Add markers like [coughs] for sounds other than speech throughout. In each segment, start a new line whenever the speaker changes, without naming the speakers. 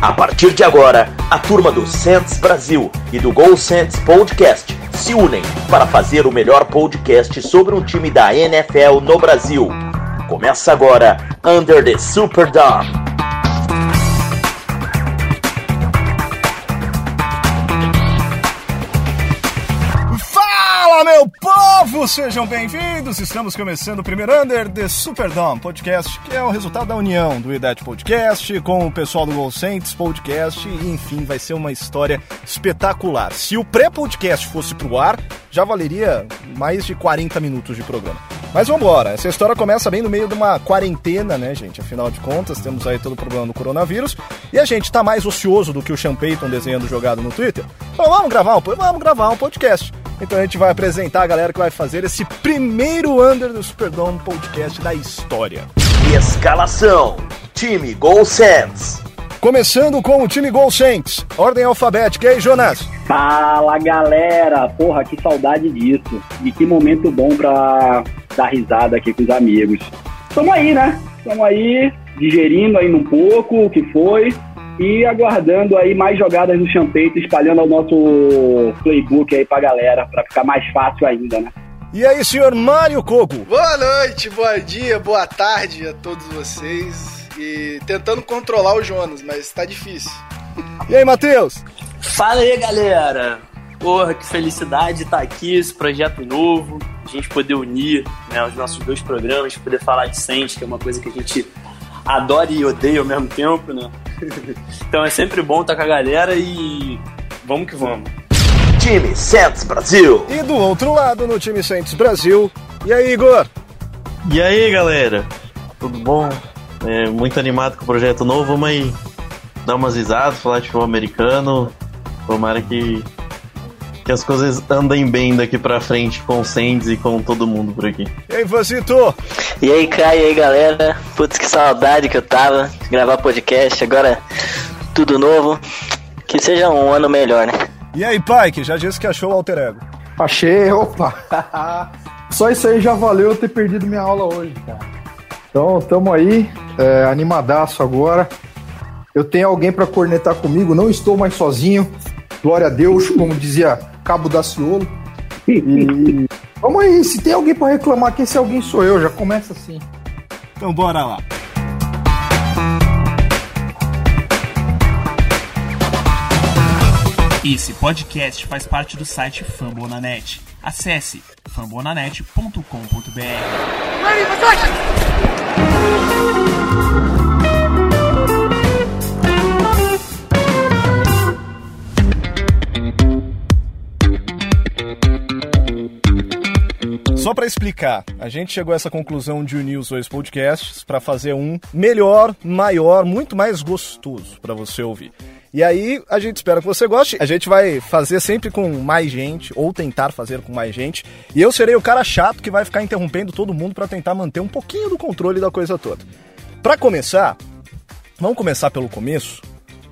A partir de agora, a turma do Saints Brasil e do Gol Saints Podcast se unem para fazer o melhor podcast sobre um time da NFL no Brasil. Começa agora Under the Superdome.
Sejam bem-vindos! Estamos começando o primeiro Under the Superdome Podcast, que é o resultado da união do IDET Podcast com o pessoal do Gol Saints Podcast e, enfim, vai ser uma história espetacular. Se o pré-podcast fosse pro ar, já valeria mais de 40 minutos de programa. Mas vamos embora, essa história começa bem no meio de uma quarentena, né, gente? Afinal de contas, temos aí todo o problema do coronavírus e a gente tá mais ocioso do que o Sean Payton desenhando jogado no Twitter. Então vamos gravar um, vamos gravar um podcast. Então a gente vai apresentar a galera que vai fazer esse primeiro Under do Superdome podcast da história.
Escalação: Time Gol Saints.
Começando com o time Gol Saints. Ordem alfabética, e aí, Jonas?
Fala galera, porra, que saudade disso. E que momento bom pra dar risada aqui com os amigos. Tamo aí, né? Tamo aí, digerindo ainda um pouco o que foi e aguardando aí mais jogadas no champeito, espalhando o nosso playbook aí pra galera, pra ficar mais fácil ainda, né?
E aí, senhor Mário Cogo?
Boa noite, bom dia, boa tarde a todos vocês. E tentando controlar o Jonas, mas tá difícil.
E aí, Matheus?
Fala aí, galera! Porra, que felicidade estar aqui, esse projeto novo, a gente poder unir né, os nossos dois programas, poder falar de Saints, que é uma coisa que a gente adora e odeia ao mesmo tempo, né? [laughs] então é sempre bom estar com a galera e vamos que vamos.
Time Saints Brasil.
E do outro lado, no time Saints Brasil. E aí, Igor?
E aí, galera? Tudo bom? É, muito animado com o projeto novo. Vamos aí dar umas risadas, falar de futebol americano. Tomara que, que as coisas andem bem daqui pra frente com o Saints e com todo mundo por aqui.
E aí, Vasito?
E aí, Caio, e aí, galera? Putz, que saudade que eu tava de gravar podcast. Agora, tudo novo. Que seja um ano melhor, né?
E aí, pai, que já disse que achou o alter ego.
Achei, opa! [laughs] Só isso aí já valeu eu ter perdido minha aula hoje, cara. Então, tamo aí, é, animadaço agora. Eu tenho alguém para cornetar comigo, não estou mais sozinho. Glória a Deus, como dizia Cabo Daciolo. E [laughs] vamos aí, se tem alguém para reclamar que esse alguém sou eu, já começa assim.
Então bora lá.
Esse podcast faz parte do site Fambonanet. Acesse fambonanet.com.br.
Só para explicar, a gente chegou a essa conclusão de unir os dois podcasts para fazer um melhor, maior, muito mais gostoso para você ouvir. E aí, a gente espera que você goste. A gente vai fazer sempre com mais gente, ou tentar fazer com mais gente. E eu serei o cara chato que vai ficar interrompendo todo mundo para tentar manter um pouquinho do controle da coisa toda. Para começar, vamos começar pelo começo.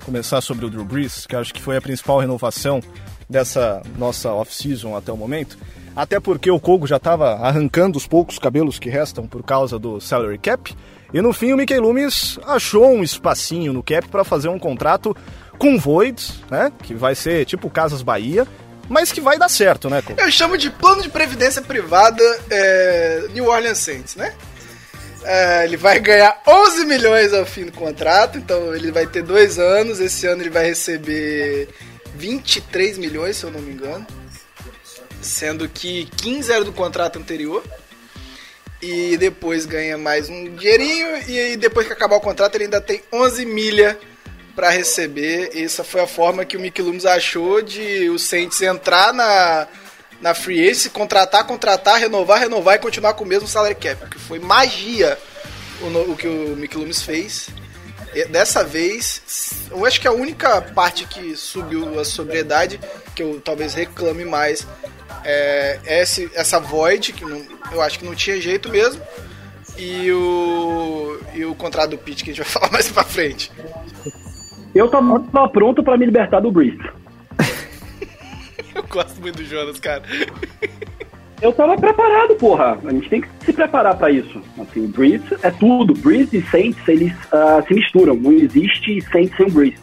Começar sobre o Drew Brees, que acho que foi a principal renovação dessa nossa off-season até o momento. Até porque o Kogo já estava arrancando os poucos cabelos que restam por causa do salary cap. E no fim o Mickey Loomis achou um espacinho no cap para fazer um contrato com voids, né? Que vai ser tipo Casas Bahia, mas que vai dar certo, né, Kogo?
Eu chamo de plano de previdência privada é, New Orleans Saints, né? É, ele vai ganhar 11 milhões ao fim do contrato, então ele vai ter dois anos. Esse ano ele vai receber 23 milhões, se eu não me engano. Sendo que 15 era do contrato anterior. E depois ganha mais um dinheirinho. E depois que acabar o contrato, ele ainda tem 11 milha para receber. Essa foi a forma que o Mickey Loomis achou de o Saints entrar na, na free agency, contratar, contratar, renovar, renovar e continuar com o mesmo salary cap. Que foi magia o, o que o Mickey Loomis fez. E Dessa vez, eu acho que a única parte que subiu a sobriedade, que eu talvez reclame mais, é esse, essa void, que não- eu acho que não tinha jeito mesmo, e o, e o contrato do Pitt, que a gente vai [laughs] falar mais pra frente.
Eu tava pronto pra me libertar do Breeze. [laughs]
Eu gosto muito do Jonas, cara. [laughs]
Eu tava preparado, porra. A gente tem que se preparar pra isso. Assim, o Breeze é tudo. Breeze e Saints, eles ah, se misturam. Não existe Saints sem Breeze.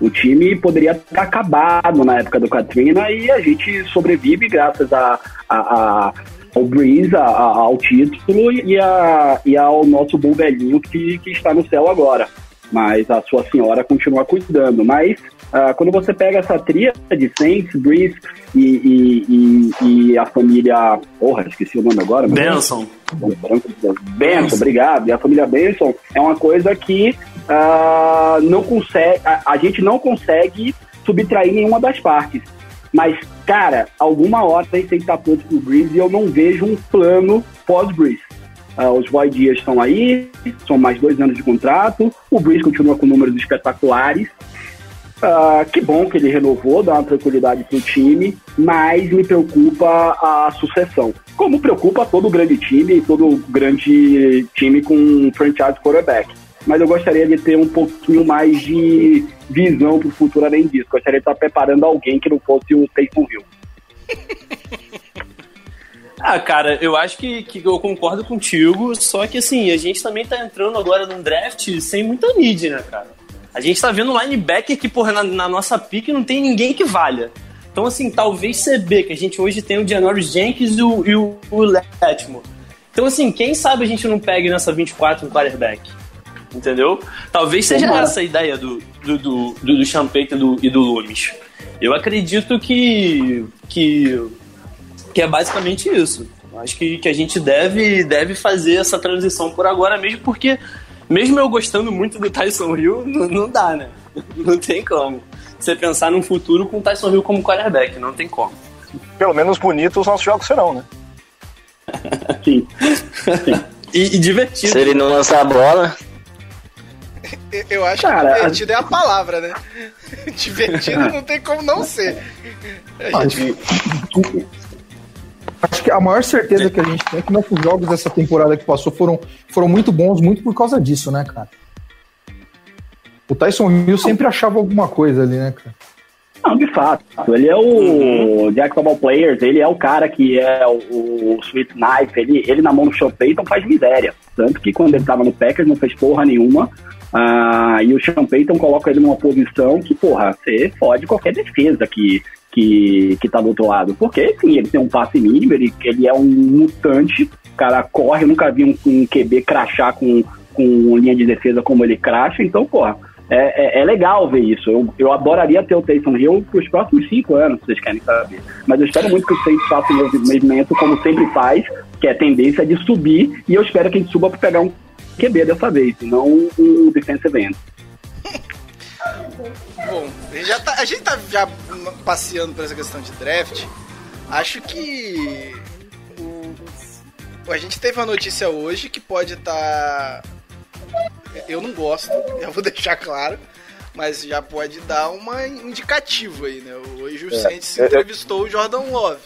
O time poderia ter acabado na época do Katrina e a gente sobrevive graças a, a, a ao Breeze, a, a, ao título e, a, e ao nosso bom velhinho que, que está no céu agora. Mas a sua senhora continua cuidando. Mas uh, quando você pega essa tria de Saints, Breeze e, e, e, e, a família. Porra, esqueci o nome agora.
Benson.
Benson, obrigado. E a família Benson é uma coisa que uh, não consegue. A, a gente não consegue subtrair nenhuma das partes. Mas, cara, alguma hora tem que estar pronto pro Breeze e eu não vejo um plano pós-Breeze. Uh, os Void Dias estão aí, são mais dois anos de contrato. O Breeze continua com números espetaculares. Uh, que bom que ele renovou, dá uma tranquilidade pro time, mas me preocupa a sucessão. Como preocupa todo grande time, todo grande time com um franchise quarterback mas eu gostaria de ter um pouquinho mais de visão para o futuro além disso. Gostaria de estar preparando alguém que não fosse o Taysom Hill. [laughs]
Ah, cara, eu acho que, que eu concordo contigo, só que assim, a gente também tá entrando agora num draft sem muita need, né, cara? A gente tá vendo linebacker que, porra, na, na nossa pique não tem ninguém que valha. Então, assim, talvez CB, que a gente hoje tem o Janoris Jenkins e o, e o, o Letmo. Então, assim, quem sabe a gente não pegue nessa 24 um quarterback? Entendeu? Talvez seja Como essa a ideia do, do, do, do, do Champeito do, e do Lumes. Eu acredito que, que, que é basicamente isso. Acho que, que a gente deve, deve fazer essa transição por agora mesmo, porque mesmo eu gostando muito do Tyson Hill, [laughs] não, não dá, né? [laughs] Não tem como. Você pensar num futuro com o Tyson Hill como quarterback, não tem como.
Pelo menos bonito os nossos jogos serão, né? [laughs]
Sim.
Sim. E, e divertido.
Se ele não lançar a bola.
Eu acho Cara, que divertido a... é a palavra, né? [laughs] divertido não tem como não ser.
A gente... Acho que a maior certeza que a gente tem é que nossos jogos dessa temporada que passou foram, foram muito bons, muito por causa disso, né, cara? O Tyson Hill sempre achava alguma coisa ali, né, cara?
Não, de fato. Ele é o uhum. Jack of all Players, ele é o cara que é o, o Sweet Knife, ele, ele na mão do Sean Payton faz miséria. Tanto que quando ele tava no Packers não fez porra nenhuma, ah, e o Sean Payton coloca ele numa posição que, porra, você fode qualquer defesa que, que, que tá do outro lado. Porque, sim, ele tem um passe mínimo, ele, ele é um mutante, o cara corre, nunca vi um, um QB crachar com, com linha de defesa como ele cracha, então, porra, é, é, é, legal ver isso. Eu, eu adoraria ter o Taysom Hill para os próximos cinco anos, vocês querem saber. Mas eu espero muito que o Saints faça o movimento como sempre faz, que é a tendência de subir, e eu espero que gente suba para pegar um QB dessa vez, não um defensive end.
Bom, já tá, a gente tá já passeando por essa questão de draft. Acho que o, a gente teve uma notícia hoje que pode estar. Tá, eu não gosto, [laughs] eu vou deixar claro, mas já pode dar uma indicativo aí, né? Hoje o é, Saints entrevistou o Jordan Love.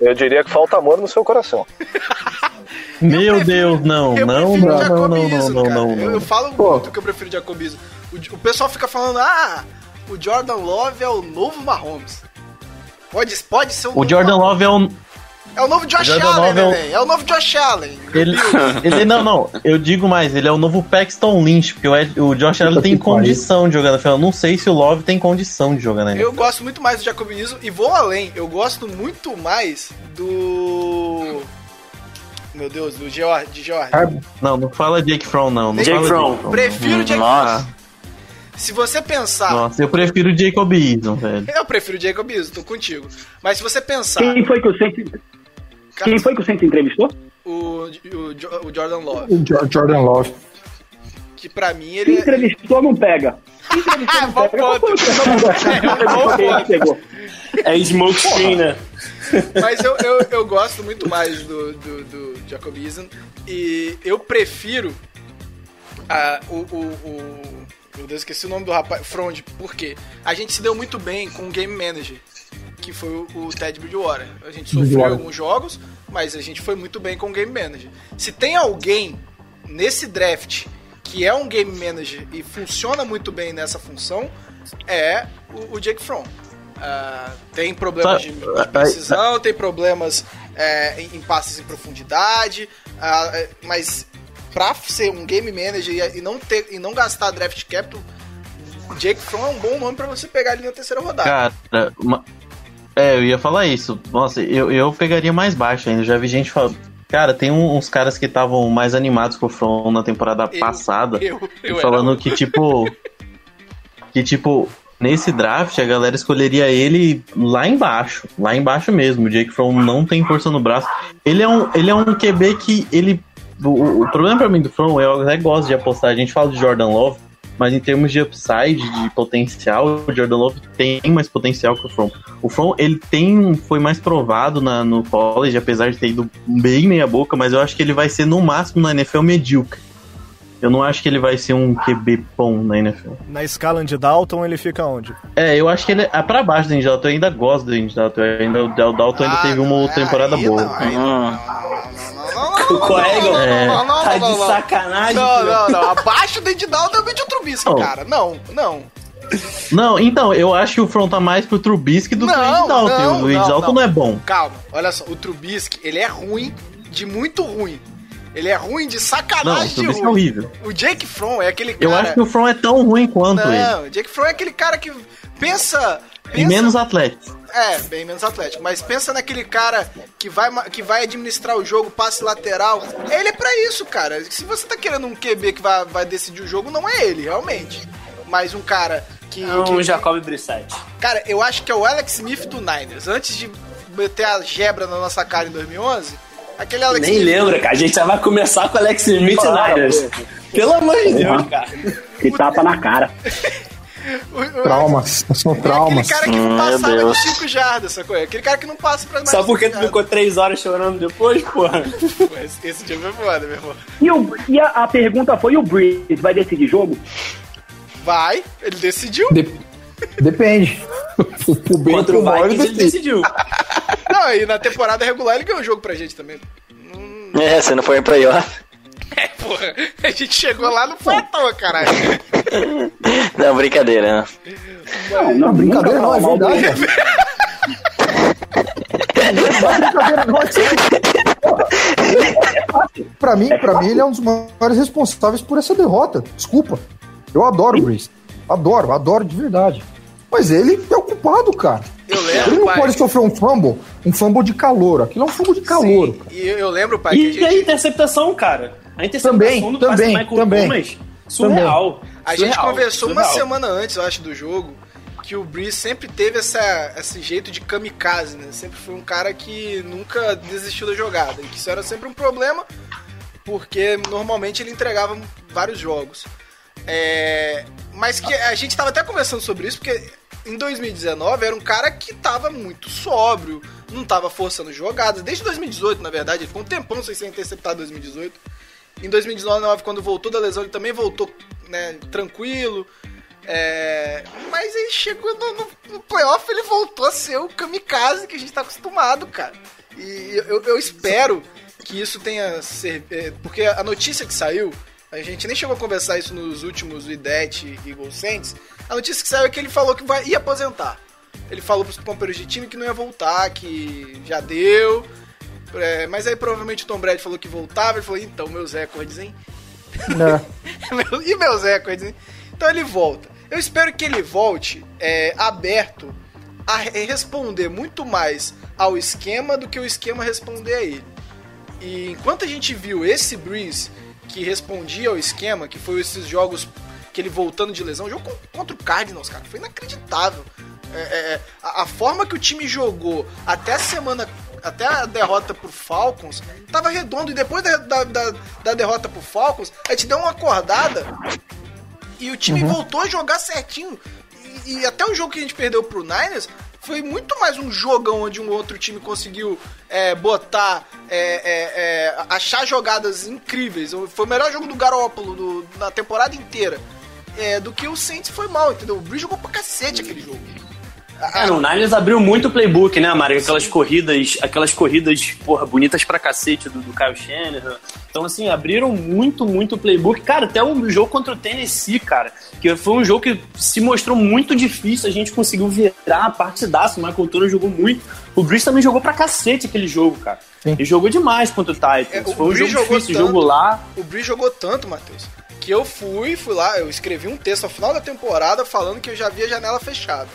Eu diria que falta amor no seu coração. [laughs]
Meu Deus, não, não, não, não, não, não,
Eu, falo Pô. muito que eu prefiro Jacobiso. O, o pessoal fica falando, ah, o Jordan Love é o novo Mahomes. Pode, pode ser
o. O Jordan Mahomes. Love é o
é o novo Josh Allen, é o... é o... novo Josh Allen.
Ele, [laughs] ele, não, não, eu digo mais, ele é o novo Paxton Lynch, porque o, o Josh Allen tem condição de jogar na final. Não sei se o Love tem condição de jogar na
Eu gosto muito mais do Jacobinismo e vou além. Eu gosto muito mais do. Meu Deus, do George, de George.
Não, não fala Jake Fromm, não. não
Jake Fromm.
Prefiro Jake Fromm. Se você pensar.
Nossa, eu prefiro Jacob Eason, velho.
Eu prefiro Jacob Eason, tô contigo. Mas se você pensar.
Quem foi que o Saints. Quem foi que o Saints entrevistou?
O, o, o Jordan Love.
O Jordan Love.
Que pra mim ele.
Quem é- entrevistou não pega.
Entrevistou não [laughs] pega. [laughs]
É smoke screen, né?
Mas eu, eu, eu gosto muito mais do, do, do Jacob Eason. E eu prefiro a, o, o, o. Meu Deus, esqueci o nome do rapaz. Frond. Por quê? A gente se deu muito bem com o Game Manager que foi o, Ted Bridgewater. A gente sofreu alguns jogos, mas a gente foi muito bem com o Game Manager. Se tem alguém nesse draft que é um Game Manager e funciona muito bem nessa função, é o, o Jake Fromm. Uh, tem problemas de, de precisão, tem problemas é, em, em, passes em profundidade, uh, mas pra ser um game manager e, não ter e não gastar draft capital Jake Fromm é um bom nome pra você pegar ali na terceira rodada.
Cara, uma- é, eu ia falar isso. Nossa, eu, eu pegaria mais baixo ainda. Já vi gente falando. Cara, tem um- uns caras que estavam mais animados com o From na temporada
Eu-
passada.
eu- eu
falando que, tipo. que, tipo, nesse draft a galera escolheria ele lá embaixo. Lá embaixo mesmo. O Jake From não tem força no braço. Ele é um, ele é um QB que ele. O, o problema pra mim do From, eu até gosto de apostar. A gente fala de Jordan Love, mas em termos de upside, de potencial, o Jordan Love tem mais potencial que o From. O From, ele tem, foi mais provado na, no college, apesar de ter ido bem meia boca, mas eu acho que ele vai ser no máximo na NFL medíocre. Eu não acho que ele vai ser um QB bom na NFL.
Na escala de Dalton, ele fica onde?
É, eu acho que ele é pra baixo do Andy Dalton. Eu ainda gosto do Andy Dalton. Eu Ainda, o Dalton ainda
Ah,
teve uma
é,
temporada boa.
não.
O colega
É.
tá de sacanagem.
Não, não, não. Abaixo do Dalton é o Mitchell Trubisky,
Não.
cara. Não, não.
Não, então, eu acho que o Front tá mais pro Trubisky do que o
Não, não,
o Andy
não,
Dalton
não.
não é bom.
Calma, olha só. O Trubisky, ele é ruim, de muito ruim. Ele é ruim de
Não, o
sacanagem de
Trubisky é
ruim.
horrível.
O Jake Fromm é aquele cara...
Eu acho que o Front é tão ruim quanto ele.
Não, o Jake Fromm é aquele cara que pensa...
E
pensa
menos atlético.
É, bem menos atlético. Mas pensa naquele cara que vai, que vai administrar o jogo, passe lateral. Ele é pra isso, cara. Se você tá querendo um QB que vai, vai decidir o jogo, não é ele, realmente. Mas um cara que.
É um
que-
Jacob Brissett.
Cara, eu acho que é o Alex Smith do Niners. Antes de meter a gebra na nossa cara em 2011, aquele Alex
Nem
Smith.
lembra, cara. A gente já vai começar com o Alex Smith Niners. Pelo amor de Deus, cara.
Que tapa na cara. [laughs]
O- o-
Traumas, são
Aquele
traumas.
cara que não
meu
passava
Deus.
de 5 jardas, sacou? Aquele cara que não passa pra mais
Só porque tu ficou três horas chorando depois, porra.
jardas. Esse, esse dia foi foda, meu irmão.
E, o, e a, a pergunta foi: e o Breeze vai decidir jogo?
Vai, ele decidiu.
De- Depende. o bem
Contra o Vikings ele
decide.
decidiu.
Não, e na temporada regular ele ganhou o jogo pra gente também.
É, você não foi em playoff. [laughs]
É, porra, a gente chegou lá, não foi à toa, caralho. [laughs]
Não, brincadeira. né?
Não,
Não, brincadeira
nunca
não, é verdade. é brincadeira não, é sério. [laughs] Pra mim, pra mim, ele é um dos maiores responsáveis por essa derrota. Desculpa. Eu adoro o Breeze. Adoro, adoro de verdade. Mas ele é o culpado, cara.
Eu
Ele
lembro,
não
pai.
pode sofrer um fumble, um fumble de calor. Aquilo é um fumble de calor.
Sim, e eu, lembro, pai, que a
E a
gente,
interceptação, cara? A interceptação
Também,
do
também,
Michael
também.
Thomas, surreal.
a gente
Surreal,
conversou uma
surreal.
semana antes, eu acho, do jogo, que o Breeze sempre teve essa, esse jeito de kamikaze, né? Sempre foi um cara que nunca desistiu da jogada. E que isso era sempre um problema, porque normalmente ele entregava vários jogos. É, mas que a gente tava até conversando sobre isso, porque em 2019 era um cara que tava muito sóbrio, não tava forçando jogadas. Desde 2018, na verdade, ele ficou um tempão sem ser interceptado em 2018. Em 2019, quando voltou da lesão, ele também voltou né, tranquilo. É, mas ele chegou no, no, no playoff, ele voltou a ser o kamikaze que a gente tá acostumado, cara. E eu, eu espero que isso tenha. Ser, é, porque a notícia que saiu, a gente nem chegou a conversar isso nos últimos IDET e Gol Saints. A notícia que saiu é que ele falou que vai, ia aposentar. Ele falou pros companheiros de time que não ia voltar, que já deu. É, mas aí provavelmente o Tom Brady falou que voltava. Ele falou: então, meus recordes, hein? [laughs] Meu- e meus recordes, hein? Então ele volta. Eu espero que ele volte é, aberto a re- responder muito mais ao esquema do que o esquema responder a ele. E enquanto a gente viu esse Breeze que respondia ao esquema, que foi esses jogos que ele voltando de lesão, jogo con- contra o Cardinals, cara, foi inacreditável. É, é, a, a forma que o time jogou até a semana, até a derrota pro Falcons, tava redondo. E depois da, da, da, da derrota pro Falcons, a gente deu uma acordada e o time voltou a jogar certinho. E, e até o jogo que a gente perdeu pro Niners foi muito mais um jogão onde um outro time conseguiu é, botar, é, é, é, achar jogadas incríveis. Foi o melhor jogo do Garópolo do- na temporada inteira. É, do que o Saints foi mal, entendeu? O Breeze jogou pra cacete aquele jogo.
É, no Niners abriu muito o playbook, né, Mário? Aquelas corridas, aquelas corridas, porra, bonitas pra cacete do, do Kyle Shanahan. Então, assim, abriram muito, muito o playbook. Cara, até o jogo contra o Tennessee, cara, que foi um jogo que se mostrou muito difícil, a gente conseguiu virar a partidaça. O Michael Turner jogou muito. O Bruce também jogou pra cacete aquele jogo, cara.
Sim.
Ele jogou demais contra o Titans.
É, o
foi um
Breeze
jogo
jogou
difícil,
tanto.
jogo lá.
O Bree jogou tanto, Matheus, que eu fui, fui lá, eu escrevi um texto ao final da temporada falando que eu já via a janela fechada.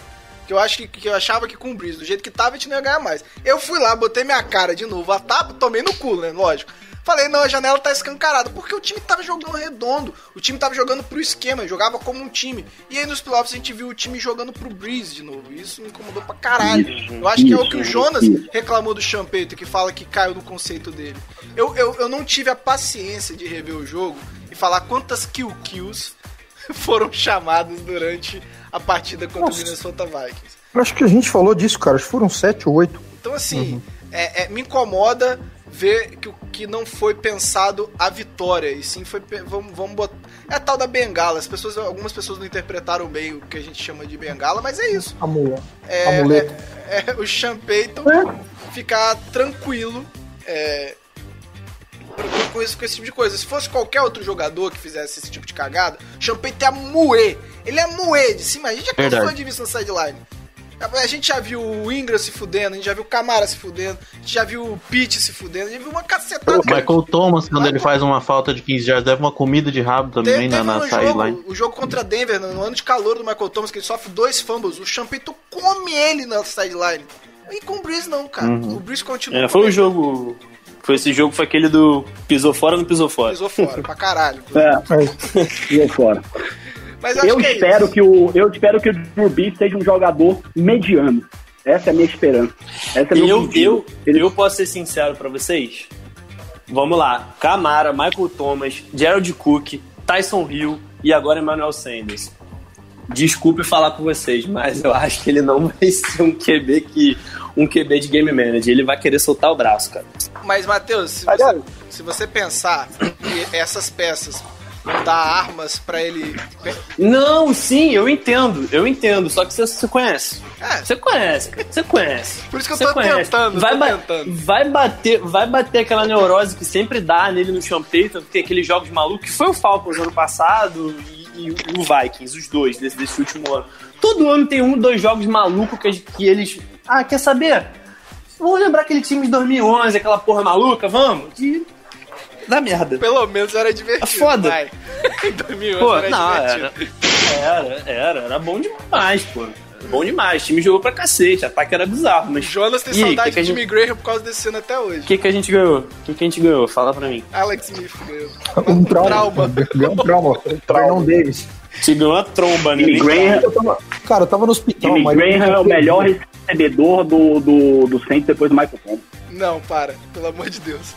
Que eu acho que, que eu achava que com o Breeze, do jeito que tava, a gente não ia ganhar mais. Eu fui lá, botei minha cara de novo, a tapa, tomei no cu, né? Lógico. Falei, não, a janela tá escancarada, porque o time tava jogando redondo, o time tava jogando pro esquema, jogava como um time. E aí nos playoffs a gente viu o time jogando pro Breeze de novo, e isso me incomodou pra caralho. Eu acho que é o que o Jonas reclamou do Champeito, que fala que caiu no conceito dele. Eu, eu, eu não tive a paciência de rever o jogo e falar quantas kill kills [laughs] foram chamadas durante a partida contra
Nossa.
o Minnesota Vikings.
Eu acho que a gente falou disso, cara. Acho que foram sete ou oito.
Então, assim, é, é, me incomoda ver que, o- que não foi pensado a vitória. E sim foi. Vamos, vamos botar. É a tal da bengala. As pessoas, algumas pessoas não interpretaram bem o que a gente chama de bengala, mas é isso.
Amuleto.
É,
Amuleto.
é- é o Sean Payton ficar tranquilo. É, com, isso, com esse tipo de coisa. Se fosse qualquer outro jogador que fizesse esse tipo de cagada, o Payton ia moer. Ele ia moer de cima. A gente já cansou de isso na sideline. A gente já viu o Ingram se fudendo, a gente já viu o Camara se fudendo, a gente já viu o Pitt se fudendo, a gente viu uma cacetada.
O Michael Thomas, quando ele faz uma falta de 15 jardas, leva uma comida de rabo também
Teve,
na,
teve
na
um
sideline.
o jogo contra Denver, no ano de calor do Michael Thomas, que ele sofre dois fumbles, o Payton come ele na sideline. E com o Breeze não, cara. O Breeze continua
É, foi o
ele.
jogo. Foi esse jogo, foi aquele do pisou fora ou não pisou fora.
Pisou fora, pra caralho. [laughs]
É, e fora.
Mas acho
Eu
que é
espero
isso.
que o eu espero que o Drew Brees seja um jogador mediano. Essa é a minha esperança. Essa é
Eu, eu,
Ele-
eu posso ser sincero pra vocês? Vamos lá. Camara, Michael Thomas, Gerald Cook, Tyson Hill e agora Emmanuel Sanders. Desculpe falar com vocês, mas eu acho que ele não [laughs] vai ser um QB que um QB de game manager. Ele vai querer soltar o braço, cara.
Mas, Matheus, se você, se você pensar que essas peças vão dar armas pra ele.
Não, sim, eu entendo, eu entendo. Só que você, você conhece.
É.
Você conhece, você conhece.
Por isso que eu tô
conhece.
tentando,
vai
tô
ba-
tentando.
Vai bater, vai bater aquela neurose que sempre dá nele no Champeito, porque aqueles jogos malucos, que foi o Falcons ano passado e, e o Vikings, os dois, desse, desse último ano. Todo ano tem um, dois jogos malucos que, que eles... Ah, quer saber? Vamos lembrar aquele time de 2011, aquela porra maluca, vamos? Que dá merda.
Pelo menos era divertido.
É foda.
Vai. [laughs] Em 2011
Pô,
era
não,
divertido.
era, era, era, era bom demais, pô. Bom demais. O time jogou pra cacete, ataque era bizarro,
O
mas.
Jonas tem
E
saudade
que que
de Jimmy
gente-
Graham por causa desse ano até hoje.
O que, que a gente ganhou? O que, que a gente ganhou? Fala pra mim.
Alex Smith ganhou. [laughs]
Um trauma.
Trauma.
Ganhou um trauma. Vernon Davis.
Te ganhou uma tromba, né?
Jimmy Graham,
Eu tava- cara, eu tava no hospital.
Jimmy
mas-
Graham é o melhor recebedor do, do, do Saints depois do Michael Thomas.
Não, para. Pelo amor de Deus.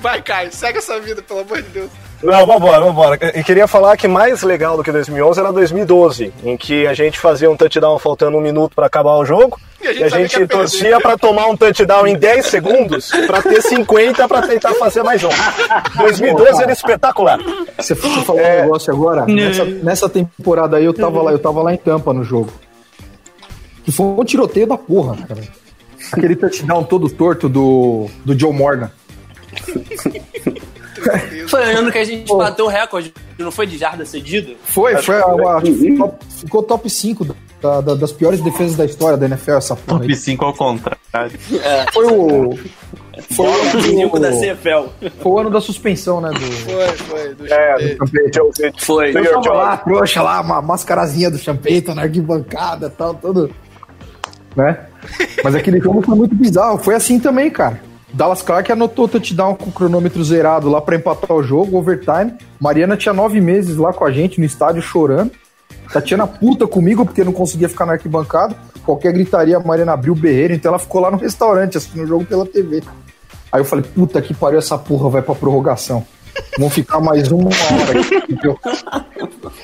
Vai, Caio. Segue essa vida, pelo amor de Deus.
Não, vambora, vambora. E queria falar que mais legal do que 2011 era 2012, em que a gente fazia um touchdown faltando um minuto pra acabar o jogo,
E a gente
e a gente torcia pra tomar um touchdown em 10 segundos pra ter 50 pra tentar fazer mais um. 2012 era espetacular.
Você você falou
É.
um negócio agora. Nessa, nessa temporada aí eu tava lá, eu tava lá em Tampa no jogo. Que foi um tiroteio da porra, cara. Aquele touchdown todo torto do, do Joe Morgan.
Foi o ano que a gente bateu o recorde, não foi de jarda cedida?
Foi, foi a, a- ficou, ficou top 5 da- da- das piores defesas da história da NFL, essa porra.
Top
aí.
5 ao contrário.
Foi o. Foi o, ano
Cinco da
do,
CFL.
foi o ano da suspensão, né? Do,
Foi, foi. Do
É,
Champeito.
Foi.
Eu tava lá, trouxa lá, uma mascarazinha do Champeito na arquibancada e tal, tudo. Né? Mas aquele jogo foi muito bizarro. Foi assim também, cara. Dallas Clark anotou touchdown com o cronômetro zerado lá pra empatar o jogo, overtime. Mariana tinha nove meses lá com a gente no estádio chorando. Tatiana puta comigo porque não conseguia ficar na arquibancada. Qualquer gritaria, a Mariana abriu o berreiro, então ela ficou lá no restaurante assistindo o jogo pela TV. Aí eu falei, puta que pariu, essa porra vai pra prorrogação. Vão ficar mais uma hora. aqui?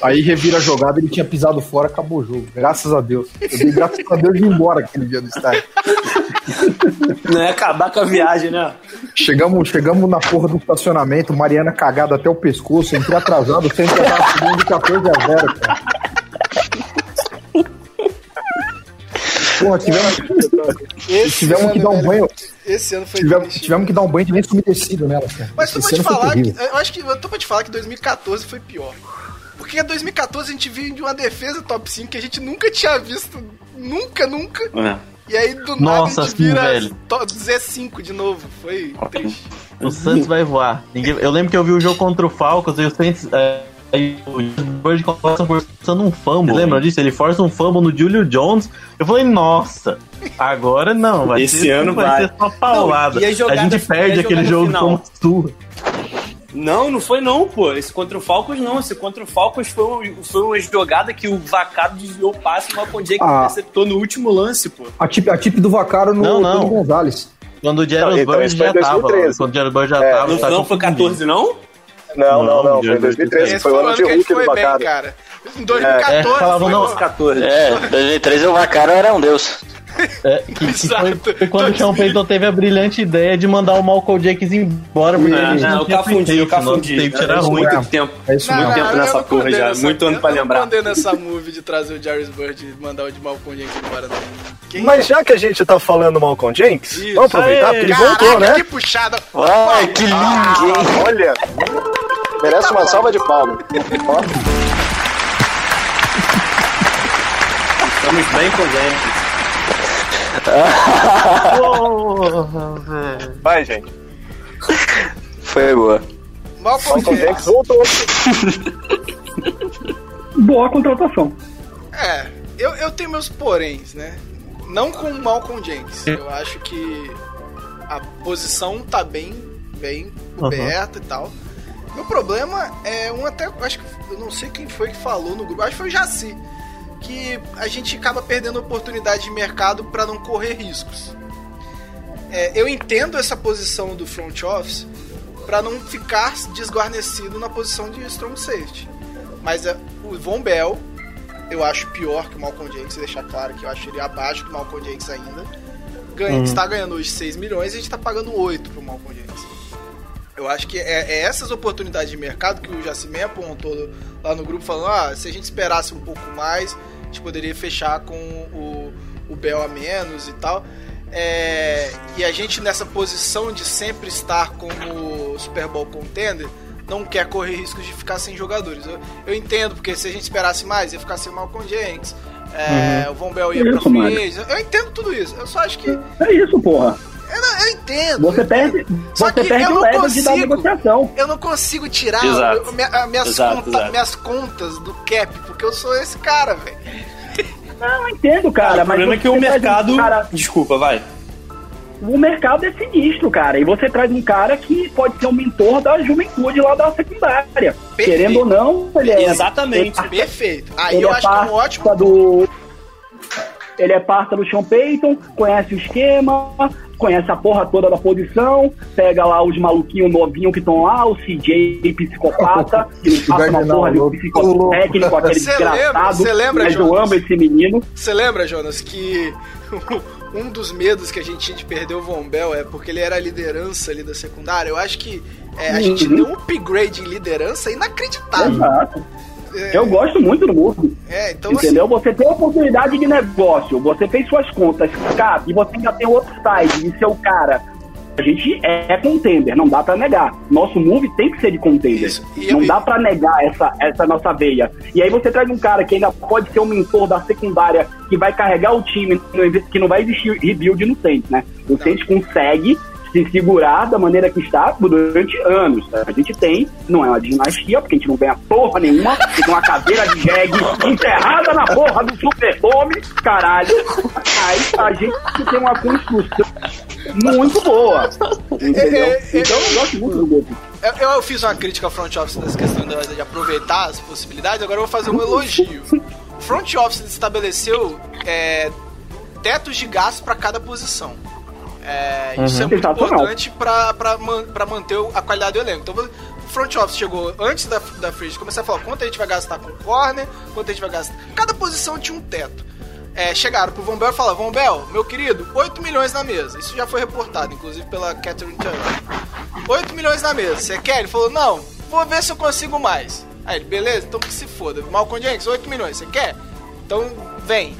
Aí revira a jogada, ele tinha pisado fora, acabou o jogo. Graças a Deus. Eu dei graças a Deus de ir embora aquele dia do estádio.
Não é acabar com a viagem, né?
Chegamos, chegamos na porra do estacionamento, Mariana cagada até o pescoço, entrei atrasado, sem entregar segundo de 14 a 0, cara. Porra, tivemos, tivemos que dar um
velho,
banho.
Esse ano foi
Tivemos,
triste.
tivemos que dar um banho de lenço umedecido nela, cara.
Mas tô pra
Esse
te falar que. Eu acho que. Eu tô pra te falar que 2014 foi pior. Porque em 2014 a gente viu de uma defesa top 5 que a gente nunca tinha visto. Nunca, nunca.
É.
E aí do
Nossa,
nada a gente vira
velho.
to- Z5 de novo. Foi triste.
O Santos vai voar. Eu lembro que eu vi o jogo contra o Falcons e o Saints. É, aí o Bird começa forçando um fumble. Lembra disso? Ele força um fumble no Julio Jones. Eu falei, nossa, agora não. Vai
Esse
ser,
ano
vai,
vai.
ser só paulada.
Não, a
gente perde aquele jogo
final?
como surra.
Não, não foi não, pô. Esse contra o Falcons não. Esse contra o Falcons foi, um- foi uma jogada que o Vacado desviou o passe e o Malcolm Jenkins
Ah.
interceptou no último lance, pô.
A tip, a tip do Vacaro no
Não, não.
Gonzalez.
Quando o Jared
então,
Bird já tava.
2013.
Quando o Jared Bird já
É,
tava.
Não,
tá
não foi
confundindo.
14, não?
Não, não, não. Foi em
Não,
2013.
Esse
Foi o ano de
que a gente
Hulk do
foi bem, cara. Em 2014
É, falavam,
foi
não,
bom.
14.
É, 2013 o Vacaro era um deus.
É, que, que foi, foi quando o Sean Payton teve a brilhante ideia de mandar o Malcolm Jenkins embora. porque
Não, não, eu confundi, eu confundi.
safety era
É
ruim.
muito tempo.
É isso
Não.
Muito tempo
não,
nessa
eu não
porra já,
essa-
muito ano
eu
pra
não
lembrar.
condeno essa move de trazer o Jarvis Bird e mandar o de Malcolm Jenkins embora, não. Quem-
Mas já que a gente tá falando Malcolm Jenkins,
Isso.
vamos aproveitar, porque ele
Caraca,
voltou, né?
que puxada.
Ai, que lindo?
Ah, olha, merece uma salva de palmas.
Estamos bem com o Jenkins.
Vai, gente.
Foi boa.
Malcolm Jenkins.
Jenkins voltou.
Boa contratação.
É, eu, eu tenho meus poréns, né? Não com o Malcolm Jenkins. Eu acho que a posição tá bem, bem coberta e tal. Meu problema é um até. Acho que. Eu não sei quem foi que falou no grupo. Acho que foi o Jaci. Que a gente acaba perdendo oportunidade de mercado para não correr riscos. É, eu entendo essa posição do front office para não ficar desguarnecido na posição de strong safety. Mas é, o Von Bell eu acho pior que o Malcolm Jenkins, deixar claro que eu acho ele abaixo do Malcolm Jenkins ainda. Ganha, Está ganhando hoje 6 milhões e a gente está pagando 8 pro Malcolm Jenkins. Eu acho que é, é essas oportunidades de mercado que o Jacimé apontou lá no grupo, falando: ah, se a gente esperasse um pouco mais, a gente poderia fechar com o, o Bell a menos e tal. É, e a gente nessa posição de sempre estar como Super Bowl contender, não quer correr riscos de ficar sem jogadores. Eu, eu entendo, porque se a gente esperasse mais, ia ficar sem Malcolm Jenkins, é, o Von Bell ia pra
Isso,
free. Eu entendo tudo isso. Eu só acho que.
É isso, porra.
Não- eu entendo.
Você
eu
perde,
Só
você
que
perde
eu
o
não consigo.
negociação.
Eu não consigo tirar
Exato.
o- minha- minhas,
Exato,
conta-
exato.
minhas contas do cap, porque eu sou esse cara, velho.
Não, eu entendo, cara.
o
mas
problema é que o
traz um
mercado.
cara-
Desculpa, vai.
o mercado é sinistro, cara. E você traz um cara que pode ser um mentor da juventude lá da secundária. Querendo ou não, ele é.
Exatamente.
Ele,
Perfeito. Aí
ele
eu
é
acho que é um ótimo.
do. Ele é parça do Sean Payton, conhece o esquema, conhece a porra toda da posição, pega lá os maluquinhos novinhos que estão lá, o CJ psicopata, [laughs] que não passa uma porra de um
louco.
psicopata técnico, aquele
Você lembra-
desgraçado.
você lembra,
mas eu
Jonas?
amo esse menino.
Você lembra, Jonas, que [laughs] um dos medos que a gente tinha de perder o Von Bell é porque ele era a liderança ali da secundária? Eu acho que é, a gente
Uhum.
deu um upgrade em liderança inacreditável.
Exato.
É,
Eu gosto muito do Murphy.
é, então assim,
Entendeu? Você tem a oportunidade de negócio, você fez suas contas, cara, e você ainda tem outro side de ser o cara. A gente é contender, não dá pra negar. Nosso move tem que ser de contender.
Isso. E
não
eu-
dá pra negar essa, essa nossa veia. E aí você traz um cara que ainda pode ser um mentor da secundária, que vai carregar o time, que não vai existir rebuild no Saints, né? O Saints consegue se segurar da maneira que está durante anos. A gente tem, não é uma dinastia, porque a gente não ganha porra nenhuma, tem uma cadeira de jegue enterrada na porra do Superdome, caralho. Mas a gente tem uma construção muito boa. Entendeu?
É, é, é.
Então eu gosto muito do Goku.
Eu, eu fiz uma crítica ao front office dessa questão de, de aproveitar as possibilidades, agora eu vou fazer um elogio. O front office estabeleceu é, tetos de gasto para cada posição. É, isso é muito
Sensacional.
importante para manter o- a qualidade do elenco. Então, o front office chegou antes da, da agency, começar a falar quanto a gente vai gastar com corner, quanto a gente vai gastar. Cada posição tinha um teto. É, chegaram pro Von Bell e falaram: Von Bell, meu querido, 8 milhões na mesa. Isso já foi reportado, inclusive pela Catherine Turner. 8 milhões na mesa. Você quer? Ele falou: Não, vou ver se eu consigo mais. Aí ele, beleza, então que se foda. Malcolm Jenkins, 8 milhões. Você quer? Então vem.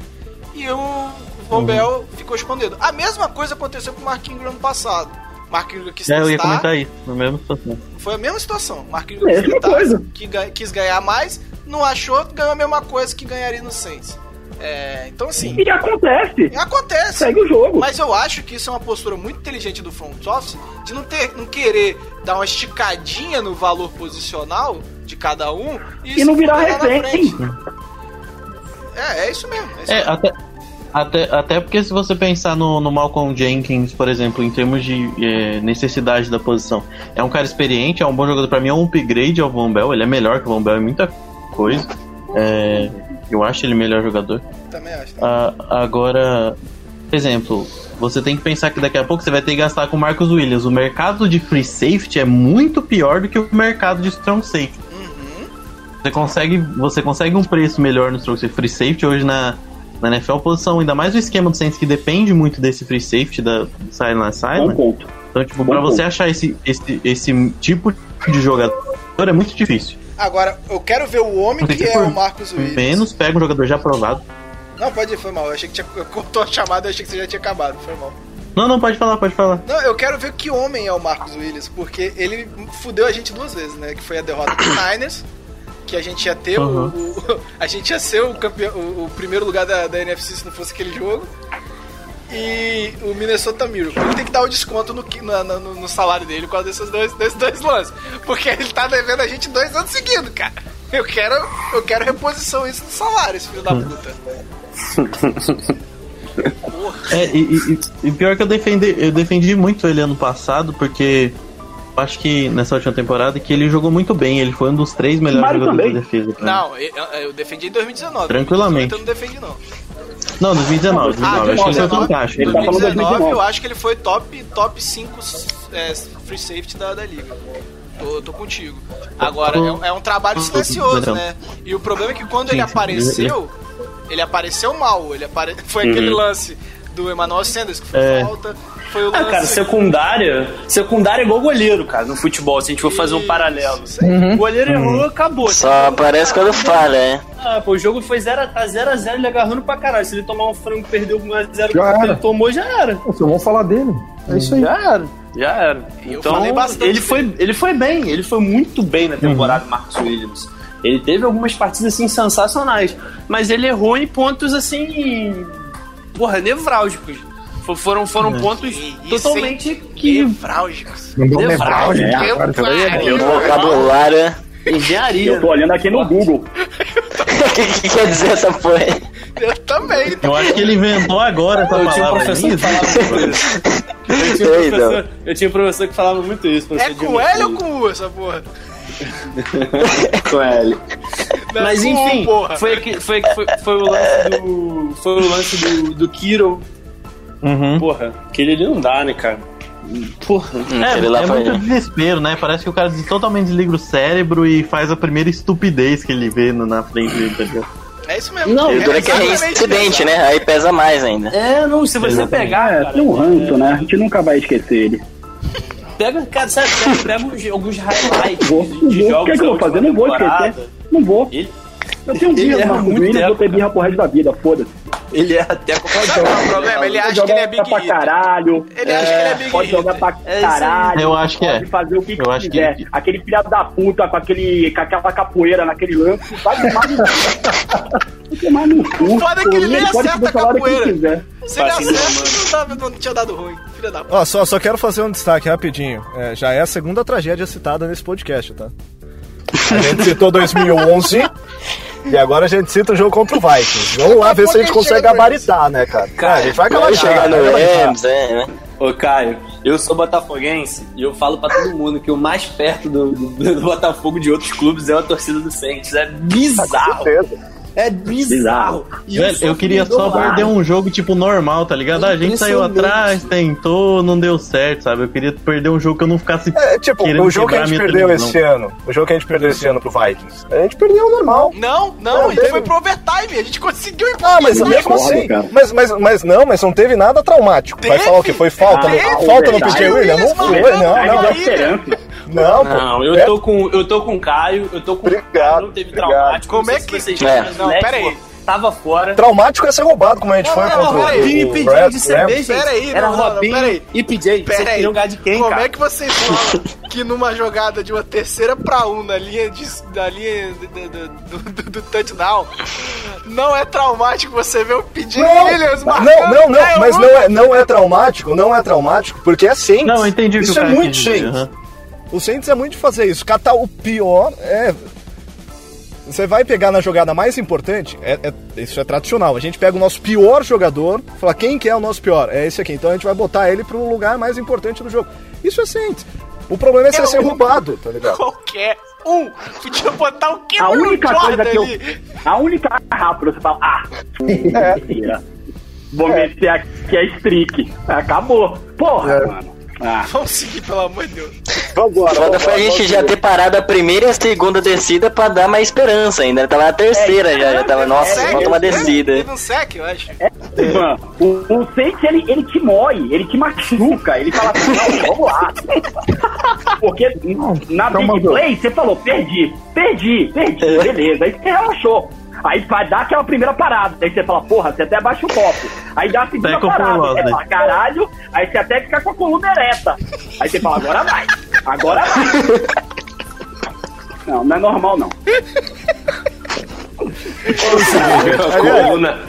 E o Von Bell ficou escondido. A mesma coisa aconteceu com o Mark Ingram no passado. Mark Ingram quis
É, eu ia comentar isso, na mesma situação.
foi a mesma situação. Mark Ingram tentar,
coisa.
que quis ganhar mais, não achou, ganhou a mesma coisa que ganharia no Saints. É, então assim,
E acontece.
acontece.
Segue o jogo.
Mas eu acho que isso é uma postura muito inteligente do front office de não ter, não querer dar uma esticadinha no valor posicional de cada um
E não
se
virar refém.
É, é isso mesmo. É isso
É,
mesmo.
até, até, até porque se você pensar no, no Malcolm Jenkins, por exemplo, em termos de é, necessidade da posição, é um cara experiente, é um bom jogador. Pra mim é um upgrade ao Von Bell, ele é melhor que o Von Bell em muita coisa. É, eu acho ele melhor jogador.
Também acho.
Ah, agora, por exemplo, você tem que pensar que daqui a pouco você vai ter que gastar com o Marcus Williams. O mercado de free safety é muito pior do que o mercado de strong safety. Você consegue, você consegue um preço melhor no strong safety. Free safety hoje na, na NFL, a posição, ainda mais o esquema do Saints que depende muito desse free safety da sideline a
Bom
sideline.
ponto.
Então, tipo,
Bom
pra você achar esse, esse, esse tipo de jogador é muito difícil.
Agora, eu quero ver o homem que
que
é
por
o Marcos Williams.
Menos pega um jogador já aprovado.
Não, pode ir, foi mal. Eu achei que tinha. Eu cortou a chamada, eu achei que você já tinha acabado. Foi mal.
Não, não, pode falar, pode falar.
Não, eu quero ver que homem é o Marcos Williams, porque ele fudeu a gente duas vezes, né? Que foi a derrota do [coughs] Niners, que a gente ia ter
Uhum.
o, o- [laughs] A gente ia ser o, campeão, o, o primeiro lugar da, da NFC se não fosse aquele jogo. E o Minnesota Miracle. Ele tem que dar o desconto no, na- no, no salário dele por causa desses dois, desses dois lances. Porque ele tá devendo a gente dois anos seguidos, cara. Eu quero, eu quero reposição isso no salário, esse filho da puta.
É, e, e- e pior que eu defendi, eu defendi muito ele ano passado, porque acho que nessa última temporada que ele jogou muito bem, ele foi um dos três melhores
Mário
jogadores
também.
da defesa. mim.
Não, eu, eu defendi em 2019.
Tranquilamente.
Eu não defendi, não.
Não, 2019, 2019,
Ah,
acho que ele foi
2019,
fantástico.
Ele tá falando
2019,
2019.
eu acho que ele foi top, top 5 é, free safety da, da liga. Tô, tô contigo. Agora, é, um- é um trabalho silencioso, né? E o problema é que quando ele apareceu, ele apareceu mal. Ele apare... [laughs] Foi aquele lance do Emmanuel Sanders que foi
É.
falta. Foi o
Ah,
lance.
cara, secundária. Secundária é igual goleiro, cara, no futebol, se a gente for fazer um paralelo. O goleiro errou, acabou.
Só aparece quando falha, é.
Ah, pô, o jogo foi 0 a 0 a 0 ele agarrando pra caralho. Se ele tomar um frango e perder 1x0
Já
que
era.
ele tomou, já era.
Nossa, vamos falar dele. É isso aí.
Já era. Já era.
Eu
então, ele foi, ele foi bem, ele foi muito bem na temporada, Marcos Williams. Ele teve algumas partidas assim sensacionais, mas ele errou em pontos assim, porra, nevrálgicos. Fo- Foram, foram pontos
isso,
totalmente que
Nevrálgicos.
Mandou um
Nevrálgico.
nevrálgico.
Meu
agora.
pai.
O vocabulário. é-
engenharia.
Eu tô olhando aqui no Google.
O [laughs] que, que quer dizer essa porra? aí?
Eu também.
Eu acho que ele inventou agora essa
Eu tinha um
palavra.
professor que falava muito isso. Eu tinha, um
Ei,
professor, eu tinha um professor que falava muito isso.
É com L ou com U essa porra?
com L. Mas enfim,
porra.
foi, foi, foi, foi o lance do. Foi o lance do, do Kiro.
Uhum.
Porra, aquele ali não dá, né, cara? Porra.
Hum,
É, é muito desespero, né? Parece que o cara totalmente desliga o cérebro e faz a primeira estupidez que ele vê na frente dele, tá ligado?
É isso mesmo.
Não,
E o duro é que é
isso.
né? Aí pesa mais ainda.
É, não, se você
Exatamente.
pegar,
É,
cara,
tem um ranço, né? A gente nunca vai esquecer ele.
pega, cara, sabe, pega, pega uns- alguns highlights
Vou,
de, de
vou. O
jogos
que é que eu vou fazer? Não vou esquecer. Não vou.
Ele,
Eu tenho um birra no
muito
Williams, vou ter birra pro resto da vida, foda-se.
ele é até qualquer
Sabe qual é o problema? Ele acha que ele é Big
pra caralho.
Ele acha que ele é Big
Pode jogar pra
É
caralho.
Eu acho que é.
Pode fazer o que
Eu acho que-
quiser. Aquele filho da puta com, aquele, com aquela capoeira naquele lance. Vai tomar no Vai tomar no cu.
Foda é que ele nem
pode
acerta a
que
capoeira. Se ele acerta, não, não tinha dado ruim. Filha da puta.
Ó, só, só quero fazer um destaque rapidinho. É, já é a segunda tragédia citada nesse podcast, tá? A gente citou 2011 e agora a gente cita o jogo contra o Vikings. Vamos lá ver se a gente consegue gabaritar, né, cara? Cara, a gente vai
Vai
gabaritar.
chegar no. Rams, é, né?
Ô, Caio, eu sou botafoguense e eu falo pra todo mundo que o mais perto do, do- do Botafogo de outros clubes é a torcida do Saints. É bizarro. É bizarro. E
Velho, eu queria só perder um jogo, tipo, normal, tá ligado? Ah, a gente saiu atrás, tentou, não deu certo, sabe? Eu queria perder um jogo que eu não ficasse.
É, tipo,
querendo
o jogo que a gente perdeu
televisão.
esse ano, o jogo que a gente perdeu esse ano pro Vikings, a gente perdeu normal.
Não, não,
Não,
a gente
teve-
foi pro overtime. A gente conseguiu ir pro
Ah, mas mesmo assim, mas, mas, mas não, mas não teve nada traumático. Vai falar o que? Foi falta, no, falta no. PJ Williams? Não foi, não, não,
dá
não. Não, pô.
Não, eu
É,
tô com, eu tô com o Caio, eu tô com o
Obrigado,
Caio, não teve
obrigado.
traumático.
Como
não
é que.
vocês
É.
Não,
Network.
pera aí.
tava fora.
Traumático é ser roubado, como a gente
Não,
foi
não,
contra
peraí.
o,
Robinho e
o
PJ
Rams.
de cerveja,
Pera aí.
Era
não, não, não, pera aí.
e PJ. Vocês
Pera aí.
queriam ganhar de quem,
Como
cara?
é que vocês falam que numa jogada de uma terceira pra um na linha, de, na linha do, do, do- do- do touchdown não é traumático você ver o PJ
Não,
Williams
não,
marcando
não, não,
meia
mas não é, não é traumático, não é traumático, porque é Saints.
Não, eu entendi
Isso é muito Saints. O Saints é muito de fazer isso. Catar o pior é. Você vai pegar na jogada mais importante, é, é- isso é tradicional. A gente pega o nosso pior jogador, fala quem que é o nosso pior? É esse aqui. Então a gente vai botar ele pro lugar mais importante do jogo. Isso é Saints. O problema é você
É
ser
o-
roubado, tá ligado?
Qualquer um. Podia botar o que
A única coisa que eu.
ali.
A única rápida você fala, ah, [laughs] mentira. Vou meter aqui a streak. Acabou. Porra, mano. Ah. [laughs]
Vamos seguir, pelo amor de Deus.
Vambora.
Foda foi a gente já ter parado a primeira e a segunda descida pra dar mais esperança ainda. Tava na terceira já, já tava, nossa,
Segue,
falta uma
né?
descida.
Teve um sec, eu acho.
Mano, o, o Saints, ele, ele te mói, ele te machuca, ele fala assim, não, vamos lá. [laughs] Porque na
então
big play, você falou, perdi, perdi, perdi, beleza. Aí você relaxou. Aí vai dar aquela primeira parada. Aí você fala, porra, você até abaixa o copo. Aí dá a segunda parada. Você fala, caralho. Aí você até fica com a coluna ereta. Aí você fala, agora vai. Agora vai. Não, não é normal, não. [laughs]
A coluna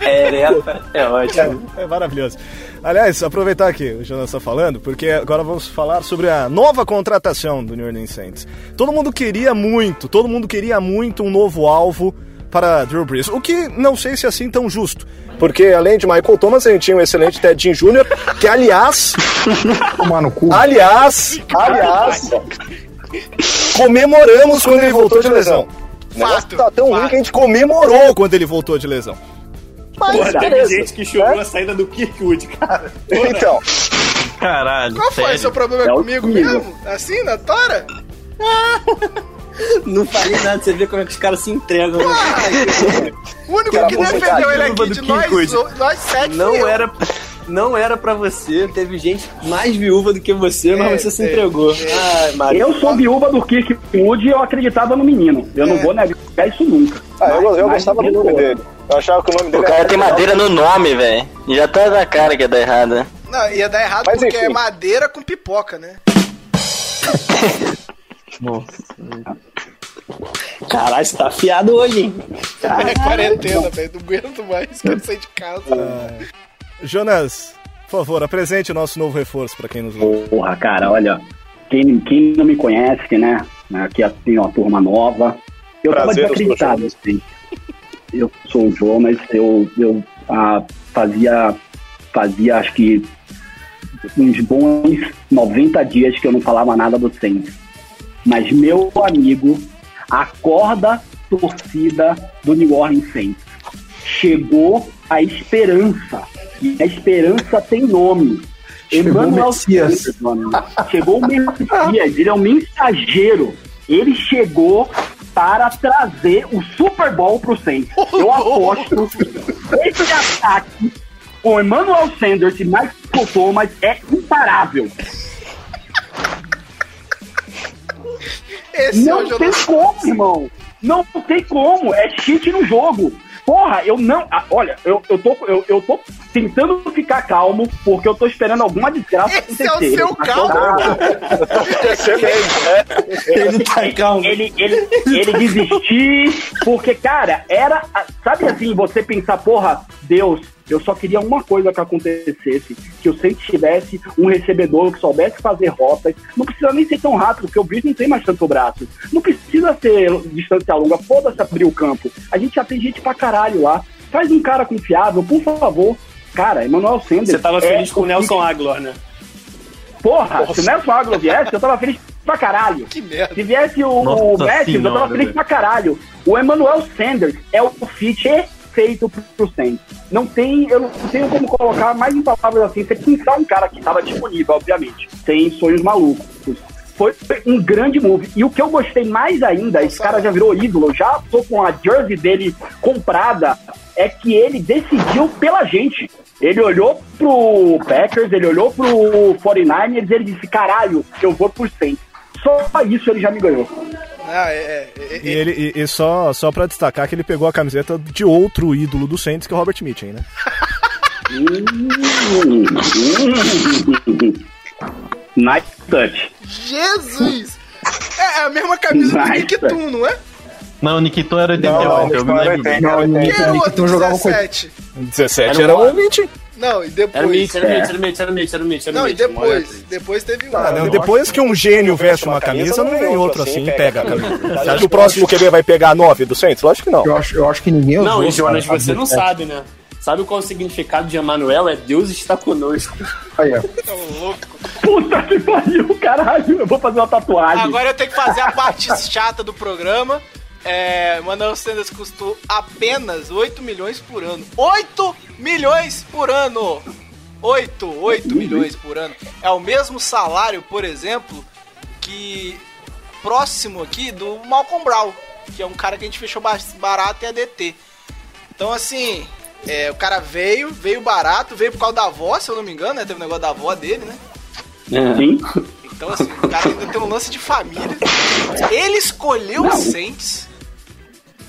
é ereta, é ótimo.
É maravilhoso. Aliás, aproveitar que o Jonas está falando, porque agora vamos falar sobre a nova contratação do New Orleans Saints. Todo mundo queria muito, todo mundo queria muito um novo alvo para Drew Brees. O que não sei se é assim tão justo. Porque além de Michael Thomas, a gente tinha um excelente Ted Jean Jr., que aliás, [laughs]
Tomar no cu.
aliás, aliás, comemoramos quando ele voltou de lesão. O negócio
Fato,
tá tão ruim
fato.
que a gente comemorou quando ele voltou de lesão. Mas
Porra, teve gente que chorou a saída do Kirkwood, cara.
Então,
Caralho,
Qual foi?
sério.
Seu problema
É
comigo
nível.
mesmo? Assim, na tora? [laughs]
Não falei nada, você vê como é que os caras se entregam. né?
O único
Cara,
que
você
defendeu ele aqui
do
de nós, nós sete
Não
eu.
era, não era pra você, teve gente mais viúva do que você, mas
É,
você se
é,
entregou. Ai, Mário.
Eu sou viúva do Kirkwood e eu acreditava no menino. Eu não
É.
vou negar isso nunca.
Ah, eu, eu
Mas-
gostava do
mas-
nome dele. Eu achava que o nome
O
dele
cara
era
tem madeira no nome, velho. Já tá na cara que ia dar errado. né?
Não, ia dar errado
Mas
porque
enfim.
é madeira com pipoca, né? [laughs]
Nossa.
Caralho, você tá afiado hoje, hein?
É quarentena, velho. Não aguento mais, quero sair de casa.
Jonas, por favor, apresente o nosso novo reforço para quem nos ouve.
Porra, cara, olha, quem, quem não me conhece, né? Aqui tem uma turma nova. Eu
Prazer,
tava
eu sou o
desacreditado, assim. Eu sou o João, mas eu, eu ah, fazia, fazia acho que uns bons 90 dias que eu não falava nada do Saints. Mas meu amigo, acorda torcida do New Orleans Saints. Chegou a esperança. E a esperança tem nome.
Chegou o
Emmanuel
Messias.
Sanders. Chegou o Messias, ele é um mensageiro. Ele chegou para trazer o Super Bowl pro Saints. Eu aposto esse ataque com Emmanuel Sanders e Michael Thomas é imparável.
Esse é
Não tem como, irmão. Não tem como. É cheat no jogo. Porra, eu não. ah, olha, eu, eu, tô, eu, eu tô tentando ficar calmo porque eu tô esperando alguma desgraça
Esse é o
acontecer.
seu calmo.
Ele tá calmo.
Ele, ele, ele desistir, porque, cara, era. Sabe assim, você pensar, porra, Deus, eu só queria uma coisa que acontecesse: que o Saints tivesse um recebedor que soubesse fazer rotas. Não precisa nem ser tão rápido, porque o Breeze não tem mais tanto braço. Não precisa ser distância longa, foda-se abrir o campo. A gente já tem gente pra caralho lá. Faz um cara confiável, por favor. Cara, Emmanuel Sanders.
Você tava
é
feliz com o Nelson Aguilar, né?
Porra, se o Nelson Aguilar viesse, eu tava feliz pra caralho.
Que merda.
Se viesse o,
Nossa
o Matthews, eu tava feliz
velho.
pra caralho. O Emmanuel Sanders é o fit perfeito pro, Saints. Não tem, eu não tenho como colocar mais em palavras assim, você pensar um cara que tava disponível, obviamente, sem sonhos malucos. Foi um grande move. E o que eu gostei mais ainda, esse cara já virou ídolo, já tô com a jersey dele comprada, é que ele decidiu pela gente. Ele olhou pro Packers, ele olhou pro 49ers e ele disse, caralho, eu vou por Saints. Só isso ele já me ganhou.
Ah, é, é,
E, ele, e, e só, só pra destacar que ele pegou a camiseta de outro ídolo do Saints, que é o Robert Mitchum, né? [laughs]
Nice touch.
Jesus! É a mesma camisa do
Nice.
Nicktoon, não é?
Não, o Nikito era 89,
Não,
eu me lembro bem.
Não,
Quem era o
Nick
outro
jogava com
17?
17
Era
era o Mitchum.
Não, e
Era o
depois.
Mitch, era o Mitch, era o Mitch, era o Mitch, era o Mitch.
Não, e depois. Depois teve um.
Ah, não, depois que um gênio veste uma camisa, não vem outro assim e pega a camisa. Você acha que o próximo QB vai pegar a 9 do Saints? Lógico que não.
Eu acho, eu acho que ninguém
Não, e Jonas, você não sabe, né? Sabe qual é o significado de Emanuel? É Deus está conosco.
Aí, ó. [laughs]
Tá louco.
Puta que pariu, caralho. Eu vou fazer uma tatuagem.
Agora eu tenho que fazer a parte chata do programa. É, Manuel Sanders custou apenas 8 milhões por ano. 8 milhões por ano! 8, 8 milhões por ano. É o mesmo salário, por exemplo, que próximo aqui do Malcolm Brown, que é um cara que a gente fechou ba- barato em ADT. Então, assim, é, o cara veio, veio barato, veio por causa da avó, se eu não me engano, né? Teve o negócio da avó dele, né?
Sim.
Então, assim, o cara ainda tem um lance de família. Ele escolheu o Saints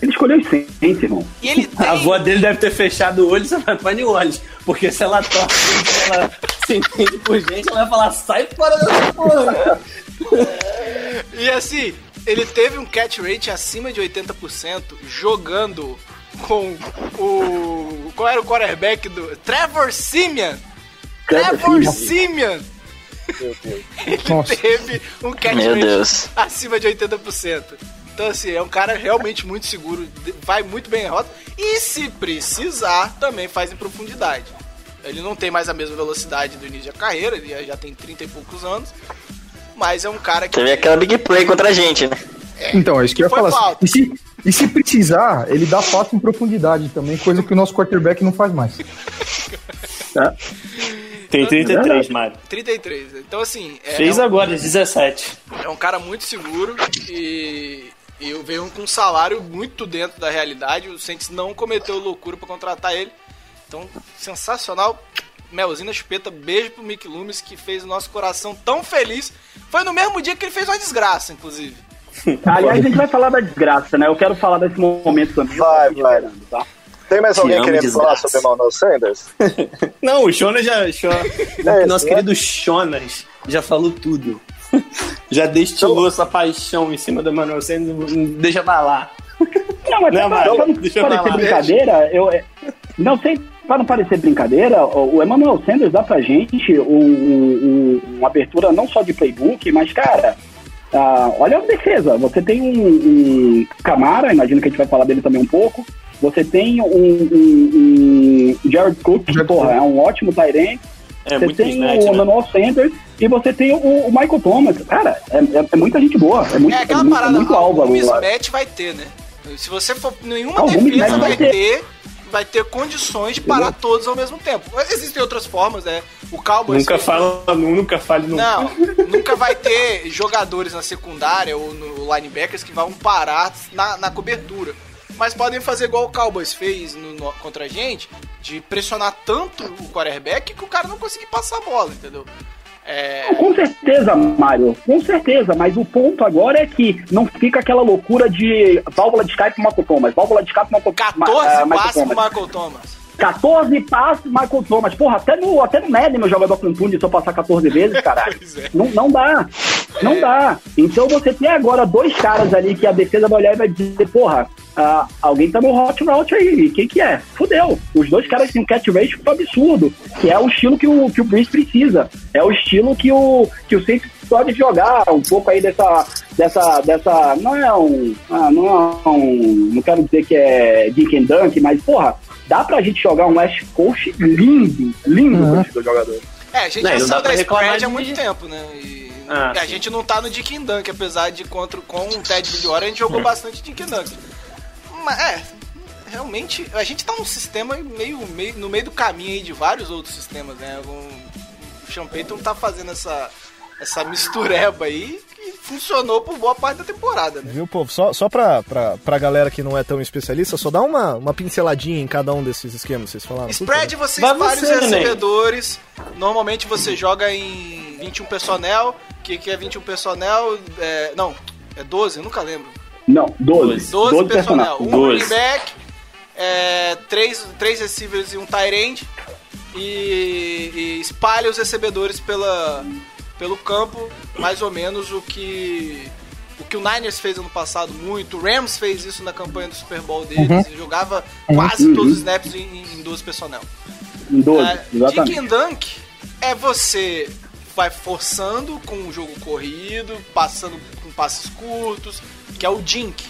Ele escolheu os Saints, irmão.
e ele tem...
A avó dele deve ter fechado o olho e você vai Orleans. Porque se ela toca, se ela se entende por gente, ela vai falar, sai fora dessa porra.
E assim, ele teve um catch rate acima de 80% jogando com o... Qual era o quarterback do... Trevor Simeon! Trevor Simeon! Ele
Nossa.
teve um catch
Meu
rate
Deus.
acima de 80%. Então, assim, é um cara realmente muito seguro, vai muito bem em rota. E se precisar, também faz em profundidade. Ele não tem mais a mesma velocidade do início da carreira, ele já- tem 30 e poucos anos. Mas é um cara que.
Teve aquela big play contra a gente, né?
Então, é isso que eu ia falar.
falta.
E se, e se precisar, ele dá passo em profundidade também, coisa que o nosso quarterback não faz mais.
Tem 33, Mário.
33. Então, assim. É,
Fez
é um,
agora, 17.
é um cara muito seguro e. E eu veio com um salário muito dentro da realidade. O Saints não cometeu loucura pra contratar ele. Então, sensacional. Melzinha Chupeta, beijo pro Mick Loomis, que fez o nosso coração tão feliz. Foi no mesmo dia que ele fez uma desgraça, inclusive.
Aliás, a gente vai falar da desgraça, né? Eu quero falar desse momento também.
Vai, vai.
esperando, tá?
Tem mais
Te
alguém querendo falar sobre Manuel Sanders? [laughs]
Não, o Jonas já. Jonas,
É,
nosso
né?
querido Jonas já falou tudo. [laughs] Já destilou essa paixão em cima do Manuel Sanders. Deixa pra lá. [laughs]
Não, mas
Não,
pra, pra não
deixa eu
parecer
falar.
brincadeira, eu. é, Não sei, pra não parecer brincadeira, o o Emmanuel Sanders dá pra gente um, um- um- uma abertura não só de playbook, mas, cara, ah, olha a defesa. Você tem um, um Camara, imagino que a gente vai falar dele também um pouco. Você tem um, um- um Jared Cook, que,
Jared
porra, é um ótimo end.
É
Você tem o
né?
Emmanuel Sanders e você tem o, o Michael Thomas. Cara, é, é- é muita gente boa. É muito,
É aquela
muito,
parada,
muito alvo
algum mismatch vai ter, né? Se você for nenhuma
Algum
defesa vai
vai
ter, vai ter condições de parar todos ao mesmo tempo. Mas Existem outras formas, né? O Cowboys
Nunca fala, nunca fale nunca.
Não, nunca vai ter jogadores na secundária ou no linebackers que vão parar na, na cobertura. Mas podem fazer igual o Cowboys fez no- no- contra a gente, de pressionar tanto o quarterback que o cara não conseguir passar a bola, entendeu? É,
Com certeza, Mário, com certeza, mas o ponto agora é que não fica aquela loucura de válvula de escape Michael Thomas, válvula de escape Michael,
14
Ma- Michael
passes
Thomas.
Michael Thomas.
14 passes Michael Thomas. Porra, até no, até no Madden meu jogador contunde se eu passar 14 vezes, caralho. [laughs]
É.
Não, não dá. Não dá. Então você tem agora dois caras ali que a defesa vai olhar e vai dizer, porra, ah, alguém tá no hot route aí. Quem que é? Fudeu. Os dois caras têm um catch rate absurdo, que é o estilo que o, que o Breeze precisa. É o estilo que o, que o Saints pode jogar um pouco aí dessa, dessa, dessa, não é um, ah, não é um, não quero dizer que é Dink and Dunk, mas porra, dá pra gente jogar um West Coast lindo, lindo
Uhum.
com esses dois jogadores.
É, a gente
Não,
já
não
sabe da spread há
de-
muito tempo, né? E
Ah,
e a
sim.
gente não tá no Dick and Dunk, apesar de contra, com o Ted Bridgewater a gente jogou bastante Dick Dunk. Mas, é, realmente, a gente tá num sistema meio, meio no meio do caminho aí de vários outros sistemas, né? O, o Sean Payton tá fazendo essa, essa mistureba aí funcionou por boa parte da temporada, né?
Viu, povo? Só, só pra, pra, pra galera que não é tão especialista, só dá uma, uma pinceladinha em cada um desses esquemas, vocês falaram.
Spread,
né?
vocês
Vai
vários
você, Neném.
recebedores. Normalmente você joga em 21 personnel. O que, que é 21 personnel? É, não, É 12? Eu nunca lembro.
Não, 12.
12,
12
personnel.
personagens.
Um
12.
running back, é, três, três receivers e um tight end. E, e espalha os recebedores pela, pelo campo, mais ou menos o que o que o Niners fez ano passado muito. O Rams fez isso na campanha do Super Bowl deles. Jogava quase todos os snaps em, em 12 personnel.
Em 12,
É, Dink
exatamente.
and Dunk é você vai forçando com o jogo corrido, passando com passes curtos, que é o Dink.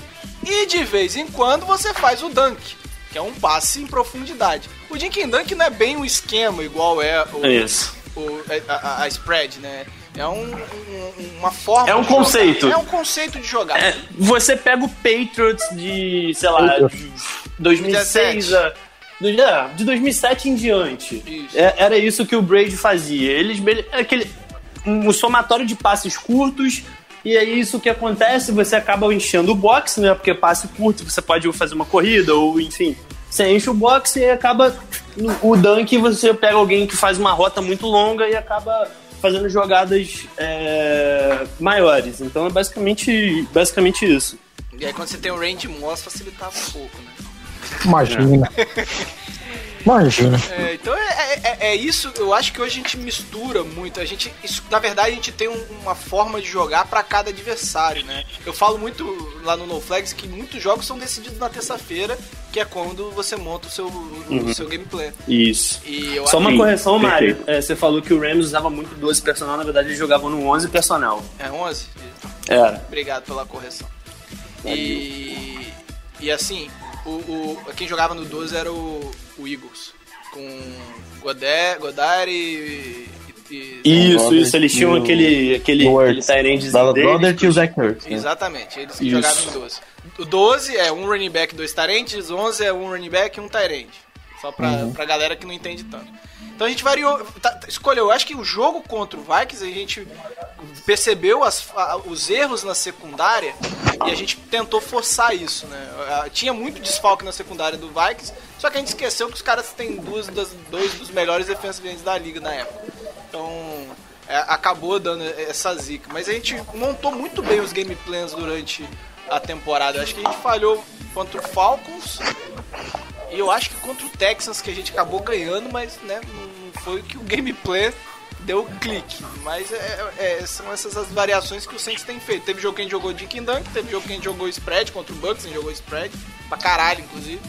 E de vez em quando você faz o Dunk, que é um passe em profundidade. O Dink and Dunk não é bem um esquema igual é o,
É isso.
O- a, a- a spread, né? É um- um- uma forma.
É um
de jogar.
conceito.
É um conceito de jogar.
É, você pega o Patriots de, sei lá, de 2006 a. do- é, de 2007 em diante.
Isso.
É- era isso que o Brady fazia. Eles é aquele um somatório de passes curtos e é isso que acontece, você acaba enchendo o box, né? Porque passe curto, você pode fazer uma corrida ou enfim, você enche o box e acaba o dunk você pega alguém que faz uma rota muito longa e acaba fazendo jogadas é, maiores. Então é basicamente basicamente isso.
E aí quando você tem o range Moss facilitava um pouco, né?
Imagina. [laughs] Imagina.
É, então é, é- é isso, eu acho que hoje a gente mistura muito. A gente, isso, na verdade, a gente tem um- uma forma de jogar pra cada adversário, né? Eu falo muito lá no No Flags que muitos jogos são decididos na terça-feira, que é quando você monta o seu, o seu gameplay.
Isso.
E eu
Só uma correção, Mário. É, você falou que o Rams usava muito 12 personal, na verdade eles jogavam no 11 personal.
É 11?
Era.
Obrigado pela correção. E, e assim, o, o- quem jogava no 12 era o, o Eagles. Com Godet, Godard e. e-
Isso,
Goddard
isso. Eles tinham
e
aquele, aquele, aquele deles.
Goddard e o Zach Ertz. né?
Exatamente, eles que
Isso.
jogavam em 12. O 12 é um running back, dois tarentes, 11 é um running back e um tarente. Só pra,
Uhum.
pra galera que não entende tanto. Então a gente variou, tá- escolheu. Eu acho que o jogo contra o Vikings a gente percebeu as- a- os erros na secundária e a gente tentou forçar isso, né? Tinha muito desfalque na secundária do Vikings, só que a gente esqueceu que os caras têm duas das, dois dos melhores defensive da liga na época. Então é, acabou dando essa zica. Mas a gente montou muito bem os game plans durante a temporada. Acho que a gente falhou contra o Falcons e eu acho que contra o Texans que a gente acabou ganhando, mas né, não foi que o gameplay deu clique. Mas é- é- são essas as variações que o Saints tem feito. Teve jogo que a gente jogou Dink and Dunk, teve jogo que a gente jogou spread contra o Bucks, a gente jogou spread pra caralho, inclusive.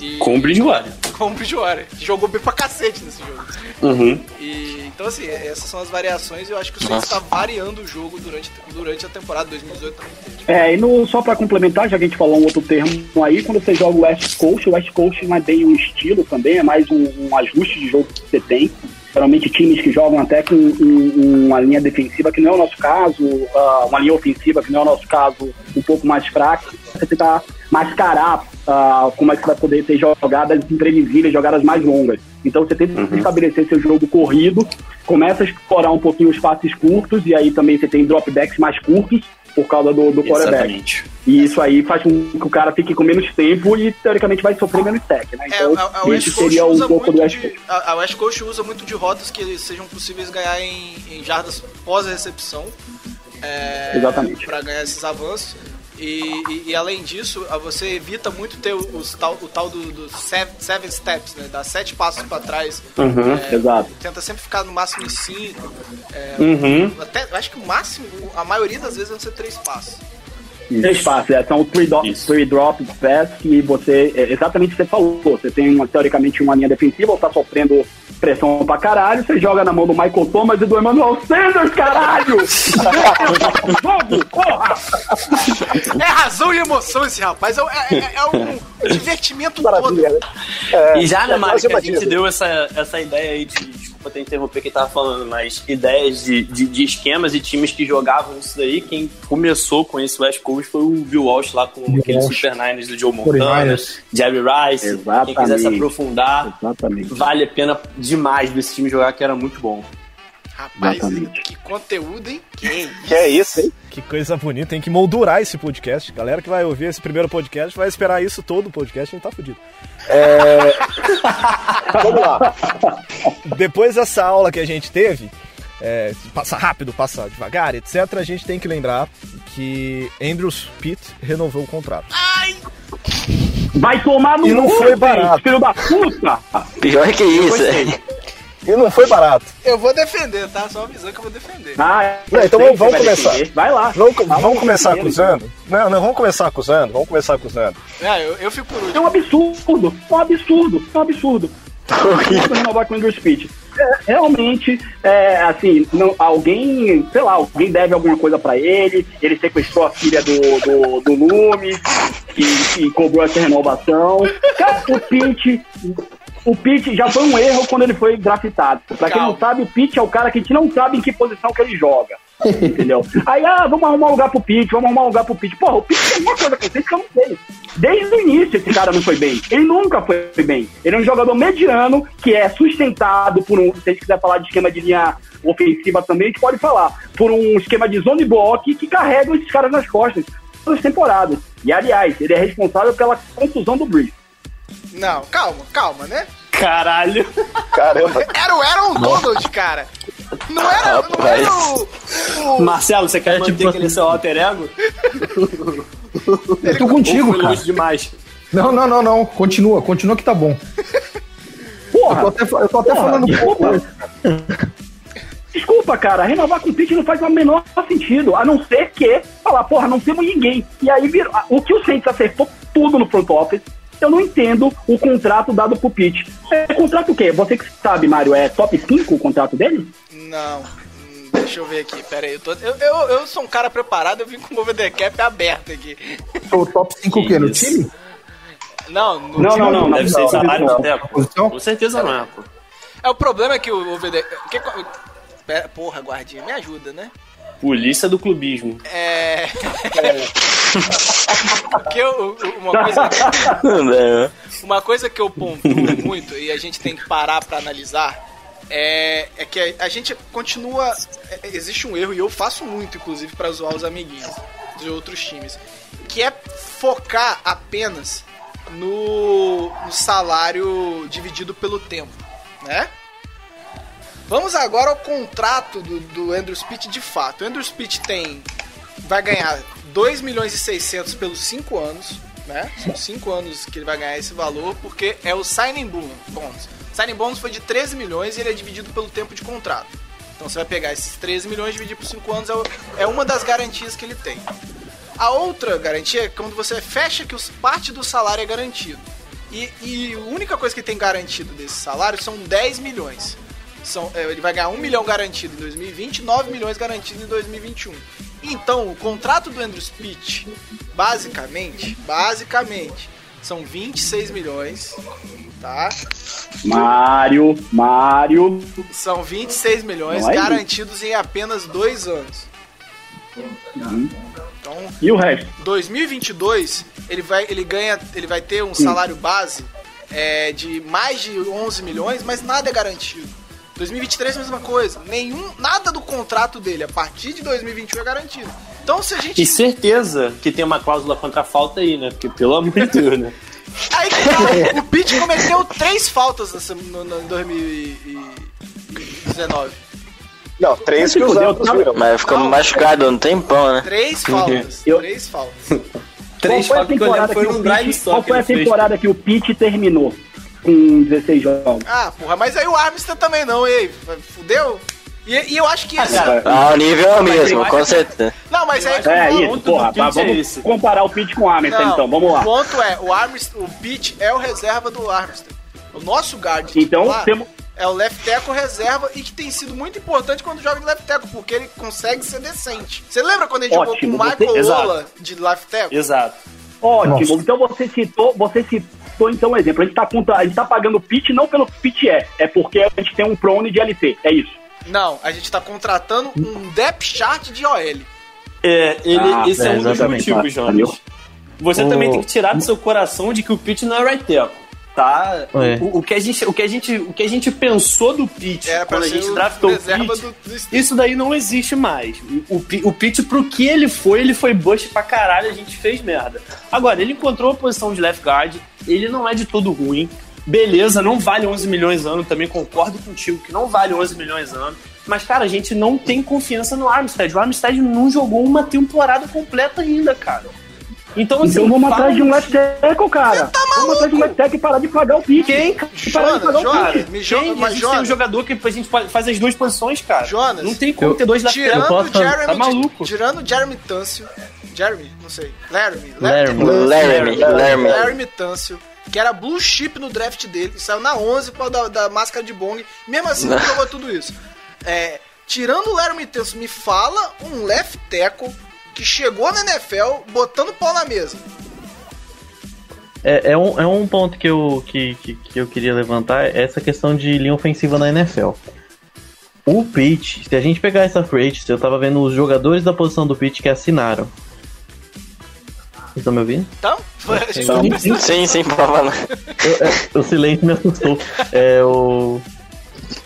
E...
Com o Bridgewater. [laughs]
Com o Bridgewater. que Jogou bem pra cacete nesse jogo.
Uhum.
E, então, assim, essas são as variações e eu acho que o Saints está variando o jogo durante, durante a temporada 2018 também.
É, e no, só pra complementar, já que a gente falou um outro termo aí, quando você joga o West Coast, o West Coast não é bem um estilo também, é mais um, um ajuste de jogo que você tem. Geralmente times que jogam até com um- uma linha defensiva, que não é o nosso caso, ah, uma linha ofensiva, que não é o nosso caso, um pouco mais fraca, você tentar mascarar ah, como é que vai poder ter jogadas imprevisíveis, jogadas mais longas. Então você tenta estabelecer seu jogo corrido, começa a explorar um pouquinho os passes curtos, e aí também você tem dropbacks mais curtos, por causa do, do quarterback.
Exatamente.
E isso aí faz com que o cara fique com menos tempo e, teoricamente, vai sofrer menos tech, né?
É,
Então,
a, a West
isso
Coast
seria um
usa
pouco do
muito
West
de,
Coast.
a, a West Coast usa muito de rotas que sejam possíveis ganhar em, em jardas pós-recepção. É,
Exatamente.
Pra ganhar esses avanços. E, e- e além disso, você evita muito ter os tal, o tal do, do seven, steps, né? Dar sete passos pra trás. É,
Exato.
Tenta sempre ficar no máximo em cinco. É,
Uhum.
até, acho que o máximo, a maioria das vezes vão ser três passos.
Três passes, é, são three, do,
Isso.
three drop pass que você, é, exatamente o que você falou, você tem uma, teoricamente uma linha defensiva, ou tá sofrendo pressão pra caralho, você joga na mão do Michael Thomas e do Emmanuel Sanders, caralho! [laughs] Porra!
É razão e emoção esse rapaz. É, é- é um divertimento todo.
Maravilha, né?
E já, né,
é
Mário, que a gente deu essa, essa ideia aí de. Desculpa interromper quem tava falando, mas ideias de, de, de esquemas e times que jogavam isso daí. Quem começou com esse West Coast foi o Bill Walsh lá com aqueles
Walsh.
Super Niners do Joe Montana,
49ers.
Jerry Rice.
Exatamente.
Quem quiser se aprofundar,
Exatamente.
vale a pena demais desse time jogar, que era muito bom.
Rapaz,
Exatamente.
que conteúdo, hein? Que
Que é isso, hein?
Que coisa bonita, tem que moldurar esse podcast. Galera que vai ouvir esse primeiro podcast vai esperar isso todo o podcast, a gente tá fudido. [laughs]
Vamos lá.
Depois dessa aula que a gente teve, é, passa rápido, passa devagar, etc., a gente tem que lembrar que Andrews Pitt renovou o contrato.
Vai tomar no
E não
cu,
foi
gente,
barato.
filho da puta!
Pior que isso.
E não foi barato.
Eu vou defender, tá? Só avisando que eu vou defender.
Ah,
Não, então vamos, vamos começar.
defender. Vai lá.
Vamos, vamos
o
começar acusando? Não, não, vamos começar acusando. Vamos começar acusando.
É, eu, eu fico por
É
último.
um absurdo, é um absurdo, é um absurdo. [laughs] Vamos renovar com o Andrew Speed. É, realmente, é, assim, não, alguém, sei lá, alguém deve alguma coisa pra ele, ele sequestrou a filha do, do, do Lume e, e cobrou essa renovação. Cara, o Pitt, o Pitt já foi um erro quando ele foi draftado. Pra quem não
Calma.
sabe, o Pitt é o cara que a gente não sabe em que posição que ele joga. Entendeu? Aí, ah, vamos arrumar um lugar pro Pitt, vamos arrumar um lugar pro Pitt. Porra, o Pitt tem alguma coisa que eu não sei. Desde o início esse cara não foi bem. Ele nunca foi bem. Ele é um jogador mediano que é sustentado por um. Se a gente quiser falar de esquema de linha ofensiva também, a gente pode falar. Por um esquema de zone block que carrega esses caras nas costas todas as temporadas. E aliás, ele é responsável pela contusão do Breeze.
Não, calma, calma, né?
Caralho.
Caramba.
Era o Aaron Donald, cara. Não era, não era o, o-
Marcelo, você quer manter
tipo
aquele seu alter ego?
Eu tô contigo, cara.
demais?
Não, não, não, não. Continua, continua que tá bom. Eu
Porra!
tô até, eu tô até
Porra,
falando
desculpa.
pouco.
Desculpa, cara, renovar com o Pitt não faz o menor sentido, a não ser que falar, porra, não temos ninguém. E aí, virou- o que o Saints acertou tudo no front office, eu não entendo o contrato dado pro Pitt. É contrato o quê? Você que sabe, Mário, é top 5 o contrato dele?
Não. Hum, Deixa eu ver aqui, pera aí. Eu, tô- eu, eu, eu sou um cara preparado, eu vim com o over cap aberto aqui.
O top 5 o quê? No time?
Não, no
Não,
time-
não, não, não.
Deve ser salário
não.
tempo.
Posição?
Com certeza não é, pô.
É o problema é que o over que, pera, porra, guardinha, me ajuda, né?
Polícia do clubismo.
É. [laughs] Porque eu- eu- uma coisa.
Não.
Uma coisa que eu pontuo muito e a gente tem que parar pra analisar é, é que a, a gente continua. é- existe um erro, e eu faço muito, inclusive, pra zoar os amiguinhos de outros times, que é focar apenas no, no salário dividido pelo tempo, né? Vamos agora ao contrato do, do Andrew Pitt de fato. O Andrew Pitt tem. Vai ganhar 2 milhões e 600 pelos 5 anos, né? São 5 anos que ele vai ganhar esse valor, porque é o signing bon- bonus. Signing bonus foi de 13 milhões e ele é dividido pelo tempo de contrato. Então você vai pegar esses 13 milhões dividir por 5 anos, é, é uma das garantias que ele tem. A outra garantia é quando você fecha que os, parte do salário é garantido. E, e a única coisa que tem garantido desse salário são 10 milhões. São, é, ele vai ganhar 1 milhão garantido em 2020 9 milhões garantido em 2021. Então, o contrato do Andrew Pitt, basicamente, basicamente, são 26 milhões, tá?
Mário, Mário.
São 26 milhões
Não é isso?
garantidos em apenas dois anos. Então,
E o resto?
2022 ele vai ele ganha ele vai ter um salário base é, de mais de 11 milhões, mas nada é garantido. 2023 é a mesma coisa, nenhum nada do contrato dele a partir de 2021 é garantido. Então se a gente
E certeza que tem uma cláusula contra a falta aí, né? Porque pelo amor de Deus, né? [laughs]
aí que tá, o Pitt cometeu três faltas nessa, no, no 2019.
Não, três que outros
tá?
viram.
Mas ficou
Não.
machucado um tempão, né?
Três [laughs] faltas,
Eu-
três faltas.
Três
qual foi a
que
temporada que o qual
que
foi a
fez.
temporada que o Pitt terminou com 16 jogos?
Ah, porra, mas aí o Armstead também não, ei, fudeu? E, e eu acho que esse
cara,
Ah, o nível é o
Mas
mesmo, com certeza.
Não, mas aí
É
o
isso,
ponto
porra.
é
vamos
esse.
comparar o Pitt com o Armstead,
Não,
então. Vamos
O
lá.
ponto é, o Armstead, o Pitt é o reserva do Armstead. O nosso guard
Então, temos...
é o left tackle reserva e que tem sido muito importante quando joga de left tackle, porque ele consegue ser decente. Você lembra quando a gente
Ótimo,
jogou com o
você-
Michael
Exato.
Ola de left tackle?
Exato.
Ótimo.
Nossa.
Então você citou, você citou então um exemplo. A gente tá, gente tá pagando o Pitt não pelo Pitt é, é porque a gente tem um prone de LT. É isso.
Não, a gente tá contratando um depth chart de OL.
É, ele,
Ah,
esse é,
é,
um dos motivos,
tá,
Jonas. Você
O-
também tem que tirar do seu coração de que o Pitt não é right tackle, tá?
É.
O, o que a gente, o, que a gente, o que a gente pensou do Pitt
pra
quando a gente
o
draftou o Pitt,
do,
isso daí não existe mais. O, Pi- o Pitt, pro que ele foi, ele foi bust pra caralho, a gente fez merda. Agora, ele encontrou a posição de left guard, ele não é de todo ruim. Beleza, não vale 11 milhões ano, também concordo contigo que não vale 11 milhões ano. Mas, cara, a gente não tem confiança no Armstead. O Armstead não jogou uma temporada completa ainda, cara. Então, assim,
Então vamos atrás de um left tackle, cara. vamos atrás de um left tackle e parar de pagar o pitch.
Quem, cara?
Parar de pagar o
Jonas,
pitch.
me
Quem?
joga,
A
mas
gente tem um
Jonas,
jogador que a gente faz as duas posições, cara.
Jonas,
não tem como
eu-
ter dois
o Jeremy,
Tá maluco.
tirando o Jeremy Tâncio, Jeremy, não sei, Laramie,
Laramie.
Laramie, Laramie.
Laramie Tâncio, que era blue chip no draft dele, saiu na 11 por causa da, da máscara de bong, mesmo assim não jogou tudo isso. É, tirando o Laramie Tâncio, me fala um left tackle que chegou na NFL botando pau na mesa.
É, é um, é um ponto que eu, que, que, que eu queria levantar, é essa questão de linha ofensiva na NFL. O Pitch, se a gente pegar essa free agency, eu tava vendo os jogadores da posição do Pitch que assinaram. Vocês estão me ouvindo?
Então,
Então, [laughs]
Sim, sim, por favor.
Eu- é, o silêncio me assustou. É, o,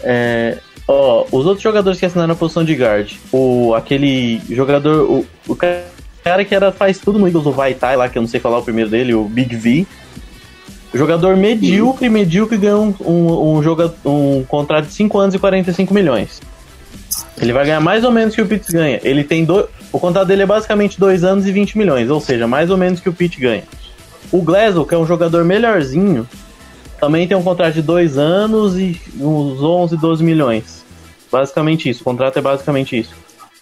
é, ó, os outros jogadores que assinaram a posição de guard, o, aquele jogador, o, o ca- cara que era, faz tudo no Eagles, o Vaitai lá, que eu não sei falar o primeiro dele, o Big V. Jogador medíocre, medíocre ganhou um, um, um, joga, um contrato de 5 anos e 45 milhões. Ele vai ganhar mais ou menos que o Pitts ganha. Ele tem do, o contrato dele é basicamente 2 anos e 20 milhões, ou seja, mais ou menos que o Pitts ganha. O Glasgow, que é um jogador melhorzinho, também tem um contrato de 2 anos e uns 11, 12 milhões. Basicamente isso, o contrato é basicamente isso.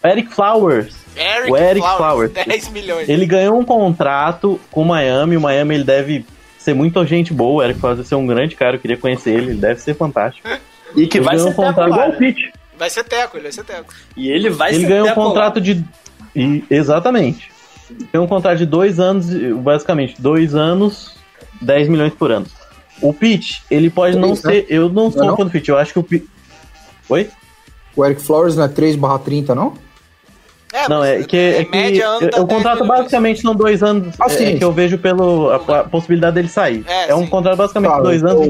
O Eric Flowers,
Eric,
o Eric
Flowers,
Flowers. [laughs]
10 milhões.
ele ganhou um contrato com o Miami. O Miami ele deve ser muito gente boa. O Eric Flowers deve ser um grande cara. Eu queria conhecer ele. Ele deve ser fantástico.
E que
Ele
vai ser
um contrato
Igual o
cara.
pitch.
Vai ser teco, ele vai ser teco.
E ele vai
ele
ser
ganhou um contrato de. e- exatamente. Tem um contrato de dois anos, basicamente, dois anos, 10 milhões por ano. O Pitch, ele pode não
né?
ser. Eu não sou
Não é não?
fã do Pitch, eu acho que o Pitch. Oi?
O Eric Flowers não é 3 barra 30, não?
É,
Não, é que, é que
média, 10
contrato basicamente são dois anos.
Ah,
é, que eu vejo pelo a, a possibilidade dele sair.
É,
É, um
sim.
contrato basicamente de dois anos.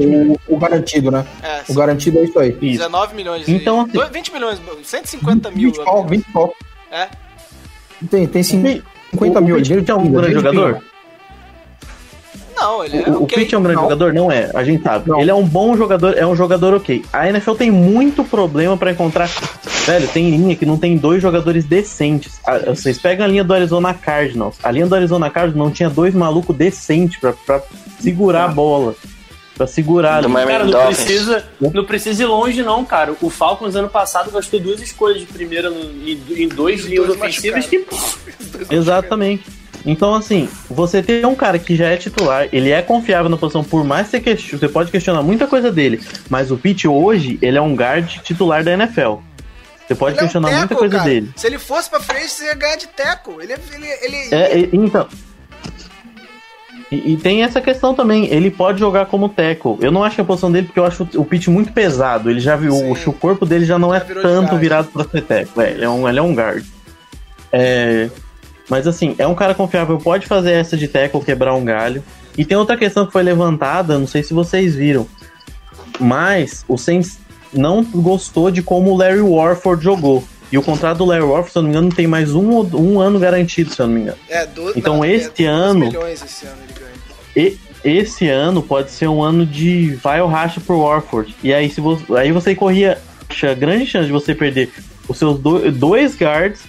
o, o garantido, né?
É,
O garantido é isso aí.
Isso.
19 milhões.
Então,
de,
assim-
20 milhões, 150 mil.
20 pau, 20 pau.
É.
Tem, tem sim, 50
o,
mil.
O
dinheiro
é um grande jogador?
Não, ele é
O, o
ok.
Pitch é um grande
Não.
jogador? Não é, a gente sabe.
Não.
Ele é um bom jogador, é um jogador ok. A NFL tem muito problema pra encontrar. Velho, tem linha que não tem dois jogadores decentes. Ah, Vocês pegam a linha do Arizona Cardinals. A linha do Arizona Cardinals não tinha dois malucos decentes pra, pra segurar a bola. Pra segurar
Do
Cara, não
Dolphins.
precisa, não precisa ir longe, não, cara. O Falcons ano passado gastou duas escolhas de primeira no- em, em dois linhas ofensivas que.
Exatamente. Então, assim, você tem um cara que já é titular, ele é confiável na posição, por mais que você, question- você pode questionar muita coisa dele, mas o Pitt hoje, ele é um guard titular da NFL. Você pode
Ele é um
questionar muita
teco,
coisa
cara.
dele.
Se ele fosse pra frente, você ia ganhar de teco. Ele, ele, ele,
É, e- então. E, e tem essa questão também, ele pode jogar como tackle. Eu não acho que a posição dele, porque eu acho o Pitt muito pesado. Ele já viu, o, o corpo dele já não
Já
é tanto virado pra ser tackle. É, ele, é um, ele é um guard. É, mas assim, é um cara confiável, pode fazer essa de tackle, quebrar um galho. E tem outra questão que foi levantada, não sei se vocês viram, mas o Saints não gostou de como o Larry Warford jogou. E o contrato do Larry Warford, se eu não me engano, tem mais um, um ano garantido, se eu não me engano.
é, do,
Então,
não,
este
é, 12
ano-
esse ano.
E esse ano pode ser um ano de vai ou racha pro Warford. E aí, se você, aí você corria a grande chance de você perder os seus do- dois guards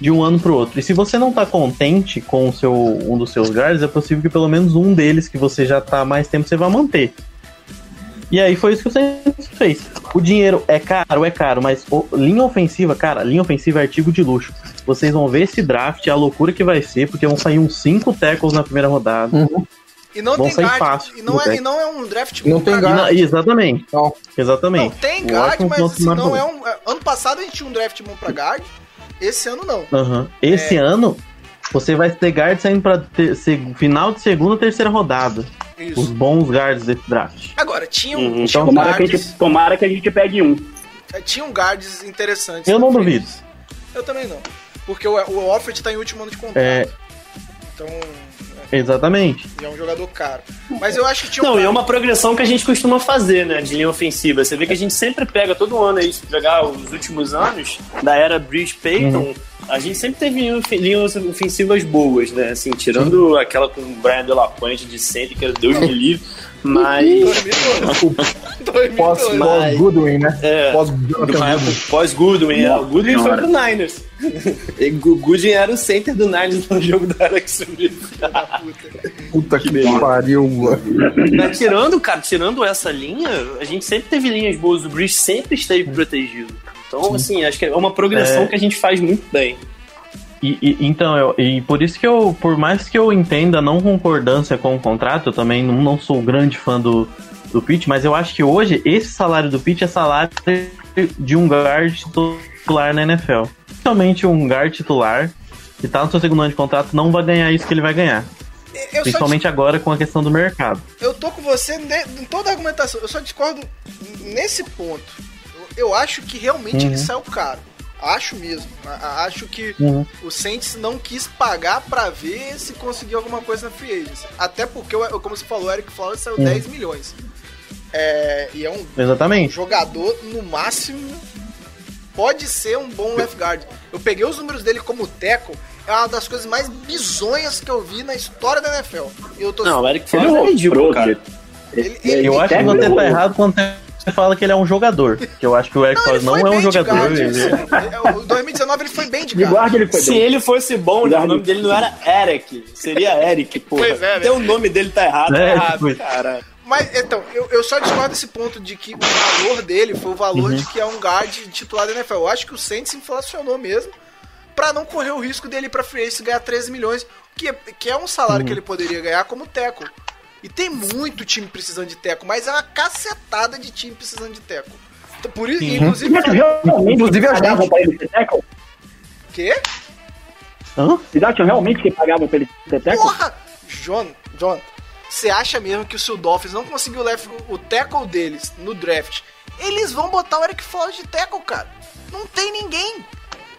de um ano pro outro. E se você não tá contente com o seu, um dos seus guards, é possível que pelo menos um deles que você já tá há mais tempo você vai manter. E aí foi isso que o Saints fez. O dinheiro é caro, é caro, mas o- linha ofensiva, cara, linha ofensiva é artigo de luxo. Vocês vão ver esse draft, a loucura que vai ser, porque vão sair uns 5 tackles na primeira rodada.
E não
Vão
tem
sair
guard.
fácil
e, não é, e não é um draft
Não
bom
tem
pra
guard.
Não, exatamente.
Não.
Exatamente.
Não, tem
O
guard, mas assim, não é um. é, Ano passado a gente tinha um draft bom pra guard. Esse ano não.
Aham. Esse
É.
ano, você vai ter guard saindo pra ter, se- final de segunda ou terceira rodada. Os
Isso.
bons guards desse draft.
Agora, tinham,
Uhum.
tinham,
Tomara que, a
guards,
gente, tomara que a gente pegue um.
eh, tinham guards interessantes.
Eu não duvido.
Eu também não. Porque o, o Alfred tá em último ano de contrato.
É.
Então,
Exatamente.
é um jogador caro. Mas eu acho que tinha um
Não, e é uma progressão que a gente costuma fazer, né, de linha ofensiva. Você vê que a gente sempre pega todo ano aí, se pegar os últimos anos, da era Bruce Payton, a gente sempre teve linhas- ofensivas boas, né? Assim, tirando aquela com o Brian Delapointe de sempre, que era Deus me livre, mas. [laughs]
2012.
Pós,
2012.
pós Goodwin, né?
É,
Pós
do
Jonathan Goodwin.
é, o Goodwin foi pro Niners. E o Goodwin era o center do Niners no jogo da Alex Smith.
Puta que pariu, mano.
Mas tirando, cara, tirando essa linha, a gente sempre teve linhas boas, o Breeze sempre esteve protegido. Então, assim, acho que é uma progressão
É.
que a gente faz muito bem.
E, e- então, eu, e por isso que eu, por mais que eu entenda a não concordância com o contrato, eu também não, não sou grande fã do, do Pitt, mas eu acho que hoje esse salário do Pitt é salário de um guard titular na NFL. Principalmente um guard titular que tá no seu segundo ano de contrato não vai ganhar isso que ele vai ganhar.
Eu,
Principalmente agora com a questão do mercado.
eu tô com você em toda a argumentação. Eu só discordo nesse ponto. Eu, acho que realmente
Uhum.
ele saiu caro. Acho mesmo. Acho que
Uhum.
o Saints não quis pagar pra ver se conseguiu alguma coisa na free agency. Até porque, como você falou, o Eric Flowers saiu
Uhum.
10 milhões. É, e é um
Exatamente.
jogador, no máximo, pode ser um bom left guard. Eu peguei os números dele como teco, é uma das coisas mais bizonhas que eu vi na história da NFL. Eu tô
Não, o Eric
Ele
Flowers é ridículo, cara.
ele, ele,
Eu acho que você tá errado quando você fala que ele é um jogador. Que eu acho que o Eric Flowers não,
ele
é um jogador.
assim. O 2019 ele foi bem de
De
guard.
guarda ele foi
Se
bem.
ele fosse bom, né, o nome dele não era Eric, seria Eric, pô.
Pois é, né?
Até o nome dele tá errado, tá
É,
errado,
tipo-
cara.
Mas, então, eu, eu só discordo desse ponto de que o valor dele foi o valor
Uhum.
de que é um guard titular da NFL. Eu acho que o Saints inflacionou mesmo pra não correr o risco dele ir pra free agency e ganhar 13 milhões, que é, que é um salário
Uhum.
que ele poderia ganhar como teco. E tem muito time precisando de teco, mas é uma cacetada de time precisando de teco. Então, por isso,
Uhum.
inclusive,
Vocês acham realmente
Inclusive
que
a
pagavam
gente.
pra ele ser tackle?
quê?
Hã?
Vocês acham realmente que pagavam pra ele ser tackle?
Porra! John, John, você acha mesmo que se o Dolphins não conseguir o, left, o tackle deles no draft, eles vão botar o Eric Flowers de tackle, cara? Não tem ninguém.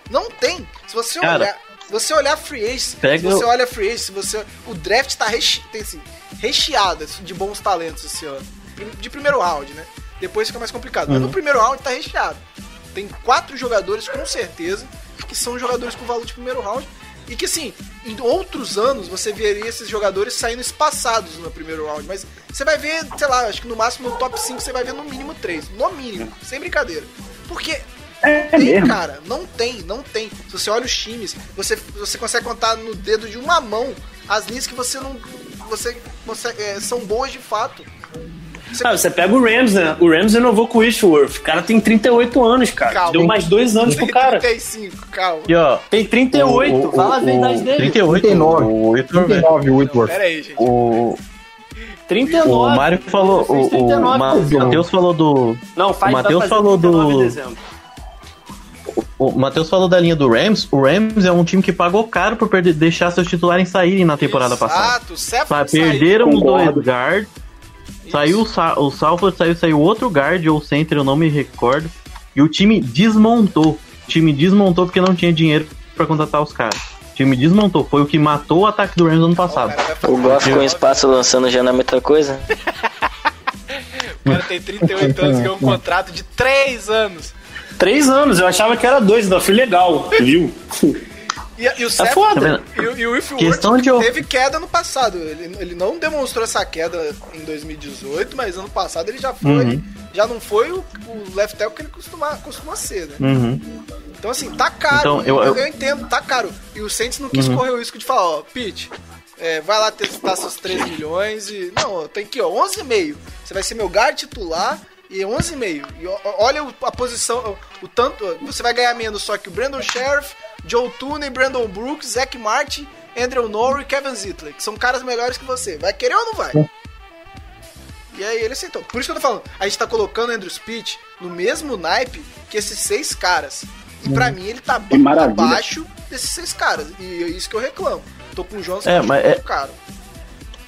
Não tem. Se você
Cara,
olhar, se você olhar free agency,
pega
se você
o-
olha free agency, se você o draft tá reche, tem, assim, recheado de bons talentos esse ano. De primeiro round, né? Depois fica mais complicado. Mas
Uhum.
no primeiro round tá recheado. Tem quatro jogadores com certeza que são jogadores com valor de primeiro round e que assim, em outros anos você veria esses jogadores saindo espaçados no primeiro round, mas você vai ver, sei lá, acho que no máximo no top 5 você vai ver no mínimo 3, no mínimo, sem brincadeira. Porque
É
tem,
mesmo.
cara, não tem, não tem. Se você olha os times, você, você consegue contar no dedo de uma mão as linhas que você não você, você é, são boas de fato. Você,
Ah, você pega o Rams, né? O Rams renovou com o Wishworth. O cara tem 38 anos, cara.
Calma.
Deu mais dois anos pro cara.
35, calma.
E ó.
Tem 38.
o- o-
Fala ver a
o-
idade dele.
38.
39.
O, Whitworth,
39, o Whitworth.
Pera aí, gente.
o,
39.
o Mário falou. O, o
39,
Ma-
pô.
o Matheus falou do.
Não, faz
o Matheus falou
39
do-. O Matheus falou da linha do Rams. O Rams é um time que pagou caro por perder, deixar seus titulares saírem na temporada passada.
Exato, o Cephas
Tá,
saiu.
perderam os dois guards. Saiu o, Sa o Salford, saiu, saiu outro guard ou center, eu não me recordo. E o time desmontou. O time desmontou porque não tinha dinheiro pra contratar os caras. O time desmontou. Foi o que matou o ataque do Rams ano passado.
O
Goff com
39.
espaço lançando já não é muita coisa. [laughs]
O cara tem 38 anos e ganhou um contrato de 3 anos.
Três anos, eu achava que era dois, ainda fui legal, viu?
E, e o
Tá
Cephas
foda.
e, e o If
Questão de
teve queda no passado. Ele, ele não demonstrou essa queda em 2018, mas ano passado ele já foi.
Uhum.
Já não foi o, o left tackle que ele costuma, costuma ser, né?
Uhum.
Então, assim, tá caro.
Então, eu-
eu,
eu-
entendo, tá caro. E o Saints não quis
Uhum.
correr o risco de falar, ó, Pete, é, vai lá testar seus 3 milhões e. Não, tem aqui, ó, 11,5. Você vai ser meu guard titular e 11,5. E olha a posição, o, o tanto. Você vai ganhar menos só que o Brandon Sheriff, Joe Tooney, Brandon Brooks, Zach Martin, Andrew Norrie e Kevin Zittler, que são caras melhores que você. Vai querer ou não vai? E aí ele aceitou. Por isso que eu tô falando, a gente tá colocando o Andrew Speed no mesmo naipe que esses seis caras. E pra mim ele tá
maravilha.
abaixo desses seis caras. E é isso que eu reclamo. Tô com o Jonas
É,
que
mas
muito
é-
caro.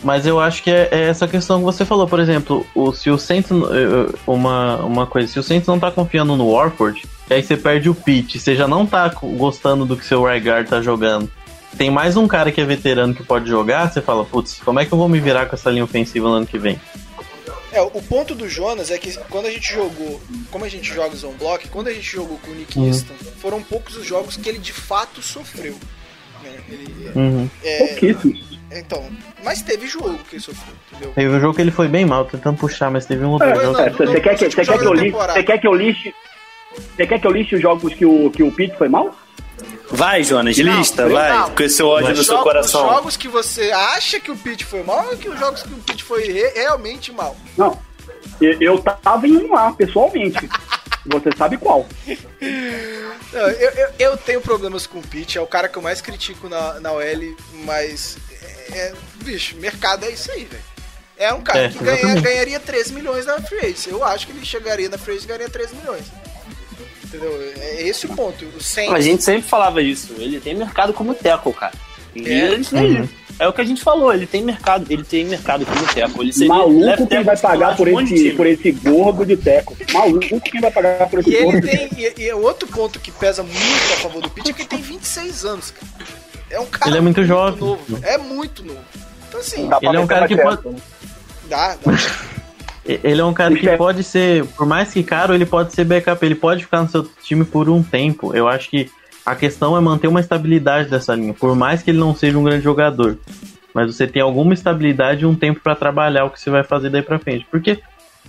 Mas eu acho que é, é essa questão que você falou. Por exemplo, o, se o Saints. eh, Uma, uma coisa, se o Saints não tá confiando no Warford, e aí você perde o pitch, você já não tá gostando do que seu right guard tá jogando. Tem mais um cara que é veterano que pode jogar, você fala, putz, como é que eu vou me virar com essa linha ofensiva no ano que vem?
É, o ponto do Jonas é que quando a gente jogou, como a gente joga Zone Block, quando a gente jogou com o Nick
Uhum.
Easton, foram poucos os jogos que ele de fato sofreu. né? Ele-
Uhum.
é,
Pouquíssimos.
Então, mas teve jogo que ele sofreu, entendeu?
Teve um jogo que ele foi bem mal, tentando puxar, mas teve um outro
É,
jogo.
é, Você quer que, você quer que eu liste? Você quer que eu liste? Você quer que eu liste os jogos que o, que o Pete foi mal?
Vai, Jonas, lista,
Não,
vai.
não.
Com esse ódio no seu coração.
Os jogos que você acha que o Pete foi mal ou que os jogos que o Pete foi re- realmente mal?
Não. Eu, eu tava em um lá, pessoalmente. [laughs] Você sabe qual.
Não, eu, eu, eu tenho problemas com o Pete, é o cara que eu mais critico na, na OL, mas. É, é- bicho, mercado é isso aí, velho. É um cara
É,
que ganha- ganharia 13 milhões na Free. Eu acho que ele chegaria na Free e ganharia 13 milhões. Entendeu? É esse o ponto. O Saints-
A gente sempre falava isso. Ele tem mercado como teco, cara. E
É.
é isso aí. É o que a gente falou, ele tem mercado, ele tem mercado como teco. Ele
Maluco quem vai pagar por esse,
time.
por esse gordo de teco. Maluco quem vai pagar por esse
E
gordo
ele
de
tem.
teco.
E, e outro ponto que pesa muito a favor do Pete é que ele tem 26 anos, cara. É um cara
Ele é muito jovem.
novo. É muito novo. Então assim,
Dá pra
Ele é um cara que
mais
pode.
dá, dá.
Ele é um cara que pode ser, por mais que caro, ele pode ser backup, ele pode ficar no seu time por um tempo. Eu acho que a questão é manter uma estabilidade dessa linha, por mais que ele não seja um grande jogador. Mas você tem alguma estabilidade e um tempo pra trabalhar o que você vai fazer daí pra frente. Porque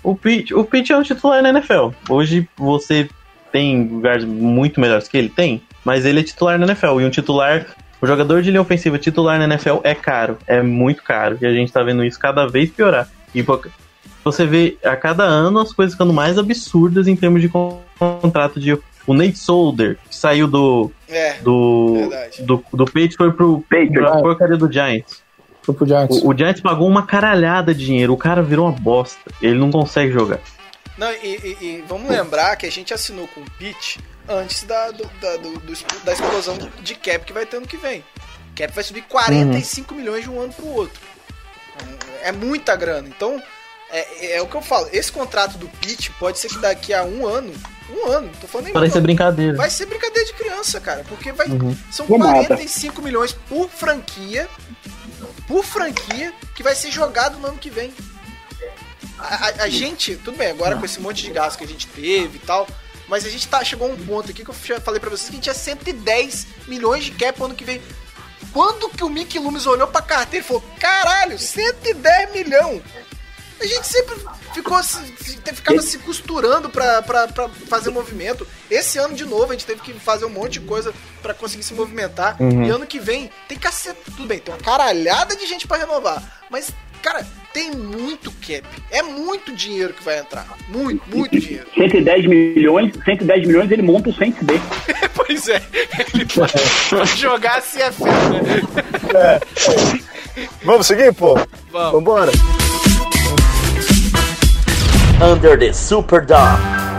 o Pitt, o Pitt é um titular na NFL. Hoje você tem lugares muito melhores que ele tem, mas ele é titular na NFL. E um titular, o jogador de linha ofensiva titular na NFL é caro, é muito caro. E a gente tá vendo isso cada vez piorar. E você vê a cada ano as coisas ficando mais absurdas em termos de con- contrato de o Nate Solder, que saiu do
É,
do
verdade.
do, do Patriots foi pro pra porcaria do Giants.
Foi pro Giants.
O, o Giants pagou uma caralhada de dinheiro, o cara virou uma bosta. Ele não consegue jogar.
Não, e, e- e vamos lembrar que a gente assinou com o Pete antes da, do- da, do- do da explosão de cap que vai ter ano que vem. Cap vai subir 45 milhões de um ano pro outro. É muita grana. Então, é, é o que eu falo. Esse contrato do Pete pode ser que daqui a um ano. Um ano, tô falando nem
Parece
ano,
brincadeira.
Vai ser brincadeira de criança, cara. Porque vai,
Uhum.
são
Tomara.
45 milhões por franquia. Por franquia que vai ser jogado no ano que vem. A, a- a gente, tudo bem, agora com esse monte de gasto que a gente teve e tal. Mas a gente tá, chegou a um ponto aqui que eu falei pra vocês que a gente tinha 110 milhões de cap ano que vem. Quando que o Mickey Loomis olhou pra carteira e falou: caralho, 110 milhão? A gente sempre ficou se, ficava se costurando pra, pra, pra fazer movimento. Esse ano, de novo, a gente teve que fazer um monte de coisa pra conseguir se movimentar.
Uhum.
E ano que vem, tem cacete. Tudo bem, tem uma caralhada de gente pra renovar. Mas, cara, tem muito cap. É muito dinheiro que vai entrar. Muito, muito dinheiro.
110 milhões, 110 milhões ele monta o Saints B. [laughs]
pois é, ele pode, [laughs] jogar a CFL, né?
Vamos seguir, pô?
Vamos.
Vambora.
Under the Superdome.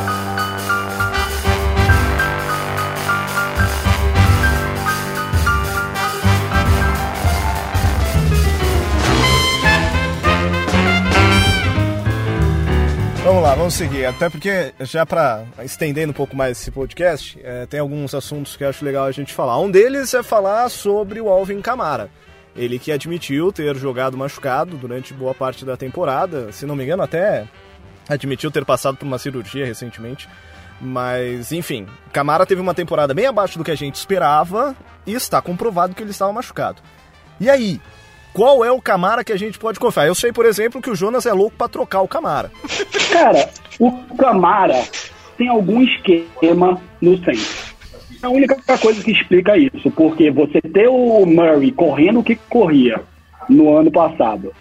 Vamos lá, vamos seguir. Até porque, já pra estendendo um pouco mais esse podcast, é, tem alguns assuntos que eu acho legal a gente falar. Um deles é falar sobre o Alvin Kamara. Ele que admitiu ter jogado machucado durante boa parte da temporada. Se não me engano, até admitiu ter passado por uma cirurgia recentemente. Mas, enfim, Camara teve uma temporada bem abaixo do que a gente esperava e está comprovado que ele estava machucado. E aí, qual é o Camara que a gente pode confiar? Eu sei, por exemplo, que o Jonas é louco para trocar o Camara.
Cara, o Camara tem algum esquema no Saints. É a única coisa que explica isso, porque você ter o Murray correndo o que corria no ano passado,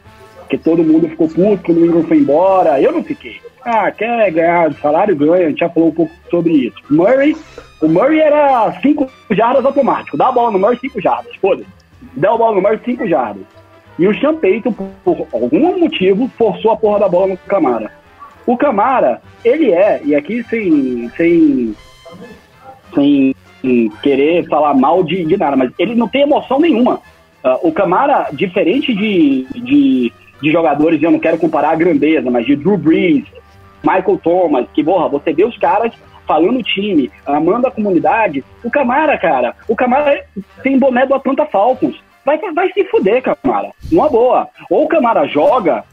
que todo mundo ficou puto que o Ingram foi embora, eu não fiquei. Ah, quer ganhar salário, ganha, a gente já falou um pouco sobre isso. Murray, o Murray era 5 jardas automático, dá a bola no Murray 5 jardas, foda-se. Dá a bola no Murray 5 jardas. E o Sean Payton, por, algum motivo, forçou a porra da bola no Camara. O Camara, ele é, e aqui sem, sem, sem querer falar mal de, de nada, mas ele não tem emoção nenhuma. Ah, o Camara, diferente de, de, de jogadores, eu não quero comparar a grandeza, mas de Drew Brees, Michael Thomas, que, você vê os caras falando o time, amando a comunidade. O Camara, cara, o Camara tem boné do Atlanta Falcons. Vai, vai se fuder, Camara. Numa boa. Ou o Camara joga,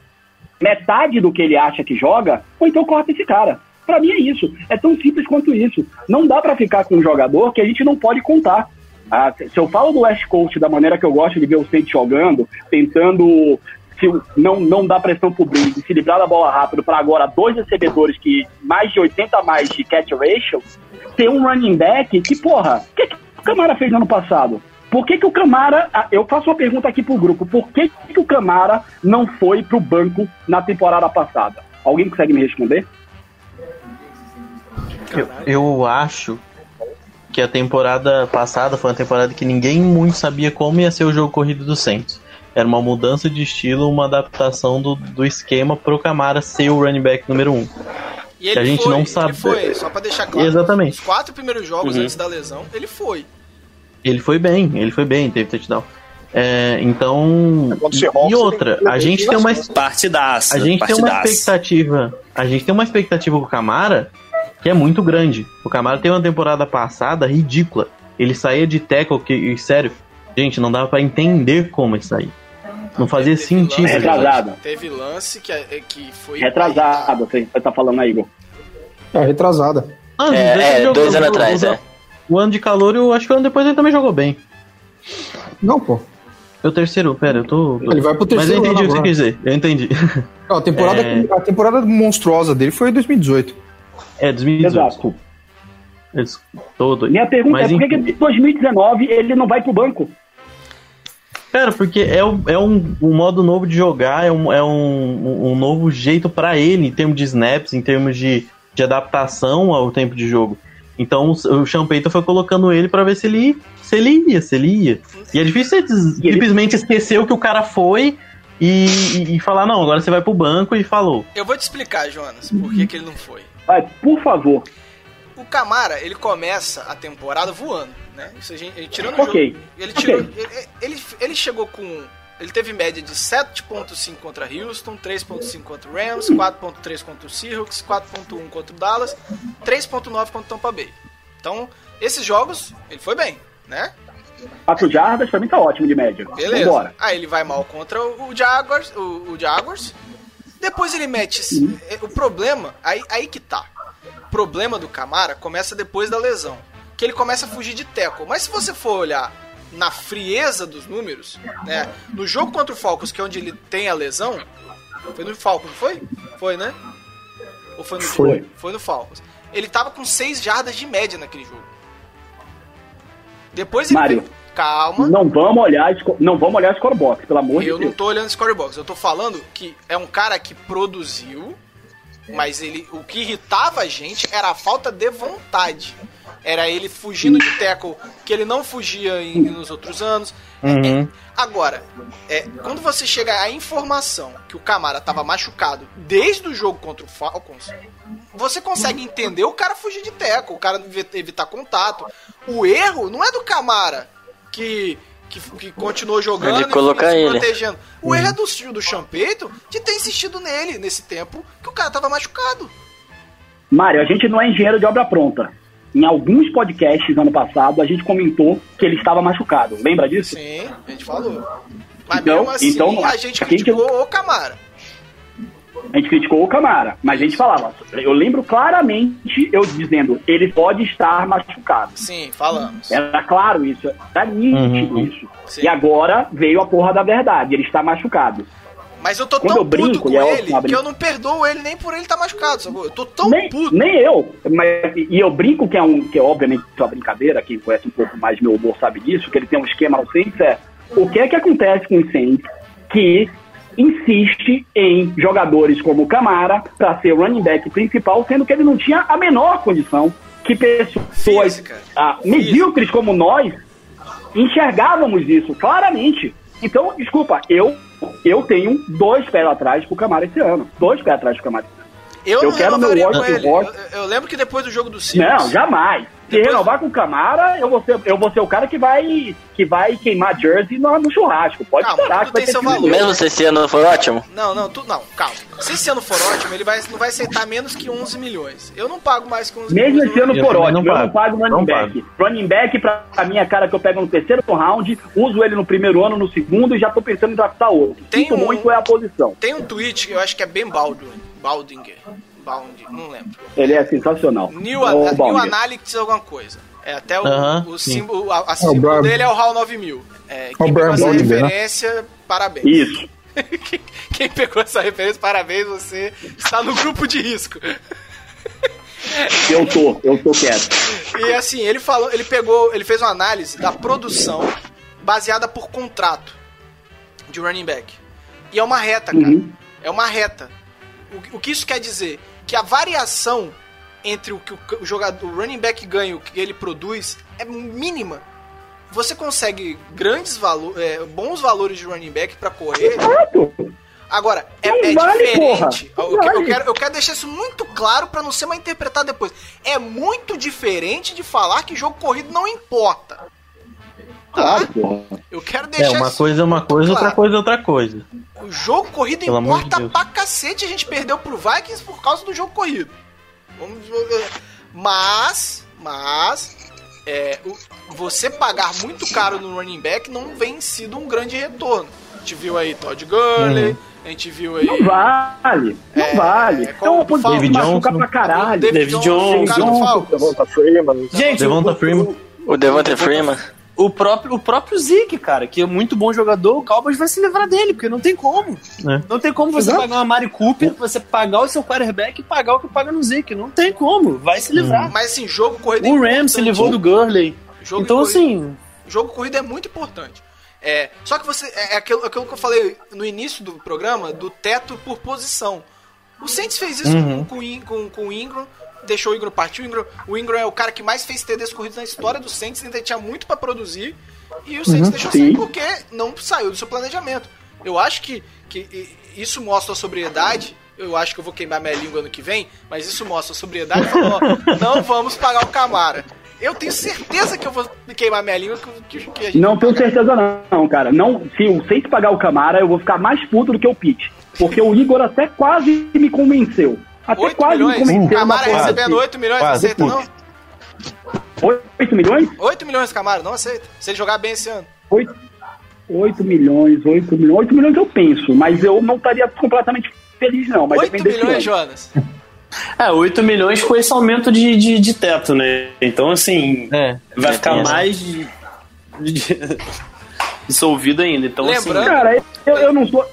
metade do que ele acha que joga, ou então corta esse cara. Pra mim é isso. É tão simples quanto isso. Não dá pra ficar com um jogador que a gente não pode contar. Ah, se eu falo do West Coast da maneira que eu gosto de ver o Saints jogando, tentando se não, não dar pressão pro Brady, se livrar da bola rápido para agora dois recebedores que mais de 80 a mais de catch ratio, ter um running back que, porra, o que, que o Camara fez no ano passado? Por que, que o Camara. ah, Eu faço uma pergunta aqui pro grupo. Por que, que o Camara não foi pro banco na temporada passada? Alguém consegue me responder?
Eu, eu acho que a temporada passada foi uma temporada que ninguém muito sabia como ia ser o jogo corrido do Saints. Era uma mudança de estilo, uma adaptação do, do esquema pro Camara ser o running back número um.
E
Que
ele
a gente
foi,
não
ele
sabe-
foi, só pra deixar claro.
Exatamente.
Os quatro primeiros jogos
Uhum.
antes da lesão, ele foi.
Ele foi bem, ele foi bem, teve touchdown. É, então.
Seahawks,
E outra,
ele-
a gente tem uma,
Partidaça.
a gente tem uma
partidaça.
expectativa. A gente tem uma expectativa com o Camara que é muito grande. O Camara tem uma temporada passada ridícula. Ele saía de tackle que, e, sério, gente, não dava pra entender como ele saía. Não fazia
Teve
sentido.
lance-
Retrasado.
Teve lance que, é- que foi.
Retrasado, você tá falando aí, Igor.
É, retrasada.
Ah,
É, é, dois anos atrás, é.
O ano de calor, eu acho que o ano depois ele também jogou bem.
Não, pô.
É o terceiro, pera, eu tô.
Ele vai pro
Mas eu
terceiro
entendi o que você quis dizer, eu entendi.
Não, a, temporada,
É.
a temporada monstruosa dele foi em 2018.
É, 2018,
Exato.
tô doido.
Minha pergunta
Mas
é por que, em 2019 ele não vai pro banco?
Cara, porque é, um- é um, um modo novo de jogar, é um, é um, um novo jeito pra ele em termos de snaps, em termos de, de adaptação ao tempo de jogo. Então o, o Sean Payton foi colocando ele pra ver se ele, se ele ia, se ele ia. E é difícil você
E ele-
simplesmente esquecer o que o cara foi e, e- e falar, não, agora você vai pro banco e falou.
Eu vou te explicar, Jonas, por que, que ele não foi.
Vai, por favor.
O Camara, ele começa a temporada voando, né? Isso a gente, ele tirando o
Ok.
jogo. Ele, tirou,
Ok.
ele, ele, ele chegou com. Ele teve média de 7.5 contra Houston, 3.5 contra o Rams, 4.3 contra o Seahawks, 4.1 contra o Dallas, 3.9 contra o Tampa Bay. Então, esses jogos, ele foi bem, né?
4 jardas, pra mim tá ótimo de média.
Beleza.
Vambora.
Aí ele vai mal contra o Jaguars, o, o Jaguars. Depois ele mete. esse- é, O problema, aí, aí que tá. O problema do Camara começa depois da lesão. Que ele começa a fugir de teco. Mas se você for olhar na frieza dos números, né? No jogo contra o Falcons, que é onde ele tem a lesão. Foi no Falcons, não foi? Foi, né? Ou foi no
Foi.
Foi no Falcons. Ele tava com 6 jardas de média naquele jogo. Depois ele.
Mário.
Calma.
Não vamos olhar, não vamos olhar scorebox, pelo amor de
Eu não
Deus.
tô olhando scorebox, eu tô falando que é um cara que produziu, mas ele o que irritava a gente era a falta de vontade. Era ele fugindo de tackle que ele não fugia em- nos outros anos.
Uhum.
Agora, é, quando você chega à informação que o Camara tava machucado desde o jogo contra o Falcons, você consegue entender o cara fugir de teco, o cara evi- evitar contato. O erro não é do Camara que, que, que continuou jogando
De
e
colocar
se
ele.
protegendo. O erro é do, do Champeito de ter insistido nele nesse tempo que o cara tava machucado.
Mário, a gente não é engenheiro de obra pronta. Em alguns podcasts ano passado, a gente comentou que ele estava machucado. Lembra disso?
Sim, a gente falou. Mas
Então-
mesmo assim,
então,
a gente
que-
criticou o Camara.
A gente criticou o Camara, mas a gente falava. Eu lembro claramente eu dizendo, ele pode estar machucado.
Sim, falamos.
Era claro isso, era nítido
Uhum.
isso.
Sim.
E agora veio a porra da verdade, ele está machucado.
Mas eu tô
Quando
tão
eu brinco,
puto com
é
ele que eu não perdoo ele nem por ele estar machucado, sacou? Eu tô tão
nem,
puto.
nem eu, mas, e eu brinco que é um, que é obviamente uma brincadeira, quem conhece um pouco mais meu humor sabe disso, que ele tem um esquema no Saints, é o que é que acontece com os Saints que insiste em jogadores como o Camara para ser o running back principal, sendo que ele não tinha a menor condição que pessoas
Física.
ah, medíocres como nós enxergávamos isso claramente. Então, desculpa, eu eu tenho dois pés atrás pro Camara esse ano. Dois pés atrás pro Camara esse ano.
Eu,
Eu quero meu
ele.
Watch.
Eu, eu lembro que depois do jogo do Seahawks...
Não, jamais. Se
Depois-
renovar com o Camara, eu vou ser, eu vou ser o cara que vai, que vai queimar jersey no, no churrasco. Pode
Calma,
esperar que vai
tem
ter
seu valor.
Mesmo se esse ano for ótimo?
Não, não, tu, não, calma. Se esse ano for ótimo, ele vai, não vai aceitar menos que 11 milhões. Eu não pago mais que 11
Mesmo
milhões.
esse ano
Eu
for ótimo,
não
eu não pago running
Não
back. Running back, pra mim, é cara que eu pego no terceiro round, uso ele no primeiro ano, no segundo, e já tô pensando em draftar outro.
Tem
Sinto
um-
muito é a posição.
Tem um tweet que eu acho que é Ben Baldwin. Baldinger. Baldinger, não lembro.
Ele é sensacional.
New, Ana- New. Analytics alguma coisa. É até o,
Aham,
o
sim.
símbolo, a, a
É o
símbolo dele é o HAL 9000. É, quem
o
pegou essa
né?
referência, parabéns.
Isso.
quem, [laughs] quem pegou essa referência, parabéns, você está no grupo de risco.
Eu tô, eu tô quieto.
E assim, ele falou, ele pegou, ele fez uma análise da produção baseada por contrato de running back. E é uma reta, cara.
Uhum.
É uma reta. O, o que isso quer dizer? Que a variação entre o que o, jogador, o running back ganha e o que ele produz é mínima. Você consegue grandes valores, bons valores de running back pra correr.
Exato.
Agora, é, é
vale,
diferente. Eu, que- eu
vale.
quero, eu quero deixar isso muito claro pra não ser mal interpretado depois. É muito diferente de falar que jogo corrido não importa.
Claro, porra.
Eu quero deixar
É, uma
isso
coisa é uma coisa, outra
claro.
coisa é outra coisa.
O jogo corrido
Pelo de
importa
Deus.
pra cacete. A gente perdeu pro Vikings por causa do jogo corrido. Vamos, mas, mas, é, você pagar muito caro no running back não vem sido um grande retorno. A gente viu aí Todd Gurley, a gente viu aí.
Não vale, não
É,
vale.
é,
É uma posição que
David Johnson.
pra caralho.
David,
David
Johnson,
Johnson.
Devonta Freeman.
Gente,
Devonta
o,
Freeman.
O Devonta Freeman.
O próprio, o próprio Zeke, cara, que é muito bom jogador, o Cowboys vai se livrar dele, porque não tem como.
É.
Não tem como você
Exato.
pagar uma Mari Cooper, você pagar o seu quarterback e pagar o que paga no Zeke. Não tem como. Vai se livrar.
Mas assim, jogo corrido é
O Rams se livrou do Gurley.
Jogo
então, assim,
jogo corrido é muito importante. É, só que você. É, é aquilo, aquilo que eu falei no início do programa, do teto por posição. O Saints fez isso
Uhum.
com, com, o com, com o Ingram, deixou o Ingram partir. O Ingram, o Ingram é o cara que mais fez TDs corridos na história do Saints, ainda tinha muito pra produzir. E o Saints deixou
sim.
sair porque não saiu do seu planejamento. Eu acho que, que isso mostra a sobriedade. Eu acho que eu vou queimar minha língua ano que vem, mas isso mostra a sobriedade. Falou, ó, [laughs] não vamos pagar o Camara. Eu tenho certeza que eu vou queimar minha língua que, que, que a gente
Não tenho
pagar.
certeza não, cara. Não, se o Saints pagar o Camara, eu vou ficar mais puto do que o Pete. Porque o Igor até quase me convenceu. Até
8
quase
milhões? Camara
porra.
recebendo 8 milhões,
Quase,
aceita não?
8 milhões?
8 milhões Camara, não aceita. Se ele jogar bem esse ano.
8, 8 milhões, 8 milhões. 8 milhões eu penso, mas eu não estaria completamente feliz não. Mas
8
depende desse
milhões. Jonas.
é, 8 milhões com esse aumento de, de, de teto, né? Então, assim,
É.
vai
é,
ficar
essa.
mais de, de- dissolvido ainda. Então,
Lembrando-
assim,
Cara, eu, eu não sou...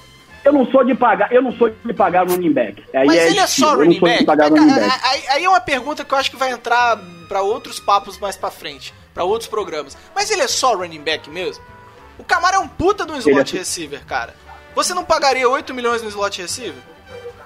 Eu não sou de pagar, eu não sou de pagar running back. Aí
Mas ele é só running back?
running back.
Aí, aí é uma pergunta que eu acho que vai entrar pra outros papos mais pra frente. Pra outros programas. Mas ele é só running back mesmo? O Camara é um puta de um slot
é-
receiver, cara. Você não pagaria 8 milhões no slot receiver?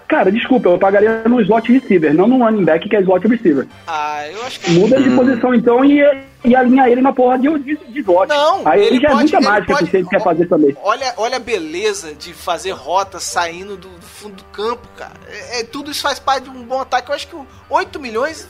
Cara, desculpa, eu pagaria no slot receiver, não no running back que é slot receiver.
Ah, eu acho que
Muda de posição então e, e alinha ele na porra de, de, de slot.
Não,
Aí
ele
já é
pode-
muita
ele
mágica
pode-
que você quer fazer também.
Olha, olha a beleza de fazer rota saindo do, do fundo do campo, cara. É, é- tudo isso faz parte de um bom ataque. Eu acho que o 8 milhões.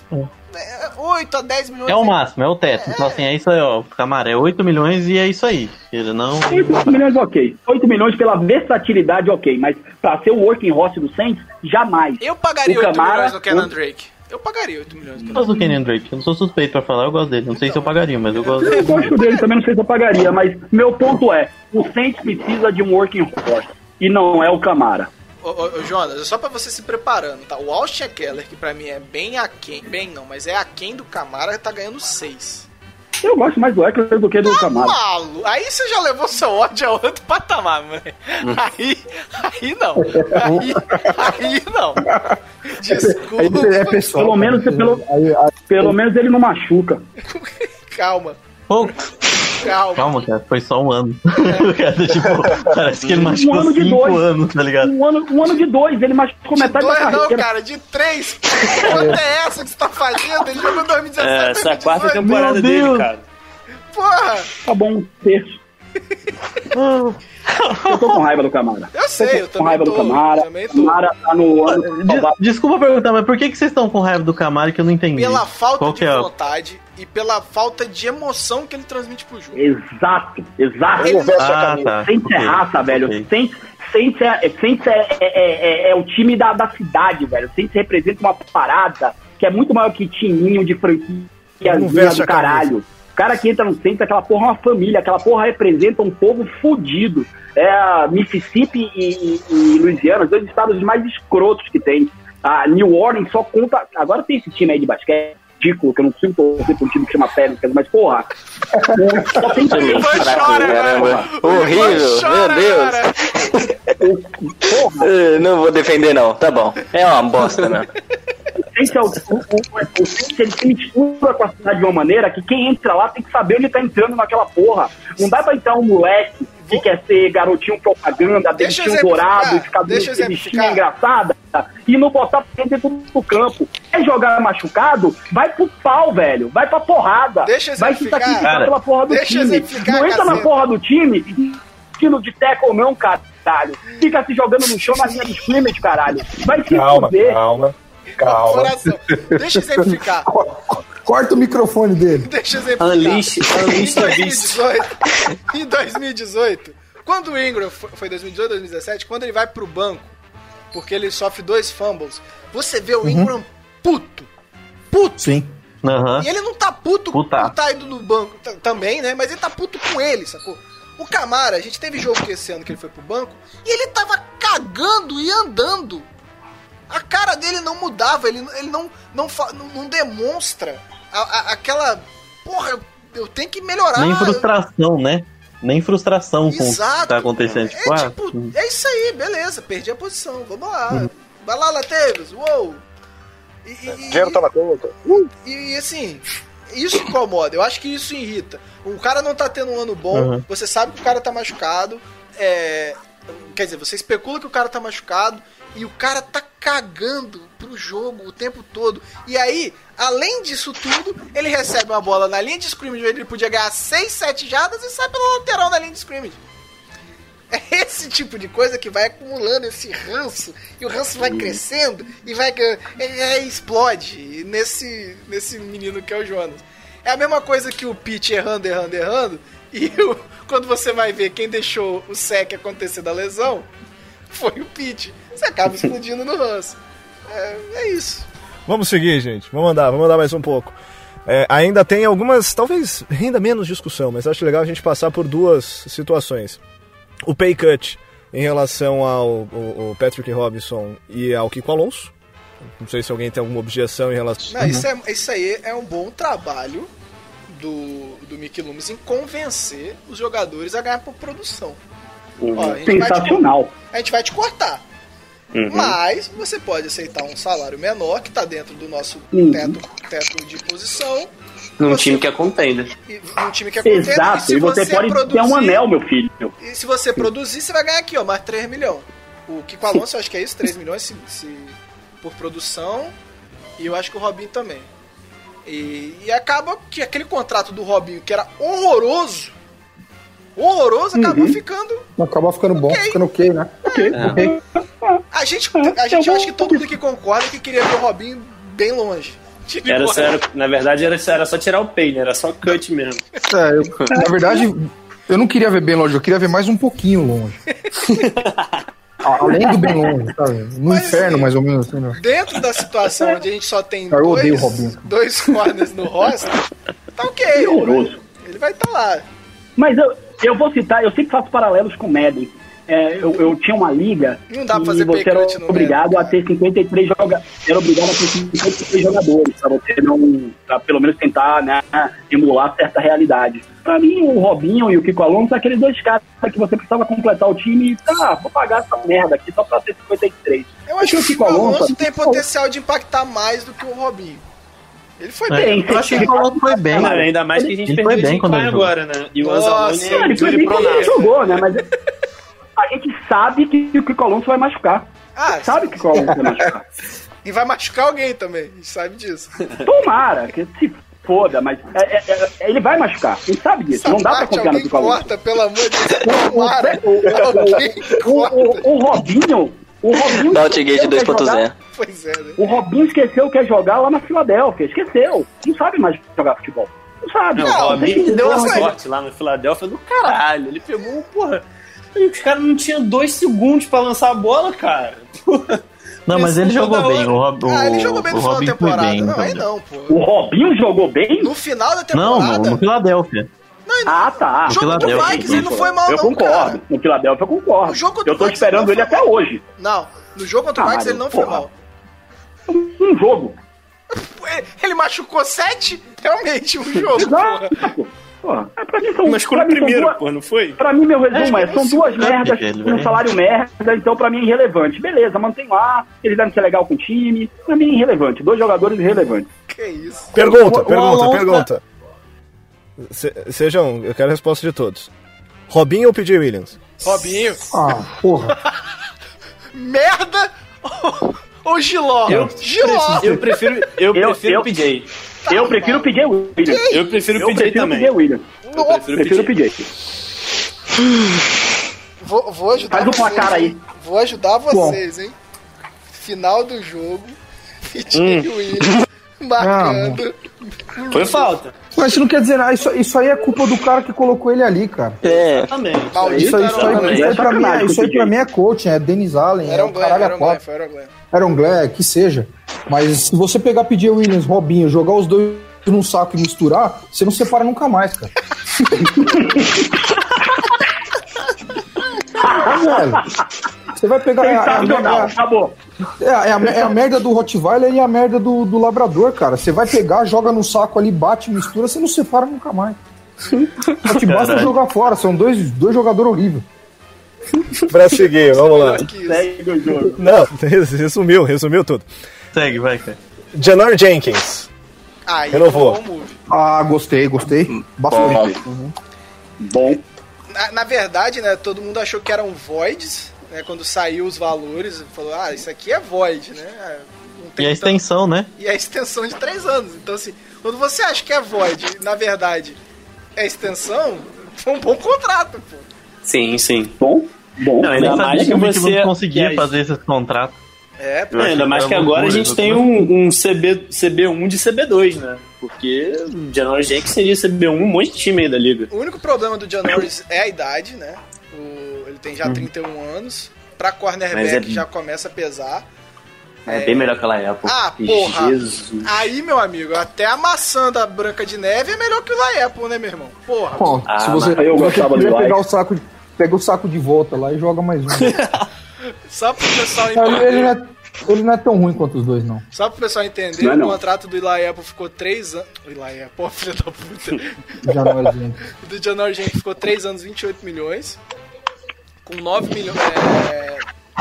é, 8 a 10 milhões.
É o máximo, é o teto. Então, assim, é isso aí, ó. Camara, é 8 milhões e é isso aí. Ele não.
8 milhões ok. 8 milhões pela versatilidade ok, mas pra ser o working horse do Saints, jamais.
Eu pagaria
O
8
Camara-
milhões no Kenan
o-
Drake. Eu pagaria 8 milhões
Eu gosto do Kenyon Drake. Eu não sou suspeito pra falar, eu gosto dele. Não sei se eu pagaria, mas eu gosto
Eu gosto dele também, não sei se eu pagaria, mas meu ponto é, o Saints precisa de um working horse, e não é o Camara.
Ô, ô, ô, Jonas, é só pra você se preparando, tá? O Austin Keller, que pra mim é bem aquém, bem não, mas é aquém do Camara, tá ganhando 6.
Eu gosto mais do Eckler do que do Camara.
Malu, aí você já levou seu ódio a outro patamar, moleque. Aí, aí não. Aí, aí não. Desculpa.
É pessoal.
Pelo menos, pelo, pelo menos ele não machuca. [laughs]
Calma,
Pô,
calma.
calma, cara. Foi só um ano. [laughs] Cara, tipo, parece que ele machucou
Um ano de
5
dois.
anos, tá ligado?
Um ano, um ano de dois, ele machucou
De
metade da
dois não,
carreira.
cara, de três. Quanto é essa que você tá fazendo? Ele jogou em 2017.
é, essa é a quarta
2018.
temporada
Meu
dele,
Deus.
cara.
Porra!
Tá bom, um terço. Eu tô com raiva do Camara.
Eu sei, eu
com
também
raiva
tô,
do Camara.
tô.
Camara tá no ano.
De- desculpa perguntar, mas por que, que vocês estão com raiva do Camaro que eu não entendi?
Pela falta
Qual
de
que é?
vontade e pela falta de emoção que ele transmite pro jogo.
Exato, exato.
Ele veste
a camisa.
Saints é
ok,
raça, velho.
ok.
Saints, Saints, é, Saints é, é, é- é o time da, da cidade, velho. Saints representa uma parada que é muito maior que timinho de franquia do caralho. O cara que entra no Saints, aquela porra é uma família, aquela porra representa um povo fudido. É Mississippi e, e, e Louisiana, os dois estados mais escrotos que tem. A New Orleans só conta. Agora tem esse time aí de basquete ridículo, que eu não consigo torcer um time que chama Pelicans, mas porra. [laughs] Só tem
caramba.
agora. O Ivan
Horrível,
chora
meu Deus.
agora. [laughs]
Porra,
Não vou defender, não. Tá bom. É uma bosta, né? [laughs]
o Saints é o, o, o, o Saints, ele se mistura com a cidade de uma maneira que quem entra lá tem que saber onde tá entrando naquela porra. Não dá pra entrar um moleque que quer ser garotinho propaganda, dentinho dourado, ficar
deixa
bichinha engraçada e não botar pra dentro do campo. Quer jogar machucado? Vai pro pau, velho. Vai pra porrada.
Deixa
vai se sacrificar
Cara,
pela porra do
deixa
time. Não entra na porra do time estilo de tackle não, caralho. Fica se jogando no chão na linha de scrimmage, caralho. Vai se
Calma,
fuder.
calma, calma.
Coração. Deixa eu exemplificar. [laughs]
Corta o microfone dele.
Deixa eu exemplificar.
Unleash,
Em
Unleash Beast.
2018, em 2018, quando o Ingram foi foi 2018, 2017, quando ele vai pro banco, porque ele sofre dois fumbles, você vê o Ingram puto. Puto.
Sim.
Aham.
E ele não tá puto
Puta.
por tá indo no banco também, né? Mas ele tá puto com ele, sacou? O Camara, a gente teve jogo esse ano que ele foi pro banco e ele tava cagando e andando. A cara dele não mudava, ele, ele não, não, não, não demonstra a- a- aquela. Porra, eu, tenho que melhorar.
Nem frustração, né? Nem frustração com o
Exato.
que tá acontecendo. Tipo,
É
ah,
tipo, é isso aí, beleza, perdi a posição, vamos lá. Vai lá, Latevez, uou! E, e-
Dinheiro tá na conta.
e, e, assim, isso incomoda, eu acho que isso irrita. O cara não tá tendo um ano bom,
Uhum.
você sabe que o cara tá machucado, é, quer dizer, você especula que o cara tá machucado e o cara tá cagando pro jogo o tempo todo. E aí, além disso tudo, ele recebe uma bola na linha de scrimmage, ele podia ganhar 6, 7 jardas e sai pela lateral na linha de scrimmage. É esse tipo de coisa que vai acumulando esse ranço, e o ranço vai crescendo e vai e aí explode nesse, nesse menino que é o Jonas. É a mesma coisa que o Pete errando, errando, errando, e o- quando você vai ver quem deixou o sec acontecer da lesão, [laughs] foi o Pete. Você acaba explodindo no ranço. É, é isso.
Vamos seguir, gente. Vamos andar, vamos andar mais um pouco. É, ainda tem algumas, talvez renda menos discussão, mas acho legal a gente passar por duas situações. O pay cut em relação ao, ao- ao Patrick Robinson e ao Kiko Alonso. Não sei se alguém tem alguma objeção em relação.
Não, isso, é, isso aí é um bom trabalho do, do Mickey Loomis em convencer os jogadores a ganhar por produção. Ó, a gente vai te-
Sensacional.
a gente vai te cortar. Mas você pode aceitar um salário menor, que está dentro do nosso
Uhum.
teto, teto de posição,
Num
Você-
time que é contender.
e num time que é.
Exato. E você pode ter um anel, meu filho.
E se você produzir, você vai ganhar aqui, ó, mais 3 milhões. O Kiko Alonso, eu acho que é isso, 3 milhões se, se- por produção. E eu acho que o Robinho também. E, e acaba que aquele contrato do Robinho, que era horroroso, horroroso, acabou
Uhum.
ficando
Acaba ficando bom,
Ok.
ficando ok, né?
Ok.
Ok.
A gente, a gente acha que todo mundo que concorda que queria ver o Robinho bem longe. Tipo,
Era, só- era- na verdade, era, era só tirar o pay, né? Era só cut mesmo.
É, eu- na verdade, eu não queria ver bem longe, eu queria ver mais um pouquinho longe. [laughs] Além do bem longe, sabe? No
Mas,
inferno, mais ou menos. Assim, né?
Dentro da situação onde a gente só tem
Eu
dois, dois corners no roster, tá ok.
Que horroroso.
Ele vai estar lá.
Mas eu, eu vou citar, eu sempre faço paralelos com o Madden. É, eu, eu tinha uma liga
Não dá pra
e
fazer
você era obrigado a ter 53 jogadores. Era obrigado a ter 53 jogadores para você não, pra pelo menos tentar né, emular certa realidade. Pra mim, o Robinho e o Kiko Alonso são aqueles dois caras que você precisava completar o time e tá, vou pagar essa merda aqui só pra ter 53.
Eu acho que o Kiko Alonso tem potencial de impactar mais do que o Robinho. Ele foi
É,
bem.
eu acho que ele falou que foi bem.
Não, ainda mais que a gente
Ele
perdeu o
bem quando ele
agora, né? E o Anzalone
Não, ele foi bem quando ele jogou, né? Mas a gente sabe que o Kiko Alonso vai machucar.
Ah,
Sabe que o Kiko Alonso vai machucar. [laughs]
E vai machucar alguém também, a gente sabe disso.
Tomara, que se foda, mas é- é- é- ele vai machucar. A gente sabe disso.
Essa
não dá pra confiar no Vitor Hugo.
corta, pelo amor de Deus. [laughs]
O,
Tomara.
o, o, o,
corta.
o, o Robinho. O Robinho.
Baltigate
esqueceu que é
2.0.
jogar-
Pois é, né?
O Robinho esqueceu que é jogar lá na Filadélfia. Esqueceu. Não sabe mais jogar futebol. Não sabe.
Não,
Não,
o Robinho deu uma sorte lá no Filadélfia do caralho. Ele pegou, porra. aí Os caras não tinham dois segundos pra lançar a bola, cara. Porra.
Não, mas ele jogou bem. O, Rob, o,
Ah, ele jogou bem no final
Robin
da
foi
temporada.
bem.
não, aí
então.
não, pô.
O Robinho jogou bem?
No final da
Não,
temporada.
no, no Filadélfia.
Ah, tá.
O jogo do Vikings ele não foi mal,
eu
não,
concordo.
cara.
No Filadélfia eu concordo.
O
eu tô
o
esperando ele até
mal.
hoje.
Não, no jogo contra o Vikings ele
mas,
não foi mal.
Um jogo.
Ele- machucou sete? Realmente, um jogo, porra.
Exato. Porra, é, pra mim são, mim são
primeiro,
duas-
porra, não foi?
Pra mim, meu resumo é, são duas
não é
merdas um salário merda, então pra mim é irrelevante. Beleza, mantém lá, eles devem ser legal com o time, pra mim é irrelevante. Dois jogadores irrelevantes.
Que isso.
Pergunta,
O- o
pergunta,
Alonso-
pergunta. Se- sejam, eu quero a resposta de todos. Robinho ou PJ Williams?
Robinho.
Ah, porra. [laughs]
Merda ou, ou Giló?
Eu,
Giló.
eu prefiro, eu
Eu-
prefiro
eu-
o PJ.
eu prefiro o PJ Williams.
Eu prefiro o
Eu
PJ
prefiro
também.
PJ Williams.
Eu prefiro o
Prefiro
PJ.
PJ.
Vou, vou ajudar
Faz o
vocês.
placar aí.
Vou ajudar vocês, hein? Final do jogo. PJ
Hum.
Williams [laughs] marcando.
Foi falta.
Mas isso não quer dizer nada. Isso, isso aí é culpa do cara que colocou ele ali, cara.
É,
Também.
Maldito
Isso aí, isso aí,
Aaron
isso aí, pra, mim, é, isso aí pra mim é coaching, é Denis Allen, é
Era
o
um Glenn,
caralho
era
a
um Glenn, foi Aaron Glenn.
Aaron Glenn, que seja. Mas se você pegar, pedir Williams, Robinho, jogar os dois num saco e misturar, você não separa nunca mais, cara. Ah, [laughs] velho. Você vai pegar. É, a- é, a-
Sensacional, acabou.
é, a- é a, é a merda do Rottweiler e a merda do, do Labrador, cara. Você vai pegar, joga no saco ali, bate, mistura, você não separa nunca mais. [laughs] Só te basta jogar fora, são dois, dois jogadores horríveis.
Pra seguir, vamos lá.
Segue o jogo.
Não, [laughs] resumiu, resumiu tudo.
Segue, vai, cara.
Janor Jenkins.
Aí,
Renovou.
bom move.
Ah, gostei, gostei. Bastante.
Bom.
Na, na verdade, né, todo mundo achou que eram voids, né, quando saiu os valores, falou, ah, isso aqui é void, né? tem
E a
tanto-
extensão, né?
E a extensão de três anos. Então, assim, quando você acha que é void, na verdade, é extensão, [laughs] foi um bom contrato, pô.
Sim, sim.
Bom. Bom.
Não, ainda mais que você
conseguia fazer esses contratos.
É, pô.
Não, ainda mais que agora a gente tem um, um CB, CB1 de CB2, né? Porque o Janor Jenkins seria CB1 um monte de time aí da liga.
O único problema do John Norris é a idade, né? O- tem já 31 anos. Pra cornerback
é-
já começa a pesar.
É, bem melhor que aquela época.
Ah, porra.
Jesus.
Aí, meu amigo, até a maçã da Branca de Neve é melhor que o da Apple, né, meu irmão? Porra.
Bom,
Ah,
se você,
eu gostava do
pegar o saco, de- pega o saco de volta lá e joga mais um. [laughs]
Só pro pessoal
ele, ele
entender.
não é, ele não é tão ruim quanto os dois, não.
Só pro pessoal entender,
Não é
o
não.
contrato do Eli Apple ficou 3 anos. O Eli Apple, [laughs] filho da puta.
É gente.
O [laughs] do John Norris ficou 3 anos, 28 milhões. Com 9 milhões. É,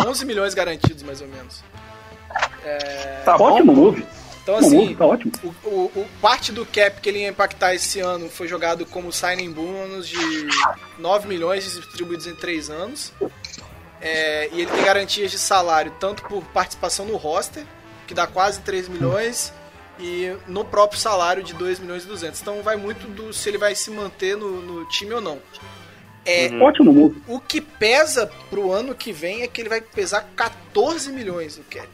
11 milhões garantidos, mais ou menos.
Tá ótimo move.
Então, assim,
move, tá ótimo.
o, o- o- parte do cap que ele ia impactar esse ano foi jogado como signing bônus de 9 milhões distribuídos em 3 anos. É, e ele tem garantias de salário tanto por participação no roster, que dá quase 3 milhões, e no próprio salário de 2 milhões e 200. Então vai muito do se ele vai se manter no, no time ou não. É,
Ótimo move.
O que pesa pro ano que vem é que ele vai pesar 14 milhões no cap.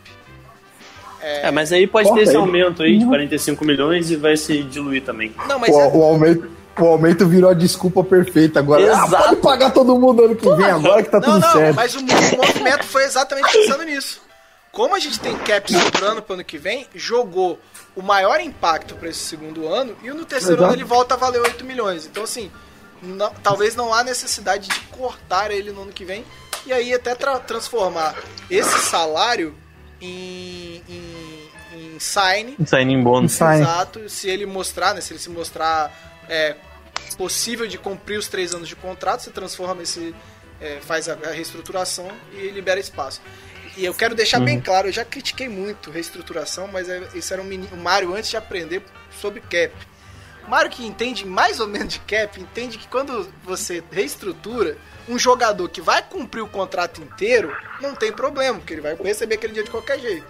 É, mas aí pode
Corta
ter esse aumento aí de 45 milhões e vai se diluir também.
Não, mas
O,
é,
o aumento, o aumento virou a desculpa perfeita agora. Ah,
Exato.
pode pagar todo mundo ano que vem, agora que tá
Não,
tudo
não,
certo.
mas o, o movimento foi exatamente pensando nisso. Como a gente tem cap sobrando pro ano que vem, jogou o maior impacto para esse segundo ano e no terceiro
Exato.
ano ele volta a valer 8 milhões. Então, assim, não- talvez não há necessidade de cortar ele no ano que vem e aí até tra- transformar esse salário em, em, em sign
Signing bônus.
Exato, se ele mostrar, né? Se ele se mostrar é, possível de cumprir os três anos de contrato, você transforma esse. é, faz a, a reestruturação e libera espaço. E eu quero deixar bem claro, eu já critiquei muito reestruturação, mas é, esse era um menino, o Mário antes de aprender sobre cap. O Mário que entende mais ou menos de cap, entende que quando você reestrutura, um jogador que vai cumprir o contrato inteiro, não tem problema, porque ele vai receber aquele dia de qualquer jeito.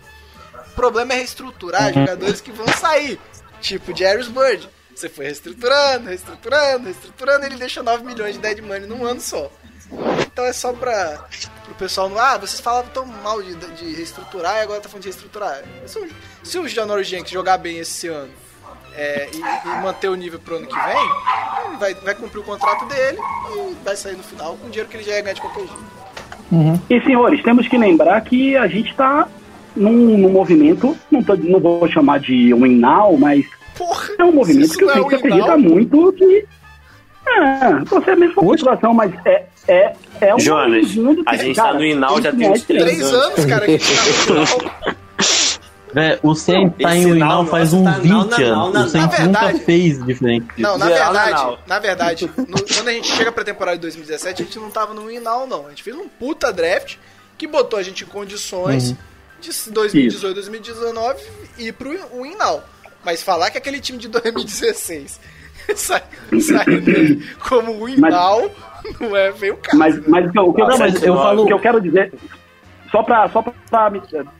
O problema é reestruturar jogadores que vão sair. Tipo Jerry's Bird. Você foi reestruturando, reestruturando, reestruturando, e ele deixa 9 milhões de dead money num ano só. Então é só pra pro pessoal não. Ah, vocês falavam tão mal de, de reestruturar e agora tá falando de reestruturar. Se o, se o Janoris Jenkins jogar bem esse ano é, e, e manter o nível pro ano que vem, ele vai, vai cumprir o contrato dele e vai sair no final com o dinheiro que ele já ia ganhar de qualquer jeito.
E senhores, temos que lembrar que a gente está num, num movimento, não, tô- não vou chamar de win now, mas
Porra,
é um movimento que eu
não é
sei que acredita
now?
muito que. É, você é mesmo uma situação, mas é, é, é um
Jonas,
mundo que,
a gente
cara,
tá no Inal já
tem
tem uns três
Três anos, cara, [laughs] tá.
É, o Saints tá em
nossa,
faz
tá
uns
não,
20
não,
anos.
não,
o
na
nunca
verdade-
fez diferente.
Não, na verdade, na verdade, no- quando a gente chega pra temporada de 2017, a gente não tava no Winnow, não. A gente fez um puta draft que botou a gente em condições de 2018, 2019 ir pro Winnow. Mas falar que aquele time de 2016 [laughs] sai, sai como Winnow não é veio o caso.
Mas, mas o que o
Não, mas eu
o
falo-
que eu quero dizer, só para só